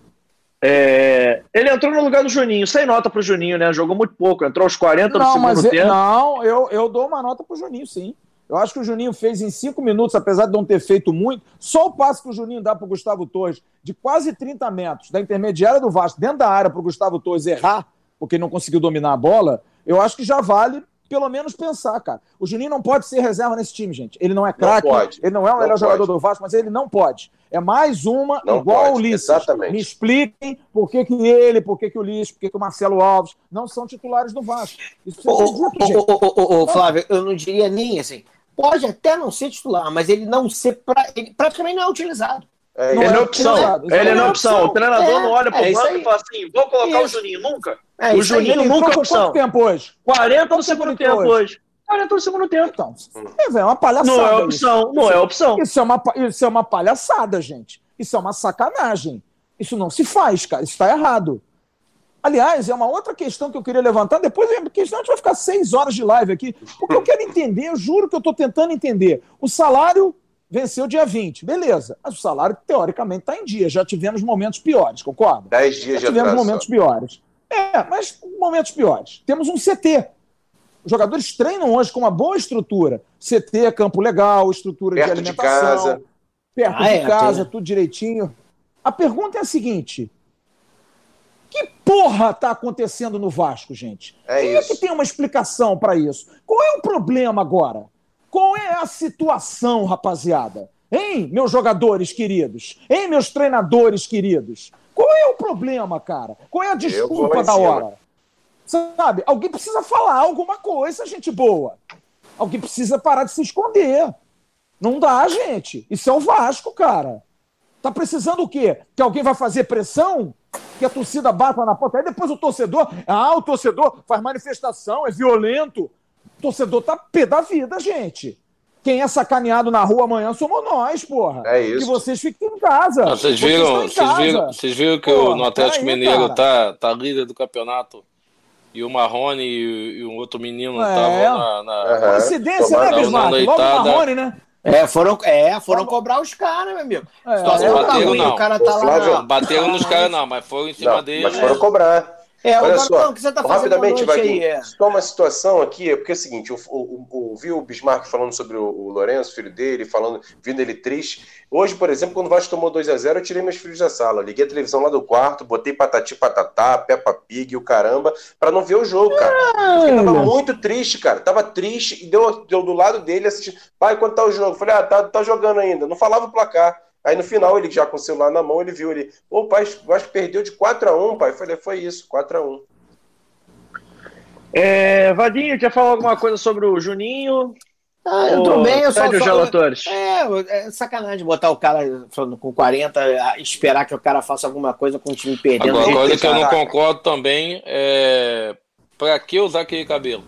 É, ele entrou no lugar do Juninho, sem nota pro Juninho, né? Jogou muito pouco, entrou aos 40 não, no segundo mas tempo. não, eu, eu dou uma nota pro Juninho, sim. Eu acho que o Juninho fez em cinco minutos, apesar de não ter feito muito, só o passe que o Juninho dá para o Gustavo Torres, de quase 30 metros, da intermediária do Vasco, dentro da área, para o Gustavo Torres errar, porque não conseguiu dominar a bola, eu acho que já vale pelo menos pensar, cara. O Juninho não pode ser reserva nesse time, gente. Ele não é craque, ele não é o melhor jogador do Vasco, mas ele não pode. É mais uma não igual pode, o Ulisses. Exatamente. Me expliquem por que, que ele, por que, que o Ulisses, por que, que o Marcelo Alves não são titulares do Vasco. Isso precisa ser dito, gente. Ô, ô, ô, Flávio, eu não diria nem assim pode até não ser titular, mas ele não ser pra, ele praticamente não é utilizado. É, não ele é, é opção. Ele é, é opção. O treinador é, não olha para o é banco e fala assim: vou colocar isso. o Juninho. Nunca. É, o Juninho aí. nunca é opção. Quanto tempo hoje? 40 no segundo tempo hoje. 40 no segundo tempo. Então, é uma palhaçada. Não é opção. Isso. Não é opção. Isso é, uma, isso é uma palhaçada, gente. Isso é uma sacanagem. Isso não se faz, cara. Isso está errado. Aliás, é uma outra questão que eu queria levantar, depois, porque senão a gente vai ficar seis horas de live aqui, porque eu quero entender, eu juro que eu estou tentando entender. O salário venceu dia 20, beleza. Mas o salário, teoricamente, está em dia. Já tivemos momentos piores, concorda? 10 dias Já de tivemos atraso. momentos piores. É, mas momentos piores. Temos um CT. Os jogadores treinam hoje com uma boa estrutura. CT, campo legal, estrutura Perto de de alimentação. casa. Perto Ah, de é, casa, tem- tudo direitinho. A pergunta é a seguinte: que porra tá acontecendo no Vasco, gente? É Quem é isso. que tem uma explicação para isso? Qual é o problema agora? Qual é a situação, rapaziada? Hein, meus jogadores queridos? Hein, meus treinadores queridos? Qual é o problema, cara? Qual é a desculpa da hora? Sabe? Alguém precisa falar alguma coisa, gente boa. Alguém precisa parar de se esconder. Não dá, gente. Isso é o Vasco, cara. Tá precisando o quê? Que alguém vai fazer pressão? Que a torcida bata na porta. Aí depois o torcedor. Ah, o torcedor faz manifestação, é violento. O torcedor tá pé da vida, gente. Quem é sacaneado na rua amanhã somos nós, porra. É isso. Que vocês fiquem em casa. Ah, Vocês viram, em vocês viram, vocês viram que Pô, o, no Atlético peraí, Mineiro cara. tá, tá líder do campeonato e o Marrone e, e um outro menino É. estavam na, na- Aham. Coincidência, né, Não, Bismarck? não, Logo o. Marrone, né? É, foram, é, foram cobrar os caras, meu amigo. É, A situação é, tá ruim, não. o cara tá lá. Flávio, na- bateram nos caras não, mas foram em cima Não, dele. mas foram cobrar. É, Olha só, que você tá rapidamente, Vaguinho? É. só uma situação aqui, é porque é o seguinte, o, o, o, vi o Bismarck falando sobre o, o Lourenço, filho dele, falando, vindo ele triste. Hoje, por exemplo, quando o Vasco tomou 2 a 0 eu tirei meus filhos da sala, liguei a televisão lá do quarto, botei patati patatá, Peppa Pig o caramba, pra não ver o jogo, cara. Porque tava muito triste, cara. Tava triste e deu, deu do lado dele assistindo. Pai, quanto tá o jogo? Eu Falei, ah, tá, tá jogando ainda. Não falava o placar. Aí no final, ele já com o celular na mão, ele viu ele. Ô, pai, o Vasco perdeu de 4x1, pai. Eu falei, foi isso, 4x1. É, Vadinho, quer falar alguma coisa sobre o Juninho? Ah, eu tô bem, eu só. Sérgio só- Gelatores. É, é sacanagem botar o cara falando com 40, a- esperar que o cara faça alguma coisa com o time perdendo. Agora, Tem coisa que eu não concordo também é. Pra que usar aquele cabelo?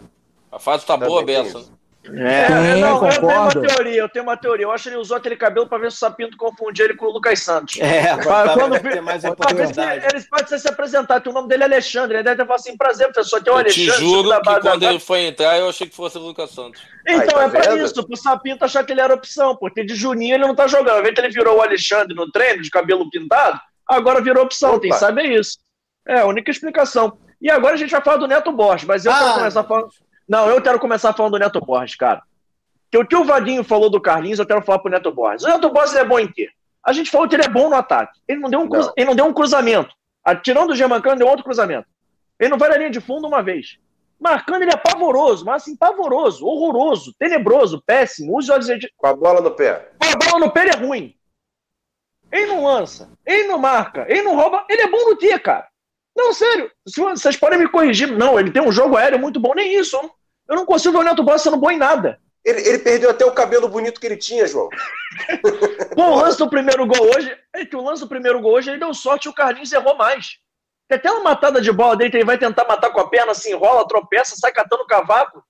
A fase tá boa, Também tem Bessa. É, Sim, não, eu tenho uma teoria, eu tenho uma teoria. Eu acho que ele usou aquele cabelo pra ver se o Sapinto confundia ele com o Lucas Santos. É, Pra- pra, quando ter mais Talvez ele, oportunidade. ele pode ser se apresentar, que o nome dele é Alexandre. Ele deve ter falado assim: prazer, professor, é o Eu te Alexandre. juro da que da quando base. ele foi entrar, eu achei que fosse o Lucas Santos. Então, Aí, tá é pra vendo? isso, pro Sapinto achar que ele era opção, porque de Juninho ele não tá jogando. Invés que ele virou o Alexandre no treino, de cabelo pintado, agora virou opção. Opa. Quem sabe é isso. É a única explicação. E agora a gente vai falar do Neto Borges, mas eu quero Ah, começar falando. Não, eu quero começar falando do Neto Borges, cara. Que o que o Vadinho falou do Carlinhos, eu quero falar pro Neto Borges. O Neto Borges é bom em quê? A gente falou que ele é bom no ataque. Ele não deu um, Não. Ele não deu um cruzamento. Ah, Tirando o Germancano, ele deu outro cruzamento. Ele não vai na linha de fundo uma vez. Marcando, ele é pavoroso, mas assim, pavoroso, horroroso, tenebroso, péssimo. Use olhos de. Com a bola no pé. Com a bola no pé ele é ruim. Ele não lança, ele não marca, ele não rouba. Ele é bom no quê, cara? Não, sério. se Vocês podem me corrigir. Não, ele tem um jogo aéreo muito bom, nem isso. Eu não- Eu não consigo ver o Neto Borges sendo bom em nada. Ele, ele perdeu até o cabelo bonito que ele tinha, João. *laughs* Pô, o lance do primeiro gol hoje, é que o lance do primeiro gol hoje ele deu sorte e o Carlinhos errou mais. Tem até uma matada de bola dele que ele vai tentar matar com a perna, se enrola, tropeça, sai catando o cavaco.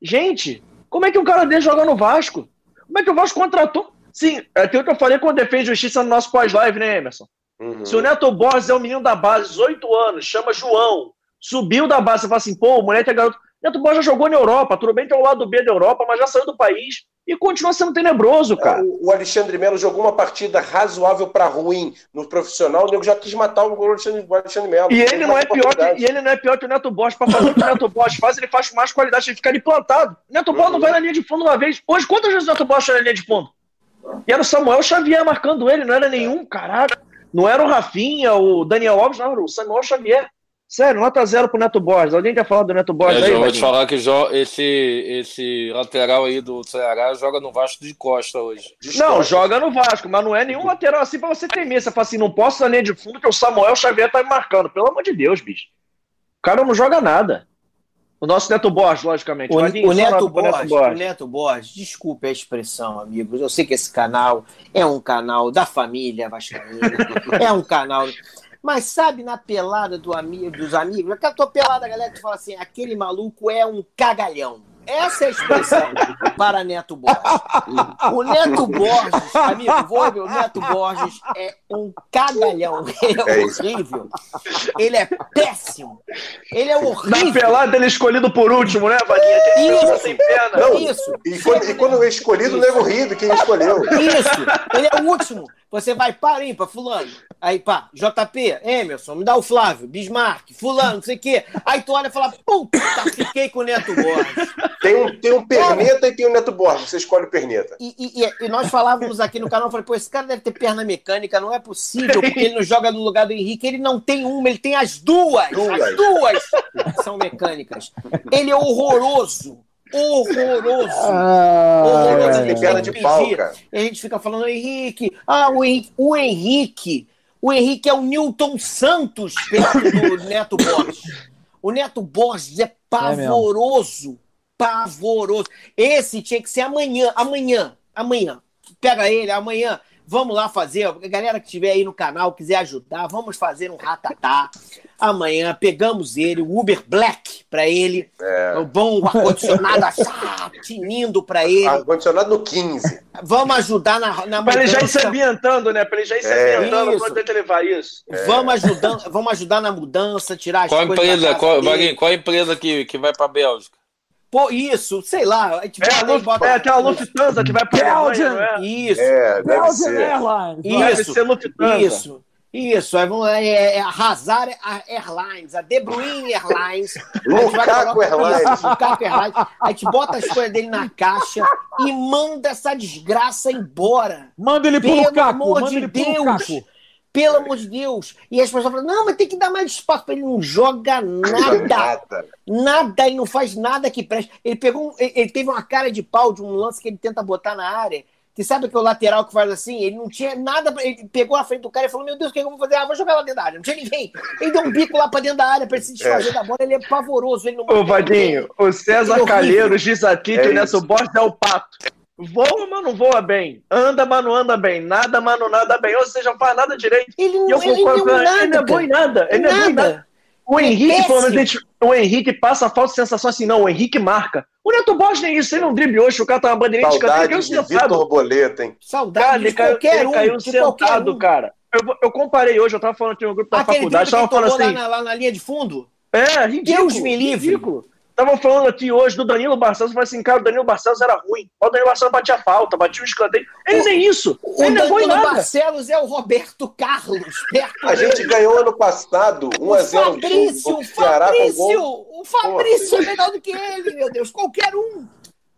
Gente, como é que um cara desse joga no Vasco? Como é que o Vasco contratou? Sim, é aquilo que eu falei quando defende justiça no nosso pós-live, né, Emerson? Uhum. Se o Neto Borges é um menino da base, 18 anos, chama João, subiu da base, você fala assim, pô, o moleque é garoto. Neto Borges já jogou na Europa, tudo bem que é o lado B da Europa, mas já saiu do país e continua sendo tenebroso, cara. O, o Alexandre Melo jogou uma partida razoável para ruim no profissional. O nego já quis matar o Alexandre, o Alexandre Melo. E ele, não é pior que, e ele não é pior que o Neto Borges. Pra fazer o que o Neto Borges faz, ele faz mais qualidade, ele fica ali plantado. O Neto Borges não vai na linha de fundo uma vez. Hoje, quantas vezes o Neto Borges foi na linha de fundo? E era o Samuel Xavier marcando ele, não era nenhum, caraca. Não era o Rafinha, o Daniel Alves, não, era o Samuel Xavier. Sério, nota zero pro Neto Borges. Alguém quer falar do Neto Borges É, aí, eu vou te falar que jo- esse, esse lateral aí do Ceará joga no Vasco de Costa hoje. Não, joga no Vasco, mas não é nenhum lateral assim pra você temer. Você fala assim, não posso na linha de fundo que o Samuel Xavier tá me marcando. Pelo amor de Deus, bicho. O cara não joga nada. O nosso Neto Borges, logicamente. O, o Neto nota pro Borges, o Neto Borges, desculpe a expressão, amigos. Eu sei que esse canal é um canal da família Vascaína, *laughs* é um canal. Mas sabe, na pelada do ami, dos amigos, aquela tua pelada, galera, que fala assim: aquele maluco é um cagalhão. Essa é a expressão *laughs* para Neto Borges. O Neto Borges, amigo, vou ver, o Neto Borges é um cagalhão. Ele é, É horrível. Ele é péssimo. Ele é Na horrível. pelada ele é escolhido por último, né, Vaguinha? Tem Isso. sem pena. Não, Isso. E quando, e quando é escolhido, o nego ri de quem escolheu. Isso, ele é o último. Você vai para ímpar, fulano. Aí, pá, JP, Emerson, me dá o Flávio, Bismarck, fulano, não sei o quê. Aí tu olha e fala, puta, fiquei com o Neto Borges. Tem um, tem um perneta e tem um Neto Borges. Você escolhe o perneta. E, e- e- e nós falávamos aqui no canal, eu falei, pô, esse cara deve ter perna mecânica, não é possível, porque ele não joga no lugar do Henrique, ele não tem uma, ele tem as duas, Duas. as duas são mecânicas. Ele é horroroso, horroroso. Ah, Horroroso, que de pau, pedir. cara. E a gente fica falando, Henrique, ah, o Henrique, o Henrique, o Henrique é o Newton Santos perto do *laughs* Neto Borges. O Neto Borges é pavoroso, pavoroso. Esse tinha que ser amanhã, amanhã, amanhã. Pega ele, amanhã. Vamos lá fazer. A galera que estiver aí no canal, quiser ajudar, vamos fazer um ratatá. Amanhã pegamos ele, o Uber Black pra ele, o bom ar-condicionado *laughs* tinindo pra ele. Ar-condicionado no 15. Vamos ajudar na, na Pra ele já ir se ambientando, né? Pra ele já ir se É. ambientando Isso. quando ele levar isso. Vamos, ajudando, vamos ajudar na mudança, tirar as Qual coisas da empresa, casa qual, dele. Vaguinho, qual a empresa que, que vai pra Bélgica? Pô, isso, sei lá. A gente É, bota bota- é aquela Lufthansa que vai pra Alemanha, não é? Isso, É, deve Belgian ser. Airlines. Deve isso, ser Lufthansa. isso. Isso, aí vamos, é, é a Hazard Airlines, a De Bruyne Airlines. A Lukaku Airlines. Lukaku Airlines. A gente bota as coisas dele na caixa e manda essa desgraça embora. Manda ele Pelo pro Caco, amor manda de ele pro Deus. Pelo amor de Deus. E as pessoas falam, não, mas tem que dar mais espaço para ele. Não joga nada. Nada. Nada e não faz nada que preste. Ele pegou, um- ele ele teve uma cara de pau de um lance que ele tenta botar na área. Que sabe que é o lateral que faz assim? Ele não tinha nada. pra- Ele pegou a frente do cara e falou: Meu Deus, o que eu vou fazer? Ah, vou jogar lá dentro da área. Não tinha ninguém. Ele deu um bico lá pra dentro da área pra ele se desfazer da bola. Ele é pavoroso. Ele não Ô, Vadinho, o César Horrível. Calheiros diz aqui É que o Neto isso. Borges é o pato. Voa, mas não voa bem. Anda, mas não anda bem. Nada, mas não nada bem. Ou seja, não faz nada direito. Ele não, E eu ele concordo não com ele. nada. Ele não é bom em nada. Ele não é bom em nada. O é Henrique, pelo menos, gente- o Henrique passa a falsa sensação assim, não, o Henrique marca. O Neto Borges nem isso, ele não drible hoje, o cara tá uma bandeirinha de escanteio, Saudade caiu de sentado. Vitor Boleta, hein? Saudade Cara, ele de caiu, qualquer ele um. caiu sentado, um. cara. Eu, eu comparei hoje, eu tava falando aqui no grupo da Aquele faculdade, tava falando assim, lá, na, lá na linha de fundo. é, ridículo. Deus me livre. Ridículo. Tava falando aqui hoje do Danilo Barcelos, eu falei assim, cara, o Danilo Barcelos era ruim. O Danilo Barcelos batia falta, batia um escanteio. Ele nem isso. O ele é Danilo nada. Barcelos é o Roberto Carlos. Perto A gente ganhou ano passado O 1x0 Fabrício, o o Ceará com Fabrício, gol. o Fabrício é melhor do que ele, meu Deus. Qualquer um.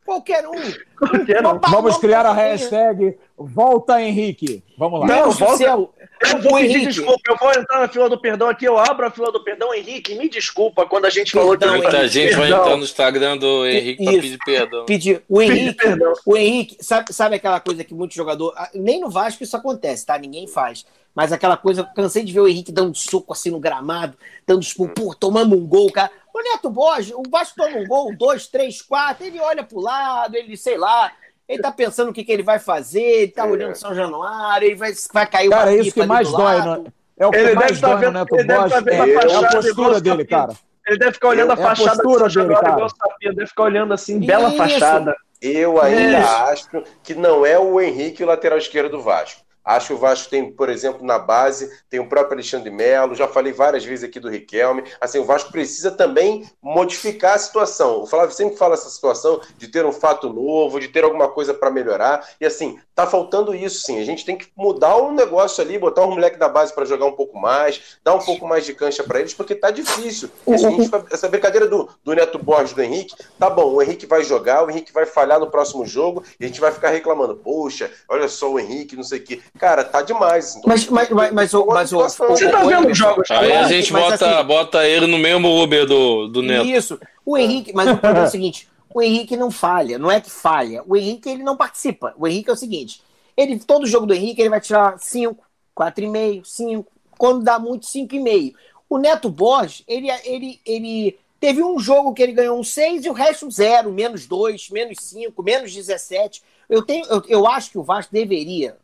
Qualquer um. Qualquer um. Vamos criar a hashtag Volta Henrique. Vamos lá. Não, volta. céu. Eu vou pedir Henrique. desculpa, eu vou entrar na fila do perdão aqui, eu abro a fila do perdão. Henrique, me desculpa quando a gente falou que Perdão, Muita gente vai Perdão. entrar no Instagram do Henrique pra Isso. pedir perdão. Pedir. O Pedir Henrique, perdão. o Henrique, sabe, sabe aquela coisa que muito jogador. ah, Nem no Vasco isso acontece, tá? Ninguém faz. Mas aquela coisa, eu cansei de ver o Henrique dando soco assim no gramado, dando expor, pô, tomando um gol, cara. O Neto Borges, o Vasco toma um gol, dois, três, quatro, ele olha pro lado, ele, sei lá, ele tá pensando o que, que ele vai fazer, ele tá É. olhando São Januário, ele vai, vai cair uma Cara, é isso pipa que mais do dói, lado. né? É o que Ele deve mais tá dói no vendo- Neto ele deve Borges. tá É, a é a postura dele, cara. Ele deve ficar olhando É a a fachada postura do São dele, Januário cara. Sapinto, deve ficar olhando assim, bela Isso. fachada. Eu ainda Isso. acho que não é o Henrique o lateral esquerdo do Vasco. Acho que o Vasco tem, por exemplo, na base, tem o próprio Alexandre Melo, já falei várias vezes aqui do Riquelme. Assim, o Vasco precisa também modificar a situação. O Flávio sempre fala essa situação de ter um fato novo, de ter alguma coisa para melhorar. E assim, tá faltando isso sim. A gente tem que mudar o negócio ali, botar um moleque da base para jogar um pouco mais, dar um pouco mais de cancha para eles, porque tá difícil. Gente essa brincadeira do, do Neto Borges do Henrique, tá bom, o Henrique vai jogar, o Henrique vai falhar no próximo jogo e a gente vai ficar reclamando. Poxa, olha só o Henrique, não sei o quê. Cara, tá demais. Então, Mas, mas, mas, mas, o- mas, o- Você tá vendo o- os jogos? Aí a gente mas bota, assim- bota ele no mesmo Uber do, do Neto. Isso. O Henrique, mas o problema é o seguinte: o Henrique não falha, não é que falha. O Henrique ele não participa. O Henrique é o seguinte: ele todo jogo do Henrique ele vai tirar 5, 4,5, 5, quando dá muito 5,5. O Neto Borges, ele, ele, ele teve um jogo que ele ganhou um 6 e o resto um 0, menos 2, menos 5, menos 17. Eu, tenho, eu, eu acho que o Vasco deveria,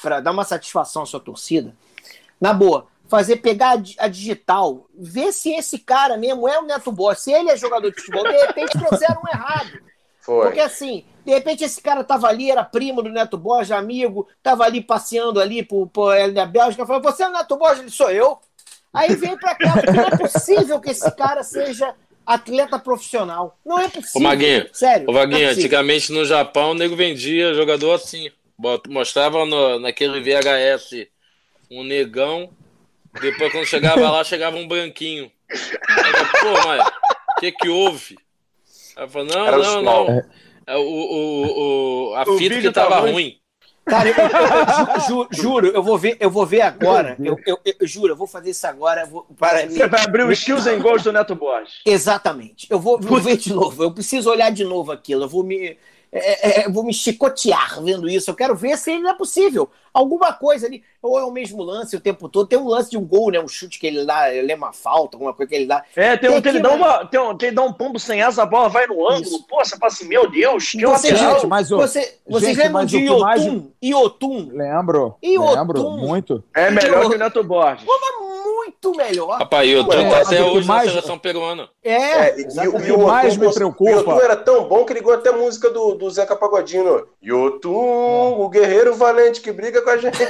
para dar uma satisfação à sua torcida, na boa, fazer pegar a, digital, ver se esse cara mesmo é o Neto Borges, se ele é jogador de futebol, de repente fizeram um errado. Foi. Porque assim, de repente esse cara tava ali, era primo do Neto Borges, amigo, tava ali passeando ali por, por na Bélgica, falou, você é o Neto Borges? Ele, sou eu. Aí vem pra cá, porque não é possível que esse cara seja atleta profissional. Não é possível. Ô, Maguinho, Sério. Ô, Maguinho, é antigamente no Japão o nego vendia jogador assim. Mostrava no, naquele VHS um negão, depois quando chegava lá, chegava um branquinho. Pô, mas o que que houve? Aí falou, não, Era não, não. É, o, o, o, a o fita que tava ruim. ruim. Cara, eu, eu, ju, juro, eu vou ver, eu vou ver agora. Eu, eu, eu juro, eu vou fazer isso agora. Vou, para Você mim. vai abrir o Skills and Goals do Neto Borges. Exatamente. Eu vou, vou *laughs* ver de novo. Eu preciso olhar de novo aquilo. Eu vou me. É, é, vou me chicotear vendo isso. Eu quero ver se ainda é possível. Alguma coisa ali. Ou é o mesmo lance o tempo todo. Tem um lance de um gol, né? Um chute que ele dá, ele é uma falta, alguma coisa que ele dá. É, tem, um, que ele, dá uma, tem, um, tem ele dá um pombo sem asa, a bola vai no ângulo. Isso. Pô, você fala assim, meu Deus, que você, gente, mas o, você, Vocês lembram de Iotun? Mais... Iotun? Lembro. Iotun. Lembro, muito. É melhor que o Neto Borges. Pô, muito melhor. Rapaz, o Iotun tá até hoje mais... na seleção peruana. É, é e, o, que mais me preocupa... O Iotun era tão bom que ligou até a música do, do Zeca Pagodinho. Iotun, é. o guerreiro valente que briga com a gente. *laughs*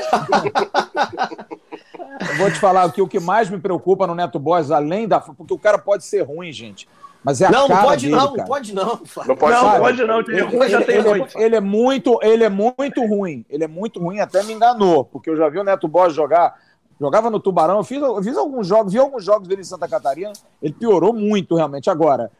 Vou te falar que o que mais me preocupa no Neto Boys, além da. Porque o cara pode ser ruim, gente. Mas é a não, cara não pode dele, não, cara. não pode não. Não pode não, pode não. Ele, ele, já tem ele, ruim. Ele é muito, ele é muito ruim. Ele é muito ruim, até me enganou, porque eu já vi o Neto Boys jogar. Jogava no Tubarão, eu fiz, eu fiz alguns jogos, vi alguns jogos dele em Santa Catarina. Ele piorou muito, realmente. Agora,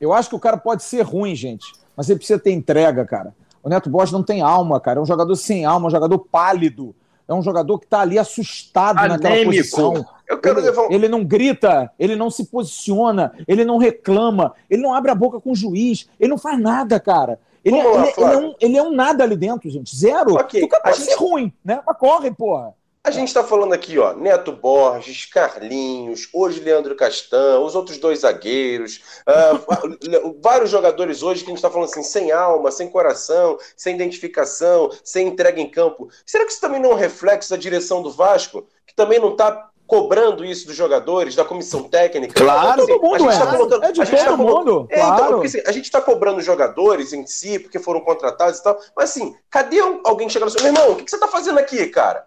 eu acho que o cara pode ser ruim, gente, mas ele precisa ter entrega, cara. O Neto Bosch não tem alma, cara. É um jogador sem alma, um jogador pálido. É um jogador que está ali assustado Anêmico. naquela posição. Ele, levar... ele, não grita, ele não se posiciona, ele não reclama, ele não abre a boca com o juiz, ele não faz nada, cara. Ele, é, lá, ele, ele, é, um, ele é, um, nada ali dentro, gente. Zero. Okay. O cara pode gente... ser ruim, né? Mas corre, porra. A gente está falando aqui, ó, Neto Borges, Carlinhos, hoje Leandro Castan, os outros dois zagueiros, uh, *laughs* vários jogadores hoje que a gente está falando assim, sem alma, sem coração, sem identificação, sem entrega em campo. Será que isso também não é um reflexo da direção do Vasco, que também não está cobrando isso dos jogadores, da comissão técnica. Claro, assim, todo mundo é. Tá colocando, é de todo tá mundo. É, claro. então, porque, assim, a gente está cobrando jogadores em si, porque foram contratados e tal, mas assim, cadê alguém chegando assim, meu irmão, o que, que você está fazendo aqui, cara?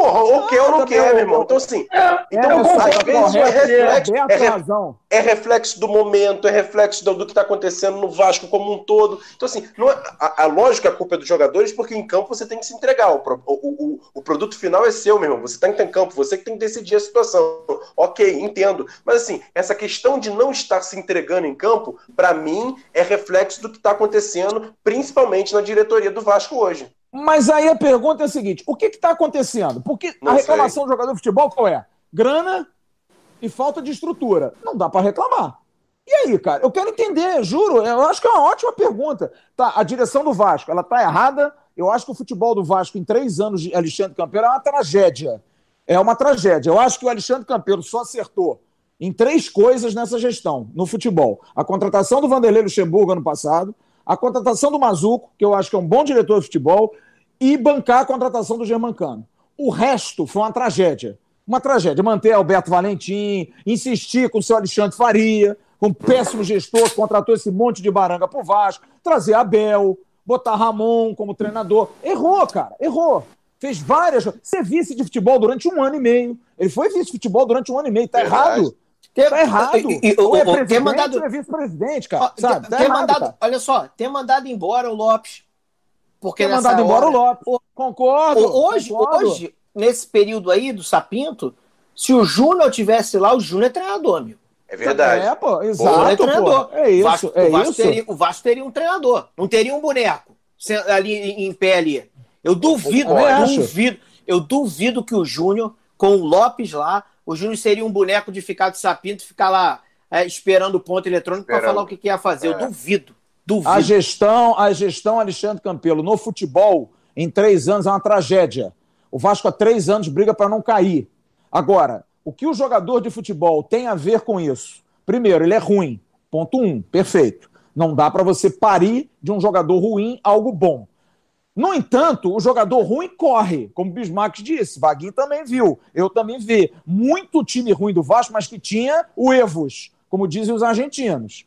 Porra, ou quer ou não quer, meu irmão. Então, assim, é, então, é, às vezes é reflexo, é, é, reflexo do momento, é reflexo do, do que está acontecendo no Vasco como um todo. Então, assim, não, é, a, a lógica, a culpa é dos jogadores, porque em campo você tem que se entregar. O, o, o, o produto final é seu, meu irmão. Você tem que estar em campo, você que tem que decidir a situação. Ok, entendo. Mas, assim, essa questão de não estar se entregando em campo, para mim, é reflexo do que está acontecendo, principalmente na diretoria do Vasco hoje. Mas aí a pergunta é a seguinte: o que está acontecendo? Porque Não a reclamação sei. do jogador de futebol qual é? Grana e falta de estrutura. Não dá para reclamar. E aí, cara? Eu quero entender, juro. Eu acho que é uma ótima pergunta. Tá, a direção do Vasco, ela tá errada. Eu acho que o futebol do Vasco em três anos de Alexandre Campeiro é uma tragédia. É uma tragédia. Eu acho que o Alexandre Campeiro só acertou em três coisas nessa gestão, no futebol. A contratação do Vanderlei Luxemburgo ano passado, a contratação do Mazuco, que eu acho que é um bom diretor de futebol, e bancar a contratação do Germancano. O resto foi uma tragédia. Uma tragédia. Manter Alberto Valentim, insistir com o seu Alexandre Faria, um péssimo gestor que contratou esse monte de baranga pro Vasco, trazer Abel, botar Ramon como treinador. Errou, cara, errou. Fez várias. Ser vice de futebol durante um ano e meio. Ele foi vice de futebol durante um ano e meio. Tá errado. Ter, tá errado. E, ou é ter mandado, ou é vice-presidente, cara. Sabe? Tá ter errado, mandado, cara. Olha só, ter mandado embora o Lopes. Porque ter mandado embora o Lopes. Concordo. Hoje, concordo. hoje, nesse período aí do Sapinto, se o Júnior tivesse lá, o Júnior é treinador, meu. É verdade. É, pô, exato. É treinador. Pô. É isso. O Vasco, é o Vasco isso. Teria, o Vasco teria um treinador. Não teria um boneco ali em pé ali. Eu duvido, eu duvido. Eu duvido que o Júnior, com o Lopes lá, o Júnior seria um boneco de ficar de sapinto, ficar lá é, esperando o ponto eletrônico para falar o que, que ia fazer. É. Eu duvido, duvido. A gestão, a gestão Alexandre Campelo no futebol, em três anos, é uma tragédia. O Vasco há três anos briga para não cair. Agora, o que o jogador de futebol tem a ver com isso? Primeiro, ele é ruim. Ponto um, perfeito. Não dá para você parir de um jogador ruim algo bom. No entanto, o jogador ruim corre, como o Bismarck disse, Vaguinho também viu, eu também vi. Muito time ruim do Vasco, mas que tinha o Evos, como dizem os argentinos.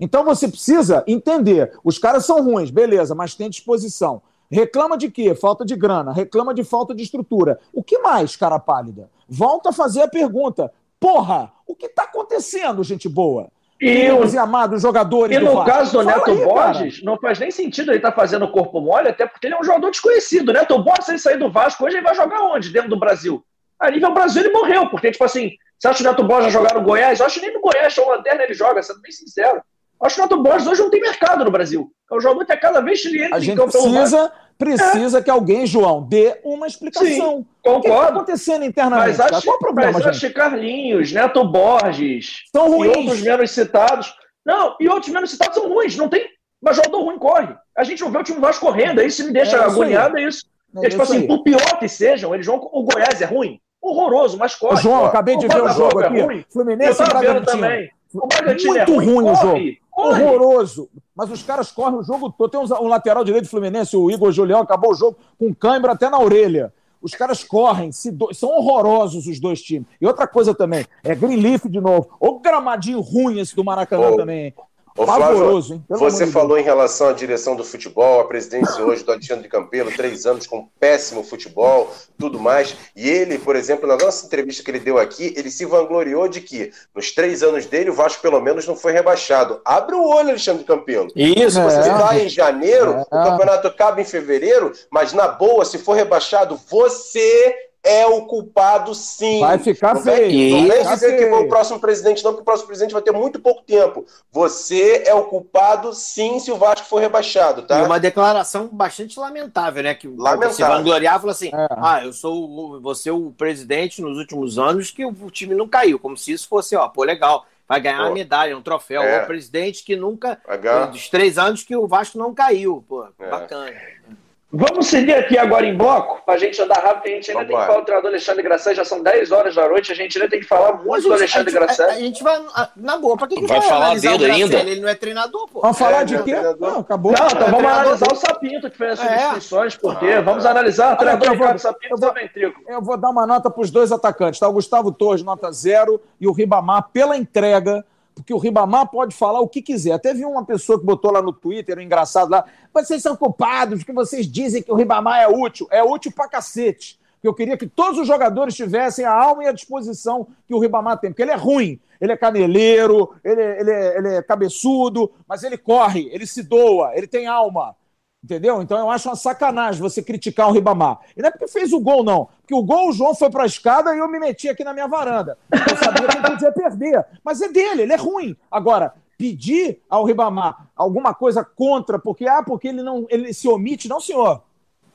Então você precisa entender, os caras são ruins, beleza, mas tem disposição. Reclama de quê? Falta de grana, reclama de falta de estrutura. O que mais, cara pálida? Volta a fazer a pergunta. Porra, o que está acontecendo, gente boa? E, os amados jogadores. E no Vasco. caso do Fala Neto aí, Borges, cara. não faz nem sentido ele estar tá fazendo corpo mole, até porque ele é um jogador desconhecido. Neto Borges, se ele sair do Vasco hoje, ele vai jogar onde? Dentro do Brasil. A nível Brasil, ele morreu, porque, tipo assim, você acha que o Neto Borges vai jogar no Goiás? Eu acho que nem no Goiás, o Lanterna, ele joga, sendo bem sincero. Acho que o Neto Borges hoje não tem mercado no Brasil. É um jogador que a cada vez ele entra a gente precisa, precisa é. que alguém, João, dê uma explicação. Sim, concordo. O que está acontecendo internamente? Mas acho, Qual é o problema, mas acho que Carlinhos, Neto Borges São ruins. e outros menos citados não, e outros menos citados são ruins, não tem. Mas jogador ruim corre. A gente não vê o time Vasco correndo, aí se me deixa é agoniado, é isso. É, é tipo assim, aí. por pior que sejam, eles vão. O Goiás é ruim? Horroroso, mas corre. Ô, João, acabei de ver o jogo é aqui. Ruim. Fluminense Eu tava vendo também. O Bragantino Muito é ruim, ruim o jogo. Corre. Horroroso. Mas os caras correm o jogo todo. Tem um, um lateral direito do Fluminense, o Igor Julião, acabou o jogo com cãibra até na orelha. Os caras correm, do... são horrorosos os dois times. E outra coisa também, é Greenleaf de novo. O gramadinho ruim esse do Maracanã oh. também. Ô, Flávio, hein? você falou em relação à direção do futebol, a presidência *coughs* hoje do Alexandre Campelo, três anos com péssimo futebol, tudo mais. E ele, por exemplo, na nossa entrevista que ele deu aqui, ele se vangloriou de que nos três anos dele o Vasco pelo menos não foi rebaixado. Abre o olho, Alexandre Campelo. Isso, você é. em janeiro, é. o campeonato acaba em fevereiro, mas na boa, se for rebaixado, você é o culpado, sim. Vai ficar não feio. Não vem dizer que foi o próximo presidente, não, porque o próximo presidente vai ter muito pouco tempo. Você é o culpado, sim, se o Vasco for rebaixado, tá? E uma declaração bastante lamentável, né? Que lamentável. você vangloriar falou assim: é. ah, eu sou você é o presidente nos últimos anos que o time não caiu, como se isso fosse, ó, pô, legal. Vai ganhar pô. uma medalha, um troféu. É. O presidente que nunca. Dos três anos que o Vasco não caiu. Pô, é. bacana. Vamos seguir aqui agora em bloco, para a gente andar rápido, a gente ainda Vamos tem que falar do treinador Alexandre Graçan, já são 10 horas da noite, a gente ainda tem que falar muito gente, do Alexandre Graçan. A, a, gente vai, na boa, para que, que vai, vai falar dele ainda? Ele não é treinador, pô. Vamos falar é, de quê? Não, acabou. Não, então vamos analisar o Sapinto, que fez as é. substituições, por quê? Vamos analisar o treinador Olha, Ricardo Sapinto também, Trico. Eu vou dar uma nota para os dois atacantes, tá? O Gustavo Torres, nota zero, e o Ribamar, pela entrega, porque o Ribamar pode falar o que quiser. Até vi uma pessoa que botou lá no Twitter, um engraçado lá, vocês são culpados porque vocês dizem que o Ribamar é útil. É útil pra cacete. Eu queria que todos os jogadores tivessem a alma e a disposição que o Ribamar tem, porque ele é ruim, ele é caneleiro, ele, ele, ele é cabeçudo, mas ele corre, ele se doa, ele tem alma. Entendeu? Então eu acho uma sacanagem você criticar o Ribamar. E não é porque fez o gol, não. Porque o gol, o João foi para a escada e eu me meti aqui na minha varanda. Eu sabia que ele podia perder. Mas é dele, ele é ruim. Agora, pedir ao Ribamar alguma coisa contra, porque, ah, porque ele não ele se omite, não, senhor.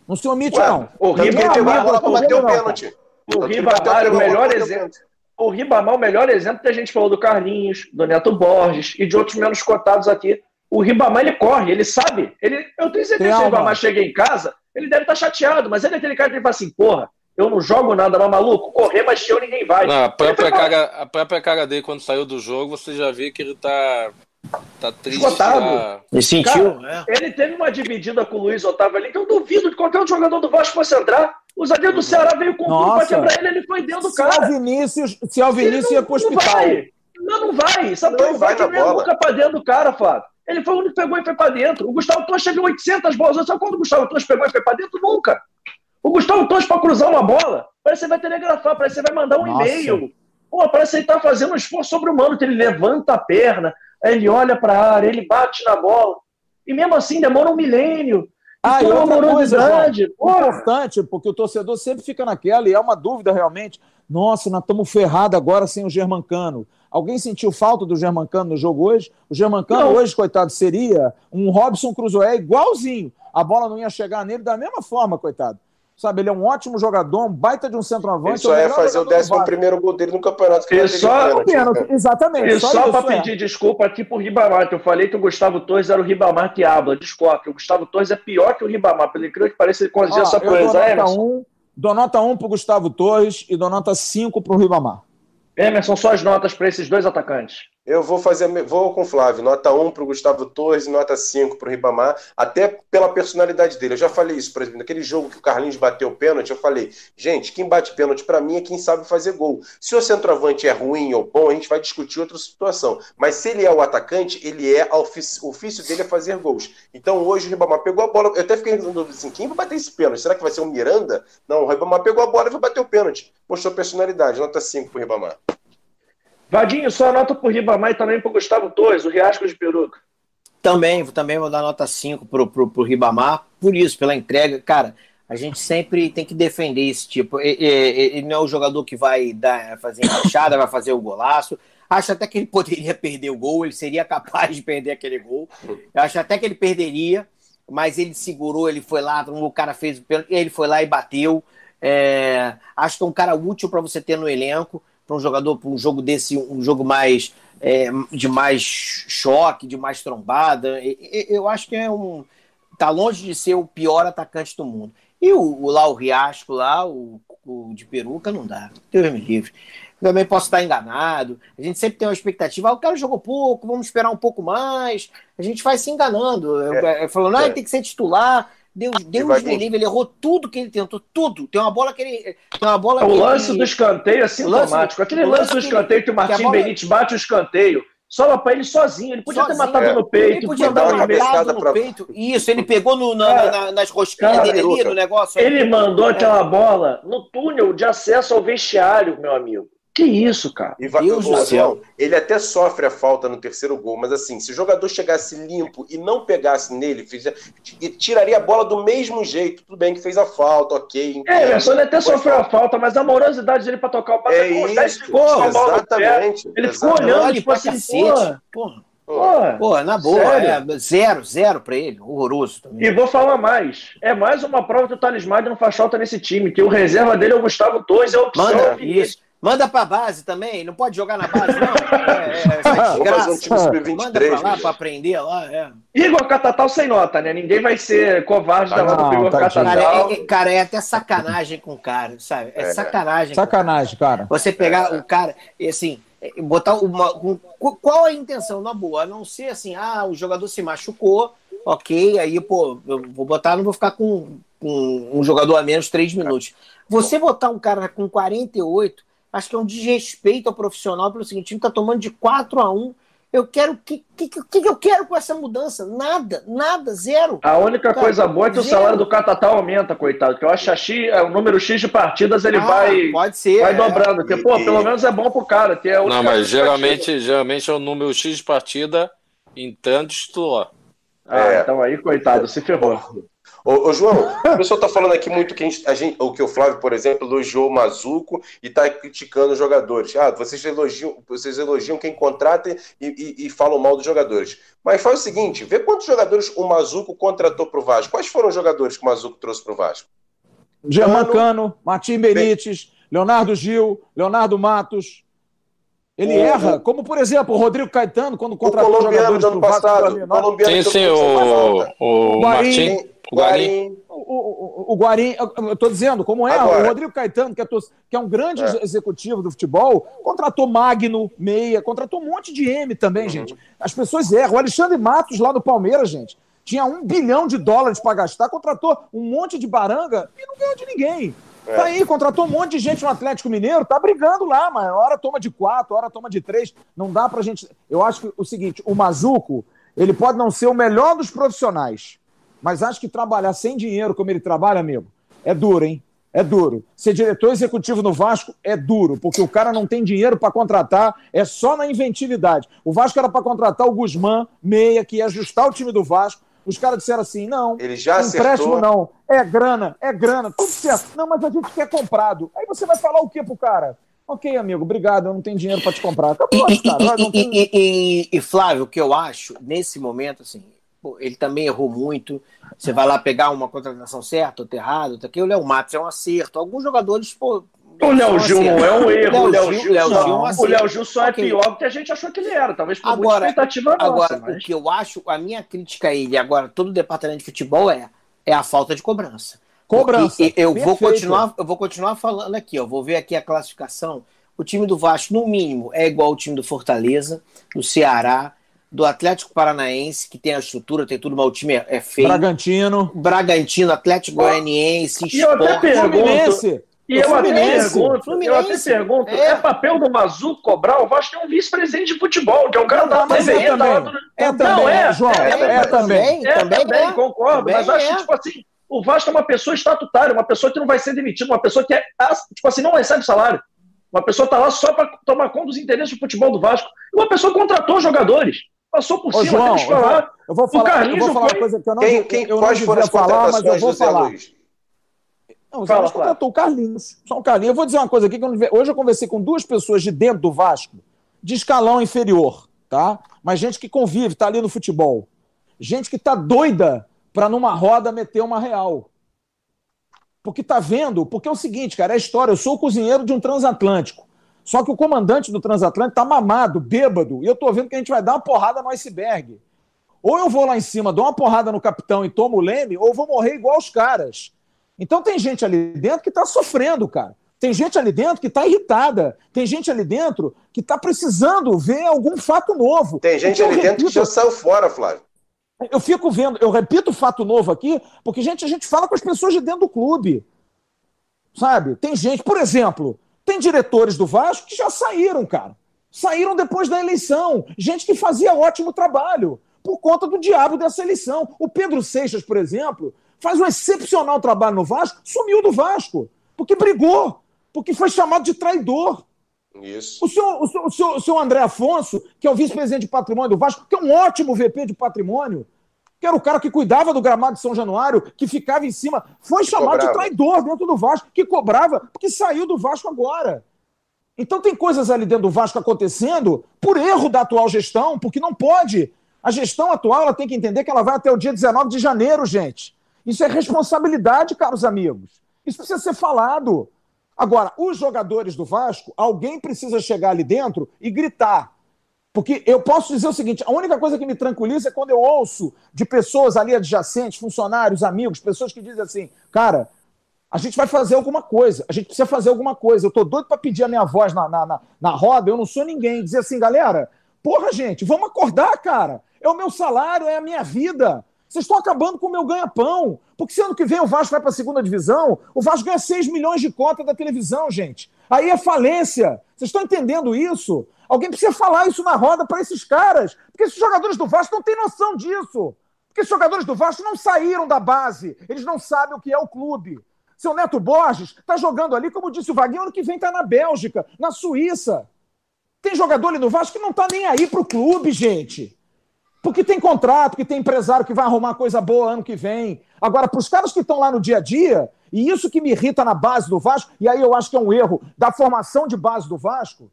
Não se omite, Ué, não. O Ribamar bateu o pênalti. O Ribamar é o melhor exemplo. O Ribamar é o melhor exemplo que a gente falou do Carlinhos, do Neto Borges e de outros menos cotados aqui o Ribamar ele corre, ele sabe. Ele, eu tenho certeza que se o Ribamar chega em casa, ele deve estar chateado, mas ele é aquele cara que fala assim, porra, eu não jogo nada, mas maluco, correr, mas eu ninguém vai. Não, a, própria cara, a própria cara dele, quando saiu do jogo, você já viu que ele tá, tá triste. Esgotado. Ele sentiu, cara, é. Ele teve uma dividida com o Luiz Otávio ali, que eu duvido de qualquer outro jogador do Vasco fosse entrar. O zagueiro do Ceará veio com tudo pra quebrar ele, ele foi dentro do cara. Se é o Vinícius, se é o Vinícius ia pro hospital. Vai. Não, não vai. Sabe não, não vai, vai que bola. pra dentro do cara, Fábio. Ele foi o único que pegou e foi para dentro. O Gustavo Torres chegou 800 bolas. Sabe quando o Gustavo Torres pegou e foi para dentro? Nunca. O Gustavo Torres, para cruzar uma bola, parece que você vai telegrafar, parece que você vai mandar um e-mail. Pô, parece que ele está fazendo um esforço sobre-humano, que ele levanta a perna, ele olha para a área, ele bate na bola. E mesmo assim demora um milênio. Ah, e outra coisa, João, importante, porque o torcedor sempre fica naquela, e é uma dúvida realmente. Nossa, nós estamos ferrados agora sem o Germancano. Alguém sentiu falta do Germancano no jogo hoje? O Germancano hoje, coitado, seria um Robson Cruzoé igualzinho. A bola não ia chegar nele da mesma forma, coitado. Sabe, ele é um ótimo jogador, um baita de um centroavante. Ele só é fazer o 11 primeiro gol dele no campeonato. Que só, pênalti, exatamente. E só, só para pedir é. desculpa aqui pro Ribamar, que eu falei que o Gustavo Torres era o Ribamar que habla. Desculpa, o Gustavo Torres é pior que o Ribamar. Pelo incrível que pareça, ele corrigiu essa coisa. Dou nota, um, dou nota 1 pro Gustavo Torres e dou nota 5 pro Ribamar. Emerson, só as notas para esses dois atacantes. Eu vou fazer, vou com o Flávio, nota 1 para o Gustavo Torres e nota 5 para o Ribamar, até pela personalidade dele. Eu já falei isso, por exemplo, naquele jogo que o Carlinhos bateu o pênalti, eu falei, gente, quem bate pênalti para mim é quem sabe fazer gol. Se o centroavante é ruim ou bom, a gente vai discutir outra situação. Mas se ele é o atacante, ele é, o ofício dele é fazer gols. Então hoje o Ribamar pegou a bola, eu até fiquei dúvida assim, quem vai bater esse pênalti? Será que vai ser o Miranda? Não, o Ribamar pegou a bola e vai bater o pênalti. Mostrou personalidade, nota 5 para o Ribamar. Vadinho, só nota pro Ribamar e também pro Gustavo Torres, o Riasco de Peruca. Também, também vou dar nota 5 pro, pro, pro Ribamar, por isso, pela entrega. Cara, a gente sempre tem que defender esse tipo. Ele não é o jogador que vai dar, fazer encaixada, vai fazer o golaço. Acho até que ele poderia perder o gol, ele seria capaz de perder aquele gol. Eu acho até que ele perderia, mas ele segurou, ele foi lá, o cara fez o pênalti, ele foi lá e bateu. É, acho que é um cara útil para você ter no elenco para um jogador, para um jogo desse, um jogo mais é, de mais choque, de mais trombada. Eu acho que é um. Tá longe de ser o pior atacante do mundo. E o, o lá, o Riasco, lá, o, o de peruca, não dá. Deus me livre. Também posso estar enganado. A gente sempre tem uma expectativa. Ah, o cara jogou pouco, vamos esperar um pouco mais. A gente vai se enganando. É, Falando, ah, é. tem que ser titular. Deus, Deus me livre, ele errou tudo que ele tentou, tudo. Tem uma bola que ele. Tem uma bola o lance ele... do escanteio é sintomático. Aquele lance, lance do escanteio que o Martim bola... Benítez bate o escanteio. Sobra pra ele sozinho. Ele podia sozinho, ter matado é. no peito. Ele podia dar uma cabeçada no pra... peito. Isso, ele pegou no, na, é. na, nas rosquinhas dele ali no negócio. Ele mandou é. aquela bola no túnel de acesso ao vestiário, meu amigo. Que isso, cara? E vai, Deus do céu. Ele até sofre a falta no terceiro gol, mas assim, se o jogador chegasse limpo e não pegasse nele, fizer, tiraria a bola do mesmo jeito. Tudo bem que fez a falta, ok. É, Emerson, ele até sofreu a falta, mas a morosidade dele pra tocar o passe é isso, ficou, exatamente. Ele ficou olhando, tipo assim, porra. porra. Pô, Pô, na boa, é, zero, zero pra ele, horroroso também. E vou falar mais, é mais uma prova que o Talismã não faz falta nesse time, que o reserva dele é o Gustavo Torres, é a opção. Manda, isso. Manda pra base também, não pode jogar na base, não. É, é, é um time sub-23. Manda pra lá pra aprender lá, é. Igor Catatal sem nota, né? Ninguém vai ser covarde da nota do Igor tá Catatal. Cara é, cara, é até sacanagem com o cara, sabe? É, é sacanagem. Sacanagem, cara. Você pegar o cara, e assim, botar uma. Um, qual a intenção, na boa? A não ser assim, ah, o jogador se machucou, ok, aí, pô, eu vou botar, não vou ficar com, com um jogador a menos três minutos. Você botar um cara com 48 acho que é um desrespeito ao profissional pelo seguinte: o time está tomando de 4 a 1 eu quero. O que, que, que, eu quero com essa mudança? Nada, nada, zero. A única Cara, coisa boa é que zero. o salário do Catatal aumenta, coitado. Que eu acho que o número X de partidas ele ah, vai. Pode ser. Vai é. dobrando. Porque, pô, pelo menos é bom pro cara. Que é Não, mas geralmente, geralmente é o número X de partida entrando titular. Ah, é. então aí, coitado, se ferrou. Ô, ô, João, *laughs* o pessoal está falando aqui muito que a gente, a gente, o que o Flávio, por exemplo, elogiou o Mazuco e está criticando os jogadores. Ah, vocês elogiam, vocês elogiam quem contrata e, e, e, falam mal dos jogadores. Mas faz o seguinte: vê quantos jogadores o Mazuco contratou para o Vasco. Quais foram os jogadores que o Mazuco trouxe para o Vasco? Germancano, Martim Benítez, Leonardo Gil, Leonardo Matos. Ele o, erra, como por exemplo o Rodrigo Caetano, quando contratou o colombiano do ano passado. Sim, sim, o, o, o Martim. O Guarim. O, o, o, Guarim, eu estou dizendo, como é, Agora. o Rodrigo Caetano, que é, que é um grande é. executivo do futebol, contratou Magno, Meia, contratou um monte de M também, uhum. gente. As pessoas erram. O Alexandre Matos, lá no Palmeiras, gente, tinha um bilhão de dólares para gastar, contratou um monte de baranga e não ganhou de ninguém. É. Tá aí, contratou um monte de gente no Atlético Mineiro, tá brigando lá, mas hora toma de quatro, hora toma de três. Não dá pra gente. Eu acho que o seguinte: o Mazuco, ele pode não ser o melhor dos profissionais mas acho que trabalhar sem dinheiro como ele trabalha, amigo, é duro, hein? É duro. Ser diretor executivo no Vasco é duro, porque o cara não tem dinheiro para contratar, é só na inventividade. O Vasco era para contratar o Guzmán, meia, que ia ajustar o time do Vasco. Os caras disseram assim: não, ele já empréstimo acertou. não, é grana, é grana, tudo certo. Não, mas a gente quer comprado. Aí você vai falar o quê pro cara? Ok, amigo, obrigado, eu não tenho dinheiro para te comprar. Acabou, e, cara. E, e, e, e, Flávio, o que eu acho, nesse momento, assim, ele também errou muito. Você vai lá pegar uma contratação certa, outra errada, outra aqui. O Léo Matos é um acerto. Alguns jogadores, pô. O Léo Gil não é um erro. O Léo Gil, Léo Gil, é um o Léo Gil só é okay. pior do que a gente achou que ele era. Talvez por agora, expectativa Agora, nossa, mas... o que eu acho, a minha crítica a ele, agora, todo o departamento de futebol é, é a falta de cobrança. Cobrança. eu vou continuar, eu vou continuar falando aqui, eu vou ver aqui a classificação. o time do Vasco, no mínimo, é igual ao time do Fortaleza, do Ceará, do Atlético Paranaense, que tem a estrutura, tem tudo, mas o time é, é feio. Bragantino. Bragantino, Atlético Goianiense, E eu até pergunto, Fluminense. e eu até Fluminense. pergunto, eu até Fluminense. pergunto, É. é, papel do Mazu cobrar? O Vasco tem um vice-presidente de futebol, que é um cara Não, da mas é tá também. É Não, também, é, João. é, É, também. É, também, também, é. concordo, Também mas acho é. que, tipo assim, o Vasco é uma pessoa estatutária, uma pessoa que não vai ser demitida, uma pessoa que é, tipo assim, não recebe salário. Uma pessoa tá lá só para tomar conta dos interesses do futebol do Vasco. E uma pessoa contratou jogadores. Passou por Ô, cima, João, eu vou, falar. eu vou falar, eu vou falar uma foi- coisa que eu não, Quem, eu quem, não foram devia as falar, mas eu vou falar. Luiz? Não, o Fala, contratou o Carlinhos. Só o Carlinhos. Eu vou dizer uma coisa aqui que eu não... hoje eu conversei com duas pessoas de dentro do Vasco, de escalão inferior, tá? Mas gente que convive, tá ali no futebol. Gente que tá doida para numa roda meter uma real. Porque tá vendo, porque é o seguinte, cara, é a história, eu sou o cozinheiro de um transatlântico. Só que o comandante do transatlântico tá mamado, bêbado, e eu tô vendo que a gente vai dar uma porrada no iceberg. Ou eu vou lá em cima, dou uma porrada no capitão e tomo o leme, ou vou morrer igual os caras. Então tem gente ali dentro que está sofrendo, cara. Tem gente ali dentro que está irritada. Tem gente ali dentro que está precisando ver algum fato novo. Tem gente ali dentro que repito- já saiu fora, Flávio. Eu fico vendo, eu repito fato novo aqui, porque gente, a gente fala com as pessoas de dentro do clube. Sabe? Tem gente, por exemplo, tem diretores do Vasco que já saíram, cara. Saíram depois da eleição. Gente que fazia ótimo trabalho por conta do diabo dessa eleição. O Pedro Seixas, por exemplo, faz um excepcional trabalho no Vasco, sumiu do Vasco, porque brigou, porque foi chamado de traidor. Isso. O senhor, o, senhor, o, senhor, o senhor André Afonso, que é o vice-presidente de patrimônio do Vasco, que é um ótimo VP de patrimônio, que era o cara que cuidava do gramado de São Januário, que ficava em cima, foi Que chamado de cobrava. traidor dentro do Vasco, que cobrava, porque saiu do Vasco agora. Então tem coisas ali dentro do Vasco acontecendo por erro da atual gestão, porque não pode. A gestão atual ela tem que entender que ela vai até o dia 19 de janeiro, gente. Isso é responsabilidade, caros amigos. Isso precisa ser falado. Agora, os jogadores do Vasco, alguém precisa chegar ali dentro e gritar. Porque eu posso dizer o seguinte: a única coisa que me tranquiliza é quando eu ouço de pessoas ali adjacentes, funcionários, amigos, pessoas que dizem assim, cara, a gente vai fazer alguma coisa, a gente precisa fazer alguma coisa. Eu tô doido para pedir a minha voz na, na, na, na roda, eu não sou ninguém. Dizer assim, galera, porra, gente, vamos acordar, cara. É o meu salário, é a minha vida. Vocês estão acabando com o meu ganha-pão. Porque se ano que vem o Vasco vai para a segunda divisão, o Vasco ganha 6 milhões de cota da televisão, gente. Aí é falência. Vocês estão entendendo isso? Alguém precisa falar isso na roda para esses caras. Porque esses jogadores do Vasco não têm noção disso. Porque esses jogadores do Vasco não saíram da base. Eles não sabem o que é o clube. Seu Neto Borges está jogando ali, como disse o Vaguinho, ano que vem está na Bélgica, na Suíça. Tem jogador ali no Vasco que não está nem aí para o clube, gente. Porque tem contrato, que tem empresário que vai arrumar coisa boa ano que vem. Agora, para os caras que estão lá no dia a dia, e isso que me irrita na base do Vasco, e aí eu acho que é um erro da formação de base do Vasco,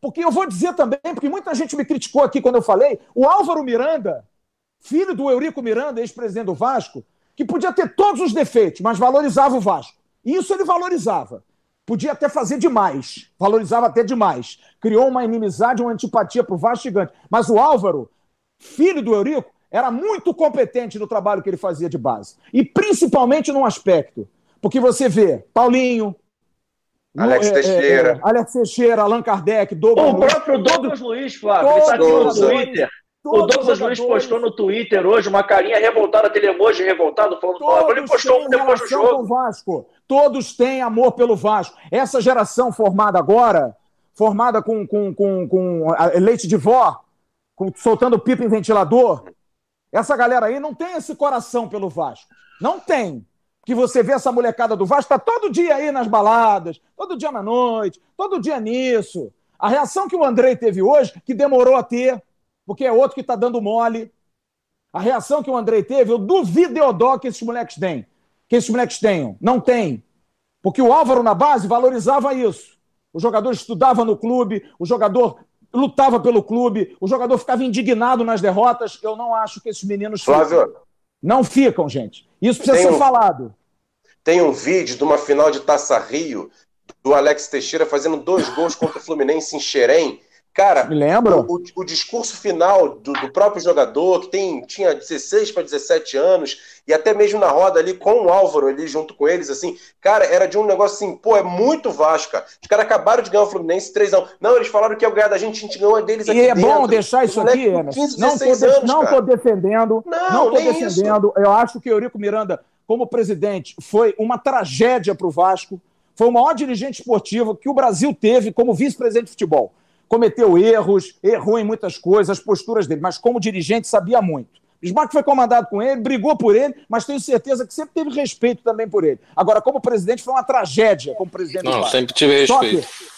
porque eu vou dizer também, porque muita gente me criticou aqui quando eu falei, o Álvaro Miranda, filho do Eurico Miranda, ex-presidente do Vasco, que podia ter todos os defeitos, mas valorizava o Vasco. Isso ele valorizava. Podia até fazer demais, valorizava até demais. Criou uma inimizade, uma antipatia para o Vasco gigante. Mas o Álvaro, filho do Eurico, era muito competente no trabalho que ele fazia de base. E principalmente num aspecto. Porque você vê Paulinho, Alex é, é, Teixeira. é, Alex Teixeira, Allan Kardec, Douglas O próprio Douglas Luiz, Flávio, ele tá aqui no Todos, Twitter. O todos Douglas os Luiz postou no Twitter hoje uma carinha revoltada, aquele emoji revoltado falando do Flávio. Ele Todos postou um depois do com o jogo. Vasco. Todos têm amor pelo Vasco. Essa geração formada agora, formada com, com, com, com leite de vó, com- soltando pipa em ventilador, essa galera aí não tem esse coração pelo Vasco. Não tem. Que você vê essa molecada do Vasco, tá todo dia aí nas baladas, todo dia na noite, todo dia nisso. A reação que o Andrei teve hoje, que demorou a ter, porque é outro que tá dando mole. A reação que o Andrei teve, eu duvido Eudó que esses moleques têm. Que esses moleques tenham. Não tem. Porque o Álvaro na base valorizava isso. O jogador estudava no clube, o jogador lutava pelo clube, o jogador ficava indignado nas derrotas. Eu não acho que esses meninos. Flávio, Não ficam, gente. Isso precisa Tem ser um- falado. tem um vídeo de uma final de Taça Rio do Alex Teixeira fazendo dois gols contra o Fluminense em Xerém. Cara, Me lembro. o, o discurso final do, do próprio jogador, que tem, tinha 16 para 17 anos, e até mesmo na roda ali com o Álvaro ali junto com eles, assim, cara, era de um negócio assim, pô, é muito Vasco, cara. Os caras acabaram de ganhar o Fluminense 3x1. Não, eles falaram que ia ganhar da gente, a gente ganhou a deles aqui E é dentro. bom deixar isso aqui. 15, Não tô, 16 de- anos, não cara. tô defendendo. Não, Não tô defendendo. Eu acho que o Eurico Miranda, como presidente, foi uma tragédia para o Vasco. Foi o maior dirigente esportivo que o Brasil teve como vice-presidente de futebol. Cometeu erros, errou em muitas coisas, as posturas dele, mas como dirigente sabia muito. Bismarck foi comandado com ele, brigou por ele, mas tenho certeza que sempre teve respeito também por ele. Agora, como presidente, foi uma tragédia como presidente Não, sempre tive Só que, respeito.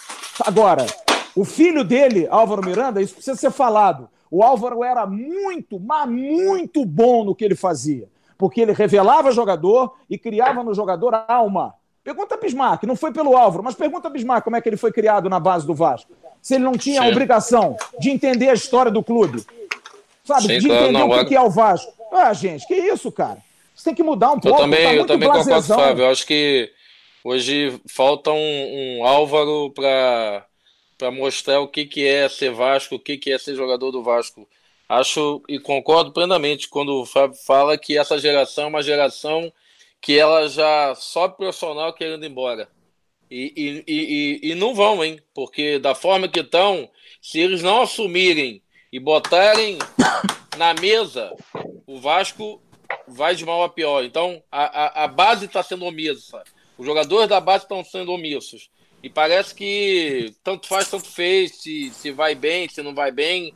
agora, o filho dele, Álvaro Miranda, isso precisa ser falado. O Álvaro era muito, mas muito bom no que ele fazia. Porque ele revelava jogador e criava no jogador alma. Pergunta a Bismarck, não foi pelo Álvaro, mas pergunta a Bismarck como é que ele foi criado na base do Vasco. Se ele não tinha a Sim. obrigação de entender a história do clube. Sabe? Sim, de entender não, o que agora- que é o Vasco. Ah, gente, que isso, cara? Você tem que mudar um Eu pouco. também, tá eu também concordo com o blasezão. Fábio. Eu acho que hoje falta um, um Álvaro para para mostrar o que, que é ser Vasco, o que, que é ser jogador do Vasco. Acho e concordo plenamente quando o Fábio fala que essa geração é uma geração que ela já sobe profissional querendo ir embora. E, e, e, e- não vão, hein? Porque da forma que estão, se eles não assumirem e botarem *coughs* na mesa, o Vasco vai de mal a pior. Então, a, a, a base está sendo omissa. Os jogadores da base estão sendo omissos. E parece que tanto faz, tanto fez, se, se vai bem, se não vai bem.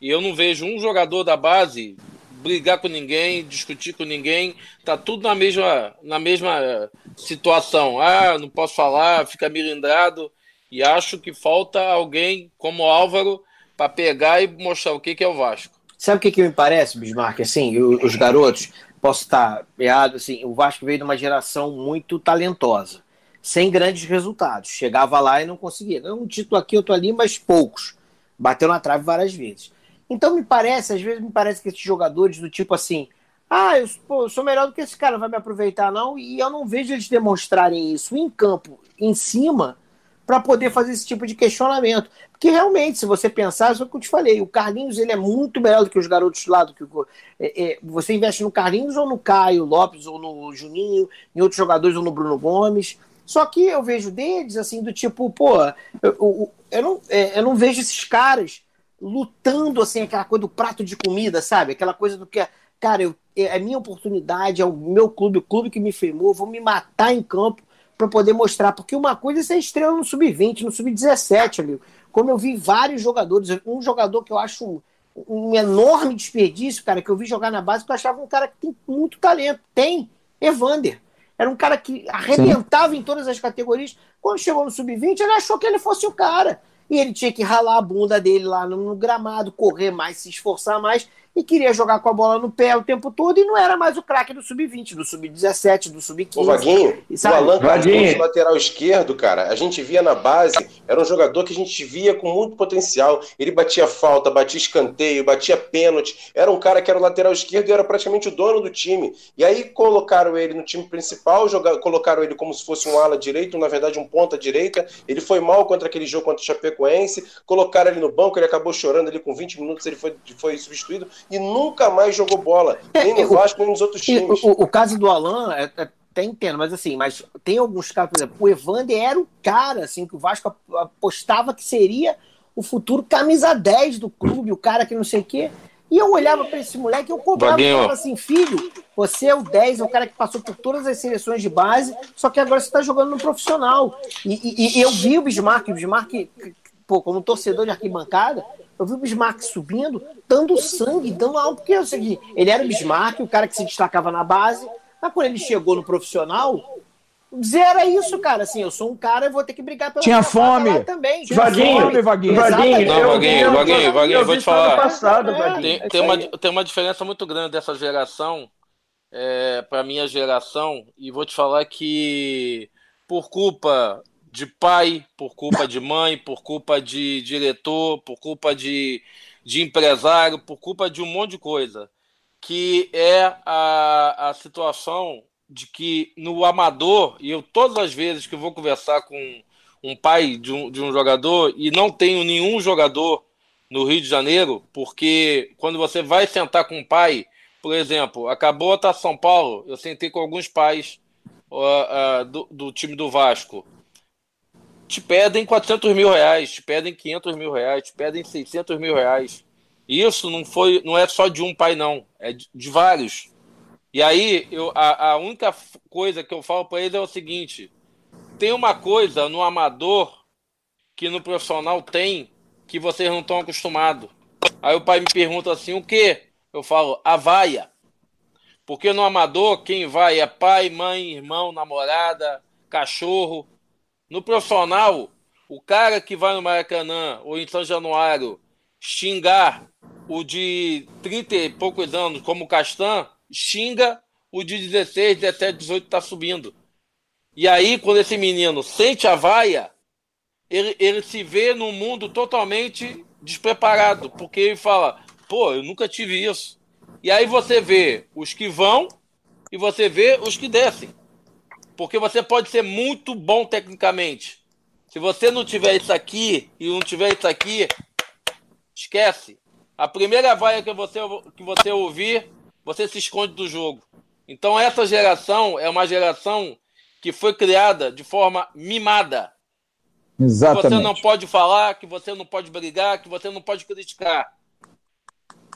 E eu não vejo um jogador da base brigar com ninguém, discutir com ninguém. Tá tudo na mesma, na mesma situação. Ah, não posso falar, fica milindrado. E acho que falta alguém como Álvaro para pegar e mostrar o que, que é o Vasco. Sabe o que, que me parece, Bismarck? Assim, os garotos, posso estar errado, assim, o Vasco veio de uma geração muito talentosa, sem grandes resultados. Chegava lá e não conseguia. Um título aqui, outro ali, mas poucos. Bateu na trave várias vezes. Então me parece, às vezes me parece que esses jogadores do tipo assim, ah, eu, pô, eu sou melhor do que esse cara, vai me aproveitar não, e eu não vejo eles demonstrarem isso em campo, em cima, para poder fazer esse tipo de questionamento. Porque realmente, se você pensar, é o que eu te falei, o Carlinhos ele é muito melhor do que os garotos lá, do que o, é, é, você investe no Carlinhos ou no Caio Lopes ou no Juninho, em outros jogadores ou no Bruno Gomes. Só que eu vejo deles assim do tipo, pô, eu, eu, eu não, é, eu não vejo esses caras lutando assim aquela coisa do prato de comida, sabe? Aquela coisa do que cara, eu, é a minha oportunidade, é o meu clube, o clube que me firmou, vou me matar em campo para poder mostrar, porque uma coisa é ser estrela no sub-20, no sub-17, amigo. Como eu vi vários jogadores, um jogador que eu acho um, um enorme desperdício, cara, que eu vi jogar na base, que eu achava um cara que tem muito talento. Tem, Evander. Era um cara que arrebentava Sim. em todas as categorias. Quando chegou no sub-20, ele achou que ele fosse o cara. E ele tinha que ralar a bunda dele lá no, no gramado, correr mais, se esforçar mais e queria jogar com a bola no pé o tempo todo e não era mais o craque do sub-20, do sub-17, do sub-15. O Vaguinho, o Alan Cardoso, lateral esquerdo, cara, a gente via na base, era um jogador que a gente via com muito potencial. Ele batia falta, batia escanteio, batia pênalti. Era um cara que era o lateral esquerdo e era praticamente o dono do time. E aí colocaram ele no time principal, jogaram, colocaram ele como se fosse um ala direito, na verdade um ponta direita. Ele foi mal contra aquele jogo contra o Chapecoense, colocaram ele no banco, ele acabou chorando ali com 20 minutos, ele foi, foi substituído e nunca mais jogou bola, nem no *laughs* Vasco, nem nos outros times. O, o, o caso do Alan, é, é, até entendo, mas assim, mas tem alguns casos, por exemplo, o Evander era o cara, assim, que o Vasco apostava que seria o futuro camisa 10 do clube, o cara que não sei o quê. E eu olhava para esse moleque e eu comprava e falava assim, filho, você é o 10, é o cara que passou por todas as seleções de base, só que agora você está jogando no profissional. E, e, e, eu vi o Bismarck, o Bismarck, pô, como torcedor de arquibancada, eu vi o Bismarck subindo, dando sangue, dando algo, porque eu sei ele era o Bismarck, o cara que se destacava na base, mas quando ele chegou no profissional, dizer era isso, cara, assim, eu sou um cara, eu vou ter que brigar pela Tinha fome também. Tinha Vaguinho, fome, Vaguinho. Vaguinho, Não, eu Vaguinho, Vaguinho, Vaguinho, eu vou te falar. passado, É. Tem, É tem, uma, tem uma diferença muito grande dessa geração é, para minha geração, e vou te falar que por culpa de pai, por culpa de mãe, por culpa de diretor, por culpa de, de empresário, por culpa de um monte de coisa, que é a, a situação de que no amador, e eu todas as vezes que vou conversar com um pai de um, de um jogador e não tenho nenhum jogador no Rio de Janeiro, porque quando você vai sentar com um pai, por exemplo, acabou a Taça São Paulo, eu sentei com alguns pais uh, uh, do, do, time do Vasco. Te pedem 400 mil reais, te pedem 500 mil reais, te pedem 600 mil reais. Isso não foi, não é só de um pai, não, é de, de vários. E aí, eu, a, a única coisa que eu falo para eles é o seguinte: tem uma coisa no amador que no profissional tem que vocês não estão acostumados. Aí o pai me pergunta assim: o que? Eu falo: a vaia. Porque no amador, quem vai é pai, mãe, irmão, namorada, cachorro. No profissional, o cara que vai no Maracanã ou em São Januário xingar o de 30 e poucos anos, como o Castan, xinga o de 16, 17, 18 está subindo. E aí, quando esse menino sente a vaia, ele, ele se vê num mundo totalmente despreparado, porque ele fala: pô, eu nunca tive isso. E aí você vê os que vão e você vê os que descem. Porque você pode ser muito bom tecnicamente. Se você não tiver isso aqui e não tiver isso aqui, esquece. A primeira vaia que você, que você ouvir, você se esconde do jogo. Então essa geração é uma geração que foi criada de forma mimada. Exatamente. Que você não pode falar, que você não pode brigar, que você não pode criticar.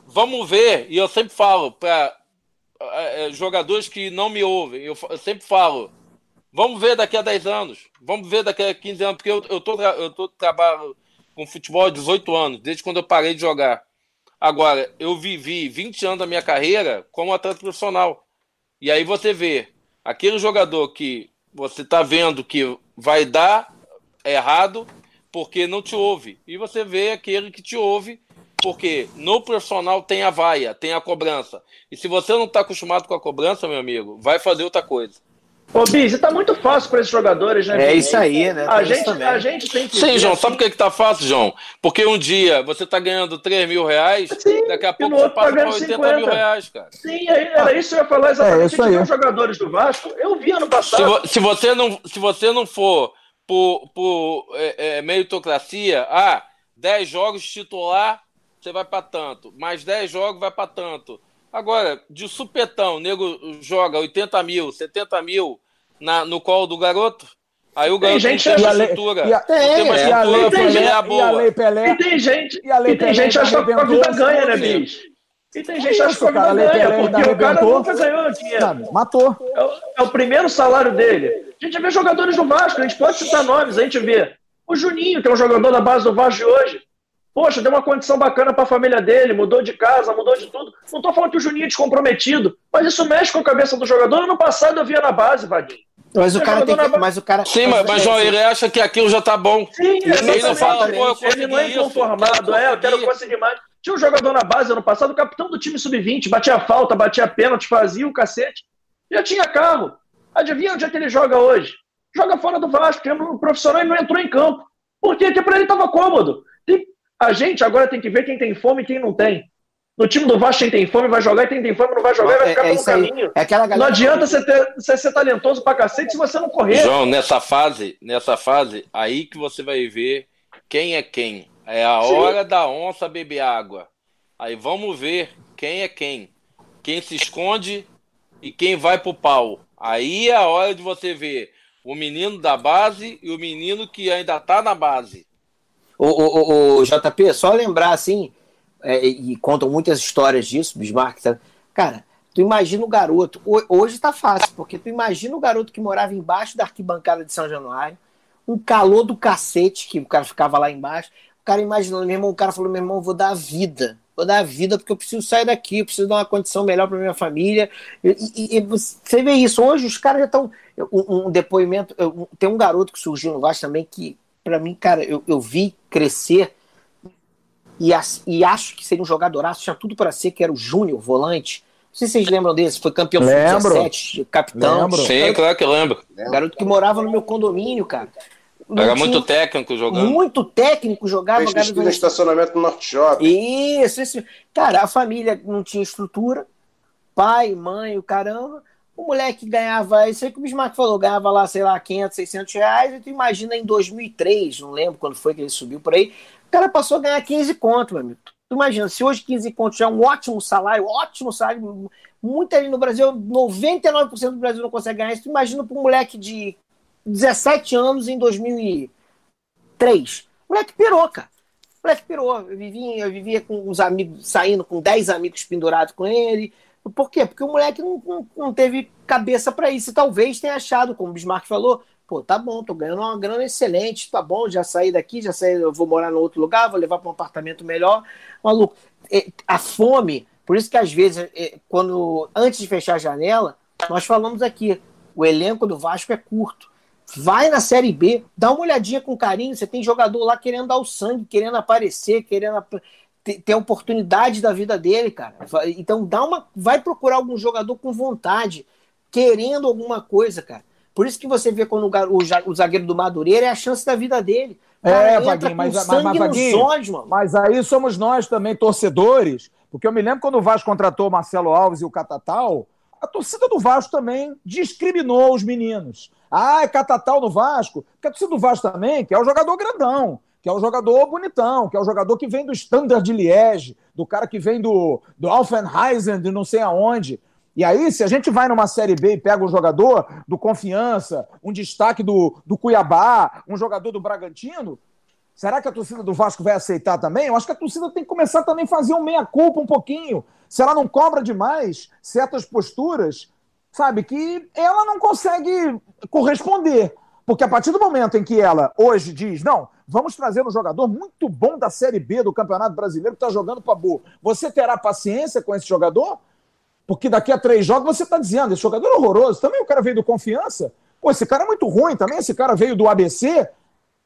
Vamos ver, e eu sempre falo para é, é, jogadores que não me ouvem, eu, eu, sempre falo, vamos ver daqui a 10 anos, vamos ver daqui a 15 anos, porque eu, eu, tô, eu tô trabalhando com futebol há 18 anos, desde quando eu parei de jogar. Agora, eu vivi 20 anos da minha carreira como atleta profissional. E aí você vê aquele jogador que você está vendo que vai dar errado porque não te ouve. E você vê aquele que te ouve porque no profissional tem a vaia, tem a cobrança. E se você não está acostumado com a cobrança, meu amigo, vai fazer outra coisa. Ô, Biz, tá muito fácil para esses jogadores, né? É isso aí, né? A gente, a gente tem que. Sim, João, sabe por que, que tá fácil, João? Porque um dia você tá ganhando 3 mil reais, Sim, daqui a pouco você passa tá para 80 50. mil reais, cara. Sim, era isso que eu ia falar exatamente. É, isso aí. Os jogadores do Vasco, eu vi ano passado. Se, se, você, não, se você não for por, por é, é, meritocracia, ah, 10 jogos titular, você vai para tanto. Mais 10 jogos vai para tanto. Agora, de supetão, o nego joga 80 mil, 70 mil na, no colo do garoto. Aí o garoto tem gente tem uma estrutura. E a, tem uma estrutura pra ganhar boa. E a Lei Pelé. E tem gente, e a Lei e tem gente acha que a vida ganha, né, bicho? E tem gente que acha que a vida ganha, porque o cara nunca ganhou dinheiro. Matou. É o, é o primeiro salário dele. A gente vê jogadores do Vasco, a gente pode citar nomes, a gente vê o Juninho, que é um jogador da base do Vasco de hoje. Poxa, deu uma condição bacana para a família dele, mudou de casa, mudou de tudo. Não estou falando que o Juninho é descomprometido, mas isso mexe com a cabeça do jogador. Ano passado eu via na base, Vadinho. Mas o, cara tem que, mas o cara. Sim, mas, mas João, ele acha que aquilo já tá bom. Sim, ele não fala, pô, eu Ele não é inconformado, é, eu quero conseguir mais. Tinha um jogador na base ano passado, o capitão do time sub-20, batia falta, batia pênalti, fazia o cacete. Já tinha carro. Adivinha onde é que ele joga hoje? Joga fora do Vasco, que é um profissional e não entrou em campo. Por quê? Porque para ele estava cômodo. A gente agora tem que ver quem tem fome e quem não tem. No time do Vasco, quem tem fome vai jogar, e quem tem fome não vai jogar, é, vai ficar é, pelo caminho. É aquela não adianta você, ter, você ser talentoso pra cacete se você não correr. João, nessa fase, nessa fase, aí que você vai ver quem é quem. É a Sim. hora da onça beber água. Aí vamos ver quem é quem. Quem se esconde e quem vai pro pau. Aí é a hora de você ver o menino da base e o menino que ainda tá na base. O, o, o, JP, só lembrar assim, é, e contam muitas histórias disso, Bismarck, cara, tu imagina o garoto, hoje tá fácil, porque tu imagina o garoto que morava embaixo da arquibancada de São Januário, um calor do cacete, que o cara ficava lá embaixo, o cara imaginando, meu irmão, o cara falou, meu irmão, vou dar a vida, vou dar a vida porque eu preciso sair daqui, eu preciso dar uma condição melhor para minha família. E, e, e, você vê isso, hoje os caras já estão. Um, um, depoimento. Tem um garoto que surgiu no Vasco também que para mim, cara, eu, eu vi crescer e, as, e acho que seria um jogadoraço, tinha tudo para ser, que era o Júnior, volante. Não sei se vocês lembram desse, foi campeão lembro. 17, capitão. Lembro. Sim, claro que eu lembro. Garoto que morava no meu condomínio, cara. Não era muito técnico jogando. Muito técnico jogava. Fez no estacionamento do Norte Shopping. Isso, isso. Cara, a família não tinha estrutura. Pai, mãe, o caramba. O moleque ganhava, isso aí que o Bismarck falou, ganhava lá, sei lá, 500, 600 reais, e tu imagina em 2003, não lembro quando foi que ele subiu por aí, o cara passou a ganhar 15 conto, meu amigo. Tu imagina, se hoje 15 conto já é um ótimo salário, ótimo salário, muito ali no Brasil, 99% do Brasil não consegue ganhar isso, tu imagina para um moleque de 17 anos em 2003. O moleque pirou, cara. O moleque pirou. Eu vivia, eu vivia com os amigos, saindo com 10 amigos pendurados com ele, por quê? Porque o moleque não, não, não teve cabeça para isso. E talvez tenha achado, como o Bismarck falou, pô, tá bom, tô ganhando uma grana excelente, tá bom, já saí daqui, já saí, vou morar no outro lugar, vou levar para um apartamento melhor. Maluco, a fome, por isso que às vezes, quando antes de fechar a janela, nós falamos aqui, o elenco do Vasco é curto. Vai na Série B, dá uma olhadinha com carinho. Você tem jogador lá querendo dar o sangue, querendo aparecer, querendo ter, a oportunidade da vida dele, cara. Então dá uma, vai procurar algum jogador com vontade, querendo alguma coisa, cara. Por isso que você vê quando o, o zagueiro do Madureira é a chance da vida dele. Cara, é, Vaguinho, mas, mas, mas, Vaguinho, olhos, mas aí somos nós também, torcedores, porque eu me lembro quando o Vasco contratou o Marcelo Alves e o Catatal, a torcida do Vasco também discriminou os meninos. Ah, é Catatal no Vasco, porque a torcida do Vasco também, que é o jogador grandão que é o jogador bonitão, que é o jogador que vem do Standard de Liège, do cara que vem do, do Alfenheisen, de não sei aonde. E aí, se a gente vai numa Série B e pega um jogador do Confiança, um destaque do, do Cuiabá, um jogador do Bragantino, será que a torcida do Vasco vai aceitar também? Eu acho que a torcida tem que começar também a fazer um meia-culpa um pouquinho. Se ela não cobra demais certas posturas, sabe, que ela não consegue corresponder. Porque a partir do momento em que ela hoje diz, não, vamos trazer um jogador muito bom da Série B do Campeonato Brasileiro que está jogando para boa, você terá paciência com esse jogador? Porque daqui a três jogos você está dizendo, esse jogador é horroroso. Também o cara veio do confiança. Pô, esse cara é muito ruim também, esse cara veio do ABC.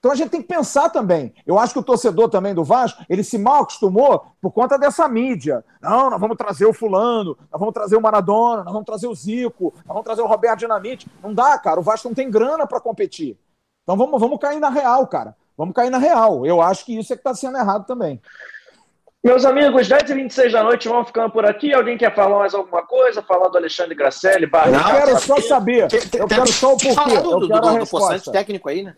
Então a gente tem que pensar também. Eu acho que o torcedor também do Vasco, ele se mal acostumou por conta dessa mídia. Não, nós vamos trazer o fulano, nós vamos trazer o Maradona, nós vamos trazer o Zico, nós vamos trazer o Roberto Dinamite. Não dá, cara. O Vasco não tem grana para competir. Então vamos, vamos cair na real, cara. Vamos cair na real. Eu acho que isso é que está sendo errado também. Meus amigos, 10 e 26 da noite vão ficando por aqui. Alguém quer falar mais alguma coisa? Falar do Alexandre Gracelli? Barra, eu quero só saber. Eu quero só o porquê. Eu quero a resposta. técnico aí, né?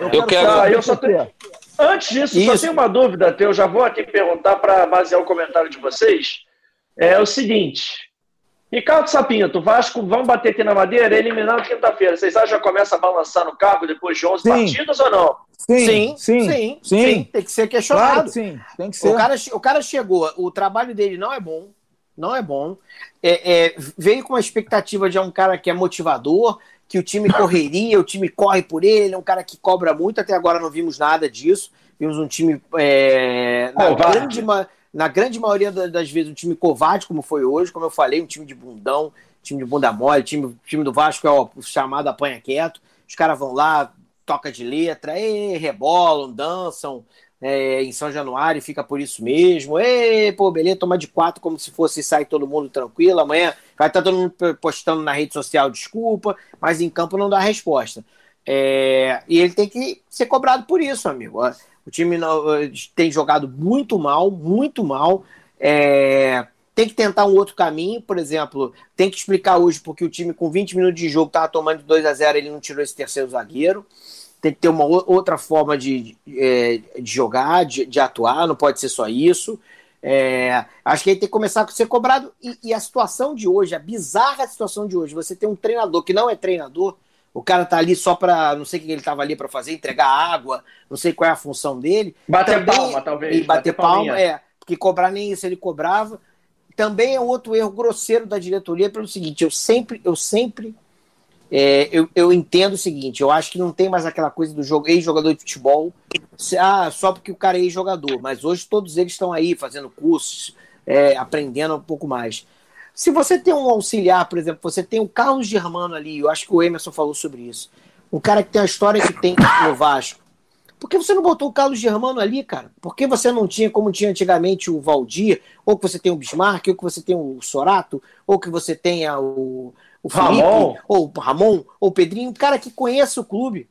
Eu quero. Ah, eu só tenho... Antes disso, Isso. só tenho uma dúvida, eu já vou aqui perguntar para basear o comentário de vocês. É o seguinte: Ricardo Sapinto, Vasco, vamos bater aqui na madeira, eliminando quinta-feira. Vocês acham que já começa a balançar no cargo depois de 11 sim. partidas ou não? Sim, sim, sim, sim, sim. Tem que ser questionado. Claro, sim, tem que ser. O cara, o cara chegou, o trabalho dele não é bom, não é bom. É, é, veio com a expectativa de um cara que é motivador, que o time correria, o time corre por ele, é um cara que cobra muito, até agora não vimos nada disso. Vimos um time, é, na, grande, na grande maioria das vezes, um time covarde, como foi hoje, como eu falei, um time de bundão, time de bunda mole, time, time do Vasco é o chamado apanha quieto. Os caras vão lá, toca de letra, e, rebolam, dançam, é, em São Januário fica por isso mesmo. Ei, pô, beleza, toma de quatro como se fosse sair todo mundo tranquilo. Amanhã vai estar todo mundo postando na rede social desculpa, mas em campo não dá resposta. É, e ele tem que ser cobrado por isso, amigo. O time tem jogado muito mal, muito mal. É, tem que tentar um outro caminho, por exemplo, tem que explicar hoje porque o time com 20 minutos de jogo estava tomando de 2 a 0 ele não tirou esse terceiro zagueiro tem que ter uma outra forma de, é, de jogar, de, de, atuar, não pode ser só isso. É, acho que ele tem que começar a ser cobrado. E, e, a situação de hoje, a bizarra situação de hoje, você tem um treinador que não é treinador, o cara tá ali só para não sei o que ele tava ali para fazer, entregar água, não sei qual é a função dele. Bater Também, palma, talvez. E bater, bater palma, é. Porque cobrar nem isso ele cobrava. Também é outro erro grosseiro da diretoria pelo seguinte, eu sempre, eu sempre é, eu, eu entendo o seguinte, eu acho que não tem mais aquela coisa do jogo, ex-jogador de futebol, ah, só porque o cara é ex-jogador, mas hoje todos eles estão aí fazendo cursos, é, aprendendo um pouco mais. Se você tem um auxiliar, por exemplo, você tem o Carlos Germano ali, eu acho que o Emerson falou sobre isso, um cara que tem a história que tem *coughs* no Vasco, por que você não botou o Carlos Germano ali, cara? Por que você não tinha, como tinha antigamente, o Valdir, ou que você tem o Bismarck, ou que você tem o Sorato, ou que você tenha o, o Felipe, Ramon. ou o Ramon, ou o Pedrinho, um cara que conhece o clube.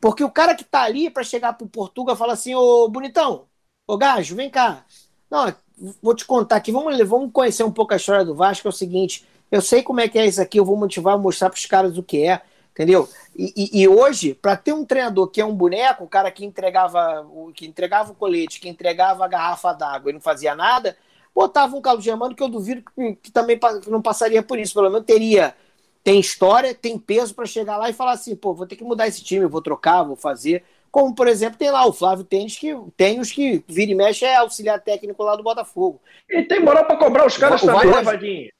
Porque o cara que tá ali para chegar pro Portugal fala assim, ô bonitão, ô gajo, vem cá. Não, vou te contar aqui, vamos, vamos conhecer um pouco a história do Vasco, é o seguinte, Eu sei como é que é isso aqui, eu vou motivar, mostrar para os caras o que é, entendeu? E, e, e hoje, para ter um treinador que é um boneco, o cara que entregava, que entregava o colete, que entregava a garrafa d'água e não fazia nada, botava um Carlos Germano que eu duvido que, que também não passaria por isso. Pelo menos teria tem história, tem peso para chegar lá e falar assim, pô, vou ter que mudar esse time, vou trocar, vou fazer. Como, por exemplo, tem lá o Flávio Tênis, que tem os que vira e mexe é auxiliar técnico lá do Botafogo. E tem moral para cobrar os caras também, né, Vaguinho?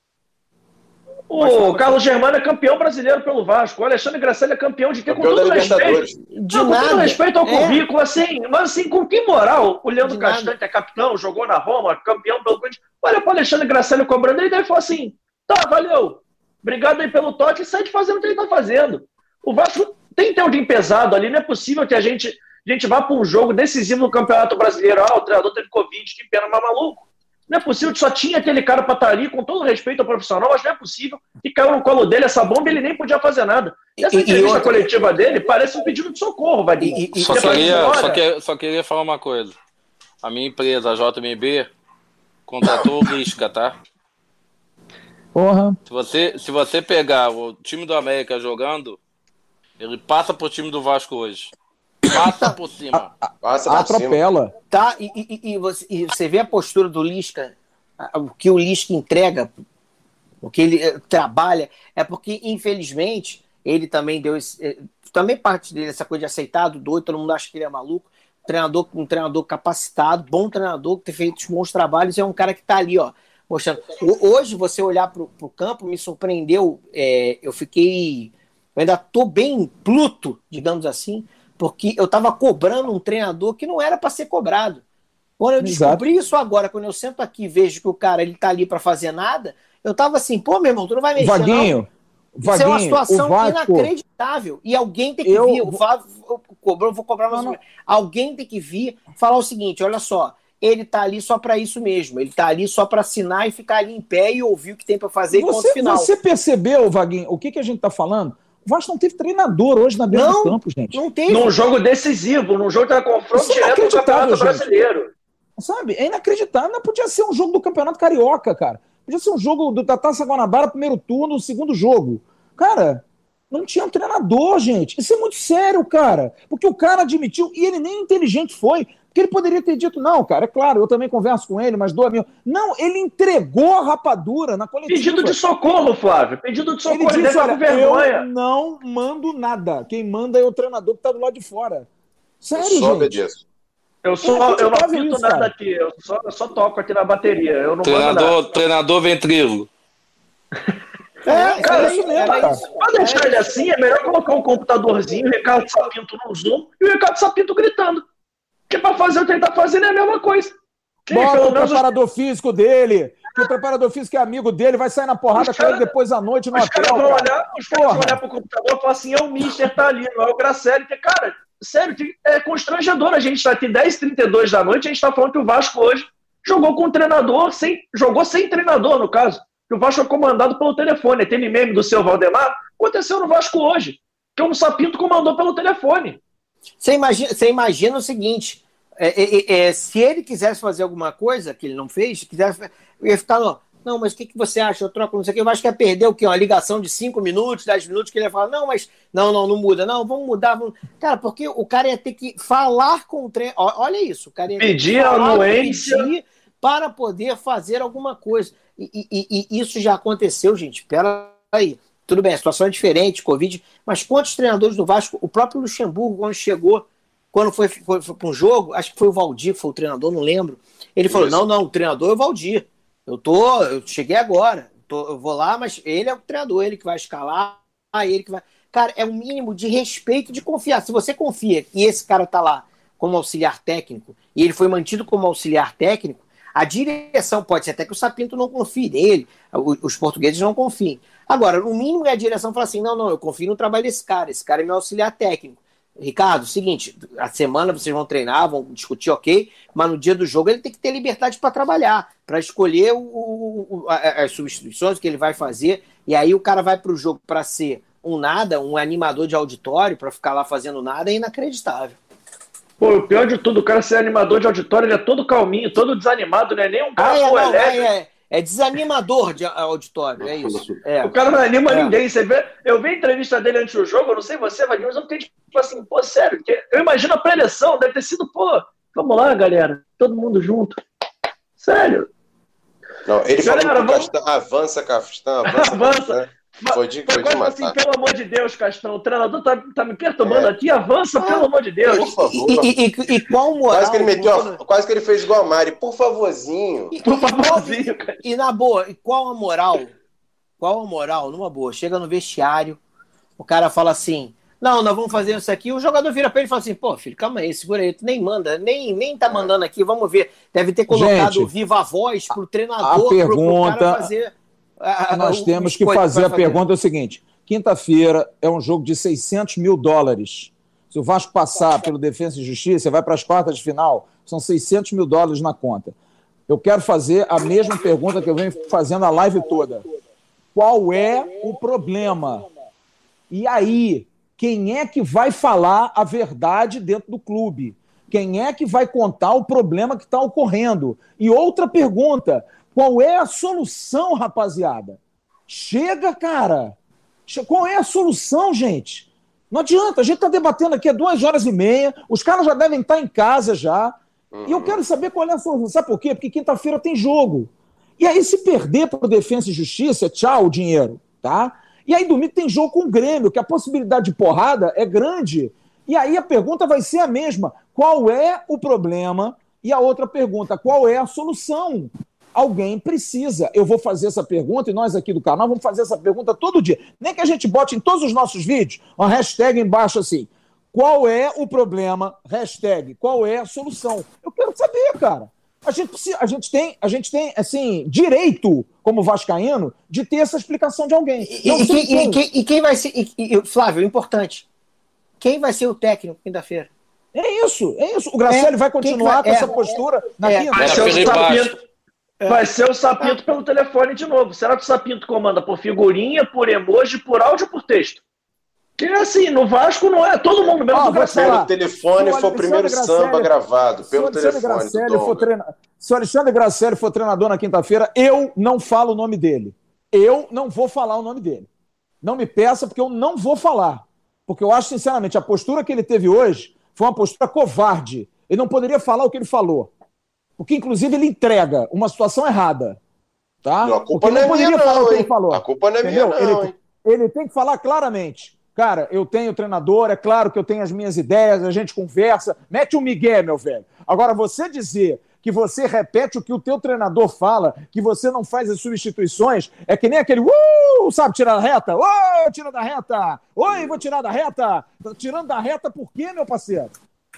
O Carlos Germano é campeão brasileiro pelo Vasco. O Alexandre Gracelli é campeão de quê? Com todo respeito. De não, nada. Com todo respeito ao é. currículo, assim, mas assim, com que moral? O Leandro Castanho, que é capitão, jogou na Roma, campeão pelo Corinthians. Olha para o Alexandre Gracelli cobrando, ele deve falar assim: tá, valeu, obrigado aí pelo toque, e sai de fazendo o que ele está fazendo. O Vasco tem que ter dia pesado ali, não é possível que a gente, a gente vá para um jogo decisivo no Campeonato Brasileiro. Ah, o treinador teve Covid, que pena, mas maluco. Não é possível que só tinha aquele cara para estar tá ali, com todo respeito ao profissional, mas não é possível que caiu no colo dele essa bomba e ele nem podia fazer nada. Essa e, entrevista e outra... coletiva dele parece um pedido de socorro, Vadinho. Só, queria, só, que, só queria falar uma coisa. A minha empresa, a JMB, contratou o Lisca, tá? Porra. Se você, se você pegar o time do América jogando, ele passa pro time do Vasco hoje. Passa *coughs* por cima. Passa por Atropela. Cima. Tá, e, e, e, você, e, você, vê a postura do Lisca, o que o Lisca entrega, o que ele eh, trabalha, é porque, infelizmente, ele também deu esse, eh, também parte dele, essa coisa de aceitado, doido, todo mundo acha que ele é maluco. Treinador, um treinador capacitado, bom treinador, que tem feito bons trabalhos, é um cara que tá ali, ó, mostrando. Hoje, você olhar pro, pro campo, me surpreendeu. É, eu fiquei. Eu ainda tô bem pluto, digamos assim, porque eu estava cobrando um treinador que não era para ser cobrado. Quando eu descobri Exato. isso agora, quando eu sento aqui e vejo que o cara ele tá ali para fazer nada, eu tava assim, pô, meu irmão, tu não vai mexer Vaguinho, não. Vaguinho, isso é uma situação Vasco, inacreditável. E alguém tem que eu, vir, o Flávio cobrou, vou cobrar mais não, não. Alguém tem que vir falar o seguinte, olha só, ele tá ali só para isso mesmo. Ele tá ali só para assinar e ficar ali em pé e ouvir o que tem para fazer você, e final. Você percebeu, Vaguinho, o que, que a gente tá falando? O Vasco não teve treinador hoje na beira não, do campo, gente. Não teve. Num jogo decisivo, num jogo que era confronto é direto do Campeonato gente. Brasileiro. Sabe? É inacreditável. Não podia ser um jogo do Campeonato Carioca, cara. Podia ser um jogo do, da Taça Guanabara, primeiro turno, segundo jogo. Cara, não tinha um treinador, gente. Isso é muito sério, cara. Porque o cara admitiu, e ele nem inteligente foi. Porque ele poderia ter dito, não, cara, é claro, eu também converso com ele, mas dou a minha. Não, ele entregou a rapadura na coletiva. Pedido de socorro, Flávio. Pedido de socorro. Ele disse, olha, vergonha. eu não mando nada. Quem manda é o treinador que está do lado de fora. Sério, eu gente. Disso. Eu, só, eu não pinto isso, nada cara. aqui, eu só, eu só toco aqui na bateria. Eu não treinador, treinador ventrilo. É, cara, é isso mesmo, cara. Pra deixar ele assim, é melhor colocar um computadorzinho, o Ricardo Sapinto no Zoom e o Ricardo Sapinto gritando. Porque para fazer o que ele tá fazendo é a mesma coisa. Bota o preparador físico dele, que o preparador físico é amigo dele, vai sair na porrada com ele depois à noite no os hotel. Caras vão olhar, os caras vão olhar pro computador e falar assim: é o Mister, tá ali, não é o Gracelli. Que, cara, sério, é constrangedor. A gente tá aqui 10h32 da noite, a gente tá falando que o Vasco hoje jogou com um treinador, sem, jogou sem treinador, no caso. Que o Vasco é comandado pelo telefone. Tem meme do seu Valdemar. Aconteceu no Vasco hoje. Que o Sapinto comandou pelo telefone. Você imagina, você imagina o seguinte: é, é, é, é, se ele quisesse fazer alguma coisa que ele não fez, quisesse, eu ia ficar, não, não, mas o que, que você acha? Eu troco, não sei o que. Eu acho que ia perder o quê? Uma ligação de 5 minutos, 10 minutos, que ele ia falar, não, mas não, não, não muda, não, vamos mudar. Vamos... Cara, porque o cara ia ter que falar com o trem. Olha isso, o cara ia pedir a anuência para poder fazer alguma coisa. E, e, e, isso já aconteceu, gente. Pera aí. Tudo bem, a situação é diferente, Covid, mas quantos treinadores do Vasco, o próprio Luxemburgo, quando chegou, quando foi, foi, foi para um jogo, acho que foi o Valdir, foi o treinador, não lembro. Ele falou: Isso. não, não, o treinador é o Valdir. Eu tô, eu cheguei agora, tô, eu vou lá, mas ele é o treinador, ele que vai escalar, ele que vai. Cara, é o um mínimo de respeito de confiar. Se você confia que esse cara tá lá como auxiliar técnico e ele foi mantido como auxiliar técnico, a direção pode ser até que o Sapinto não confie nele, os portugueses não confiem. Agora, o mínimo é a direção falar assim: não, não, eu confio no trabalho desse cara, esse cara é meu auxiliar técnico. Ricardo, seguinte, a semana vocês vão treinar, vão discutir, ok, mas no dia do jogo ele tem que ter liberdade para trabalhar, para escolher o, o, as substituições que ele vai fazer, e aí o cara vai para o jogo para ser um nada, um animador de auditório, para ficar lá fazendo nada, é inacreditável. Pô, o pior de tudo, o cara ser animador de auditório, ele é todo calminho, todo desanimado, não é nem um cara ah, é, não, é, é, É desanimador de auditório, é isso. É. O cara não anima é. ninguém. Você vê, eu vi a entrevista dele antes do jogo, eu não sei você, mas eu fiquei tipo assim, pô, sério, eu imagino a preleção, deve ter sido, pô, vamos lá, galera, todo mundo junto. Sério. Não, ele galera, falou que vamos... Castan, avança, Castan, *laughs* avança. avança. Foi de, foi, foi de assim, pelo amor de Deus, Castão, o treinador tá, tá me perturbando é. aqui, avança, ah, pelo amor de Deus. Por favor. E, e, e, qual moral? Quase que ele meteu, quase que ele fez igual a Mari, por favorzinho. E, por favorzinho, cara. E na boa, e qual a moral? Qual a moral, numa boa? Chega no vestiário, o cara fala assim, não, nós vamos fazer isso aqui. O jogador vira para ele e fala assim: pô, filho, calma aí, segura aí, tu nem manda, nem, nem tá mandando aqui, vamos ver. Deve ter colocado Gente, viva voz pro treinador, a pergunta, pro, pro fazer. A, nós temos que fazer a fazer. pergunta é o seguinte: quinta-feira é um jogo de 600 mil dólares. Se o Vasco passar pelo Defesa e Justiça, vai para as quartas de final, são 600 mil dólares na conta. Eu quero fazer a mesma pergunta que eu venho fazendo a live toda. Qual é o problema? E aí, quem é que vai falar a verdade dentro do clube? Quem é que vai contar o problema que está ocorrendo? E outra pergunta: qual é a solução, rapaziada? Chega, cara. Qual é a solução, gente? Não adianta, a gente está debatendo aqui há duas horas e meia, os caras já devem estar em casa já. Uhum. E eu quero saber qual é a solução. Sabe por quê? Porque quinta-feira tem jogo. E aí, se perder para o Defesa e Justiça, tchau o dinheiro, tá? E aí, domingo tem jogo com o Grêmio, que a possibilidade de porrada é grande. E aí a pergunta vai ser a mesma: qual é o problema? E a outra pergunta: qual é a solução? Alguém precisa. Eu vou fazer essa pergunta, e nós aqui do canal vamos fazer essa pergunta todo dia. Nem que a gente bote em todos os nossos vídeos uma hashtag embaixo assim. Qual é o problema? Hashtag. Qual é a solução? Eu quero saber, cara. A gente, a gente tem, a gente tem assim, direito, como Vascaíno, de ter essa explicação de alguém. E, e, quem, e, quem, e quem, vai ser. E, Flávio, importante. Quem vai ser o técnico quinta-feira? É isso, é isso. O Graciele é, vai continuar vai, com é, essa postura é, na é, quinta. Vai ser, o sapinto, vai ser o Sapinto pelo telefone de novo. Será que o Sapinto comanda por figurinha, por emoji, por áudio ou por texto? Que é assim, no Vasco não é todo mundo mesmo ah. Pelo telefone foi o primeiro samba gravado. Pelo telefone. Graciele for treina... Se o Alexandre Graciele for treinador na quinta-feira, eu não falo o nome dele. Eu não vou falar o nome dele. Não me peça, porque eu não vou falar. Porque eu acho, sinceramente, a postura que ele teve hoje foi uma postura covarde. Ele não poderia falar o que ele falou. Porque, inclusive, ele entrega uma situação errada. Tá? Não, a culpa porque não, é minha, falar não, o que ele falou. A culpa não é Entendeu? minha, não. Ele, ele tem que falar claramente Cara, eu tenho treinador, é claro que eu tenho as minhas ideias, a gente conversa. Mete um migué, meu velho. Agora, você dizer que você repete o que o teu treinador fala, que você não faz as substituições, é que nem aquele, uh, sabe, tirar da reta? Uh, tira da reta! Oi, vou tirar da reta! Tirando da reta por quê, meu parceiro?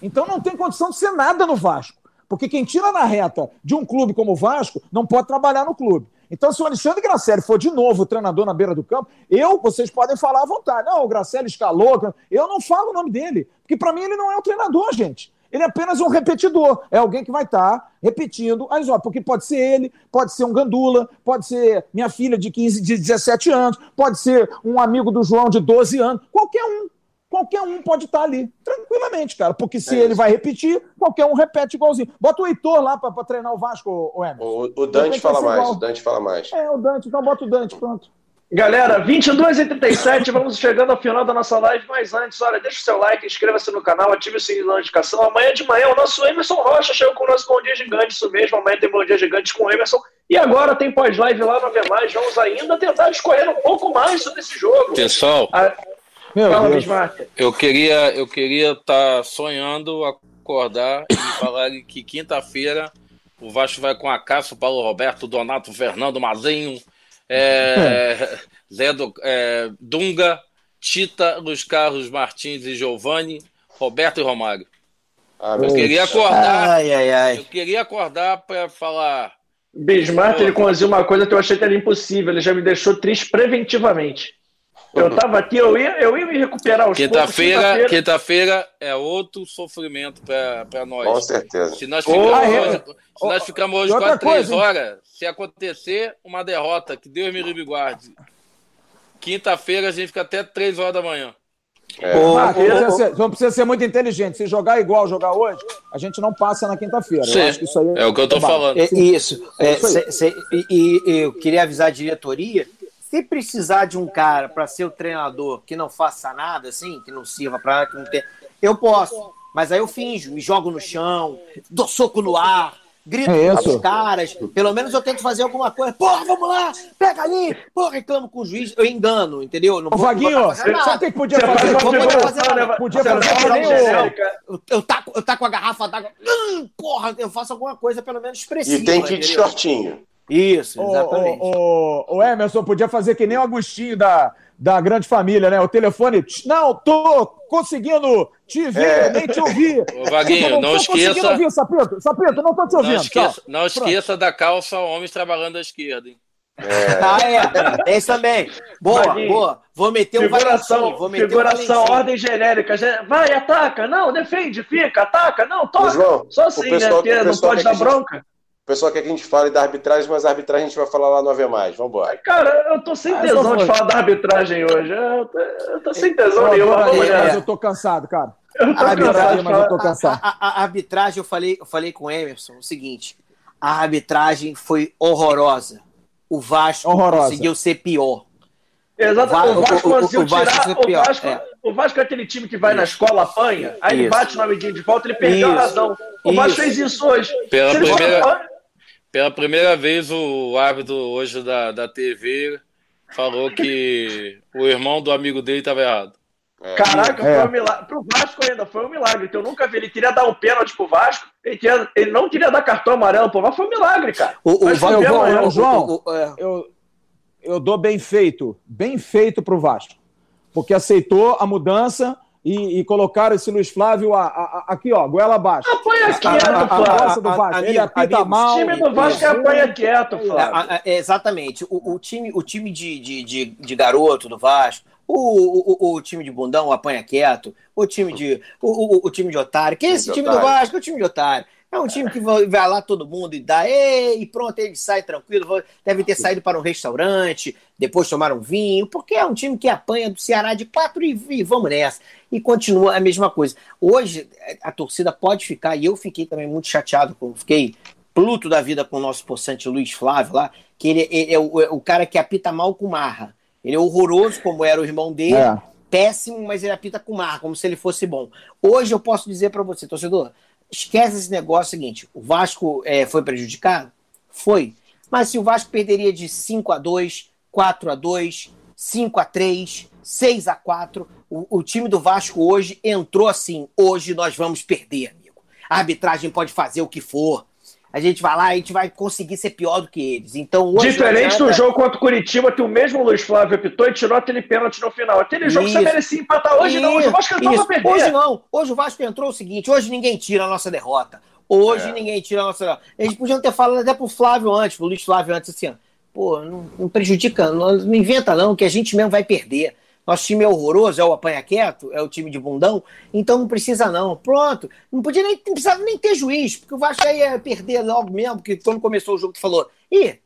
Então não tem condição de ser nada no Vasco. Porque quem tira da reta de um clube como o Vasco não pode trabalhar no clube. Então, se o Alexandre Gracelli for de novo o treinador na beira do campo, eu, vocês podem falar à vontade. Não, o Gracelli escalou. Eu não falo o nome dele, porque para mim ele não é o treinador, gente. Ele é apenas um repetidor. É alguém que vai estar tá repetindo as obras. Porque pode ser ele, pode ser um gandula, pode ser minha filha de 15, de 17 anos, pode ser um amigo do João de 12 anos. Qualquer um qualquer um pode estar ali, tranquilamente, cara. Porque se é ele vai repetir, qualquer um repete igualzinho. Bota o Heitor lá para treinar o Vasco, o Emerson. O, o Dante fala mais, igual. o Dante fala mais. É, o Dante, então bota o Dante, pronto. Galera, 22 e 37, vamos chegando ao final da nossa live, mas antes, olha, deixa o seu like, inscreva-se no canal, ative o sininho da notificação. Amanhã de manhã o nosso Emerson Rocha chegou com o nosso Bom Dia Gigante, isso mesmo, amanhã tem Bom Dia Gigante com o Emerson. E agora tem pós-live lá no Mais. vamos ainda tentar discorrer um pouco mais sobre esse jogo. Pessoal, a... Meu Fala, Deus. Eu queria eu queria estar tá sonhando acordar e *coughs* falar que quinta-feira o Vasco vai com a Cássio, Paulo Roberto, Donato, Fernando, Mazinho, é, *laughs* Zé do, é, Dunga, Tita, Luiz Carlos Martins e Giovanni, Roberto e Romário. Ah, eu queria acordar. Ai, ai, ai. Eu queria acordar para falar. Bismarck, ele conseguiu uma coisa que eu achei que era impossível. Ele já me deixou triste preventivamente. Eu tava aqui, eu ia, eu ia me recuperar os Quinta-feira quinta-feira é outro sofrimento para nós. Com certeza. Se nós ficamos oh, hoje, se nós ficamos hoje quase três horas, se acontecer uma derrota, que Deus me livre guarde. Quinta-feira a gente fica até três horas da manhã. É. Ô, não, precisa ser, não precisa ser muito inteligente. Se jogar igual jogar hoje, a gente não passa na quinta-feira. É, é, o que eu tô falando. É, isso. É, cê, cê, e, e, eu queria avisar a diretoria. Se precisar de um cara para ser o treinador que não faça nada, assim, que não sirva para nada, que não tem, eu posso. Mas aí eu finjo, me jogo no chão, dou soco no ar, grito é com os caras, pelo menos eu tento fazer alguma coisa. Porra, vamos lá, pega ali, porra, reclamo com o juiz, eu engano, entendeu? Não vou, Vaguinho, não sabe o que podia fazer? Não podia fazer, podia fazer eu, eu, taco, eu taco a garrafa d'água, hum, porra, eu faço alguma coisa pelo menos expressiva. E tem que ir de shortinho. Isso, exatamente. O, o, o, Emerson podia fazer que nem o Agostinho da, da grande família, né? O telefone, não, tô conseguindo te ver, é. nem te ouvir. Ô, Vaguinho, não, não esqueça. Ouvir, Sapito. Sapito, não tô te ouvindo. Não esqueça, não esqueça da calça homens trabalhando à esquerda, hein? É. Ah, é. Esse também. Boa, Vaguinho. boa. Vou meter um figuração, vou meter figuração, um ordem genérica. Vai, ataca. Não, defende, fica, ataca. Não, toca. João, Só assim, né? Porque não pode dar bronca pessoal quer que a gente fale da arbitragem, mas a arbitragem a gente vai falar lá no Ave Mais. Vamos embora. Cara, eu tô sem ah, tesão de falar da arbitragem hoje. Eu tô, eu tô sem tesão eu, nenhuma. Mas eu tô cansado, cara. Eu tô a arbitragem, mas eu tô cansado. A, a, a, arbitragem, eu falei, eu falei com o Emerson o seguinte: a arbitragem foi horrorosa. O Vasco horrorosa. conseguiu ser pior. Exato, o Vasco conseguiu tirar. O Vasco, é. o Vasco é aquele time que vai isso. na escola, apanha, aí isso. ele bate no amiguinho de volta, ele perdeu isso. a razão. O Vasco fez isso hoje. Pela primeira, pela primeira vez, o árbitro hoje da, da TV falou que o irmão do amigo dele estava errado. É. Caraca, é. foi um milagre. Pro Vasco ainda foi um milagre. Então, eu nunca vi. Ele queria dar um pênalti pro Vasco. Ele, queria, ele não queria dar cartão amarelo pro Vasco. Foi um milagre, cara. O, o, Vasco, eu, o, João, é. eu, eu dou bem feito. Bem feito pro Vasco. Porque aceitou a mudança e, e colocaram esse Luiz Flávio a, a, a, aqui, ó, goela abaixo. Apanha quieto, Flávio. Do Vasco. Ele apita mal. O time do Vasco é apanha quieto, Flávio. exatamente. O, o, time, o time de, de, de, de garoto do Vasco, o, o, o, time de bundão apanha quieto, o time de, o, o, o time de otário. Que é esse time do Vasco? É o time de otário. É um time que vai lá todo mundo e dá, e pronto, ele sai tranquilo. Deve ter saído para um restaurante, depois tomar um vinho, porque é um time que apanha do Ceará de quatro e, e vamos nessa. E continua a mesma coisa. Hoje, a torcida pode ficar, e eu fiquei também muito chateado, fiquei pluto da vida com o nosso possante Luiz Flávio lá, que ele, ele é, o, é, o, cara que apita mal com marra. Ele é horroroso, como era o irmão dele, é. péssimo, mas ele apita com marra, como se ele fosse bom. Hoje eu posso dizer para você, torcedor, esquece esse negócio seguinte: o Vasco é, foi prejudicado? Foi. Mas se o Vasco perderia de 5 a 2 4 a 2 5 a 3 6 a 4 o, o time do Vasco hoje entrou assim: hoje nós vamos perder, amigo. A arbitragem pode fazer o que for a gente vai lá a gente vai conseguir ser pior do que eles. Então, Diferente adianta... do jogo contra o Curitiba, que o mesmo Luiz Flávio apitou e tirou aquele pênalti no final. Aquele isso. jogo você merecia empatar hoje, isso. não. Hoje o Vasco entrou pra perder. Hoje não. Hoje o Vasco entrou o seguinte: hoje ninguém tira a nossa derrota. Hoje é. ninguém tira a nossa derrota. Eles podiam ter falado até pro Flávio antes, pro Luiz Flávio antes, assim, ó, pô, não, não prejudica, não, não inventa não, que a gente mesmo vai perder. Nosso time é horroroso, é o apanha quieto, é o time de bundão, então não precisa não. Pronto, não podia nem não precisava nem ter juiz, porque o Vasco aí ia perder logo mesmo, porque quando começou o jogo tu falou, ih,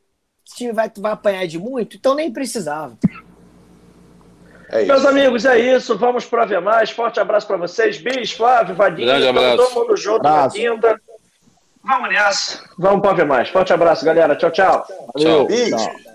esse time vai, vai apanhar de muito, então nem precisava. É Meus amigos, é isso. Vamos para ver mais. Forte abraço para vocês. Bis, Flávio, Vadinho, todo mundo junto na quinta. Vamos nessa. Vamos para ver mais. Forte abraço, galera. Tchau, tchau. Valeu. Tchau.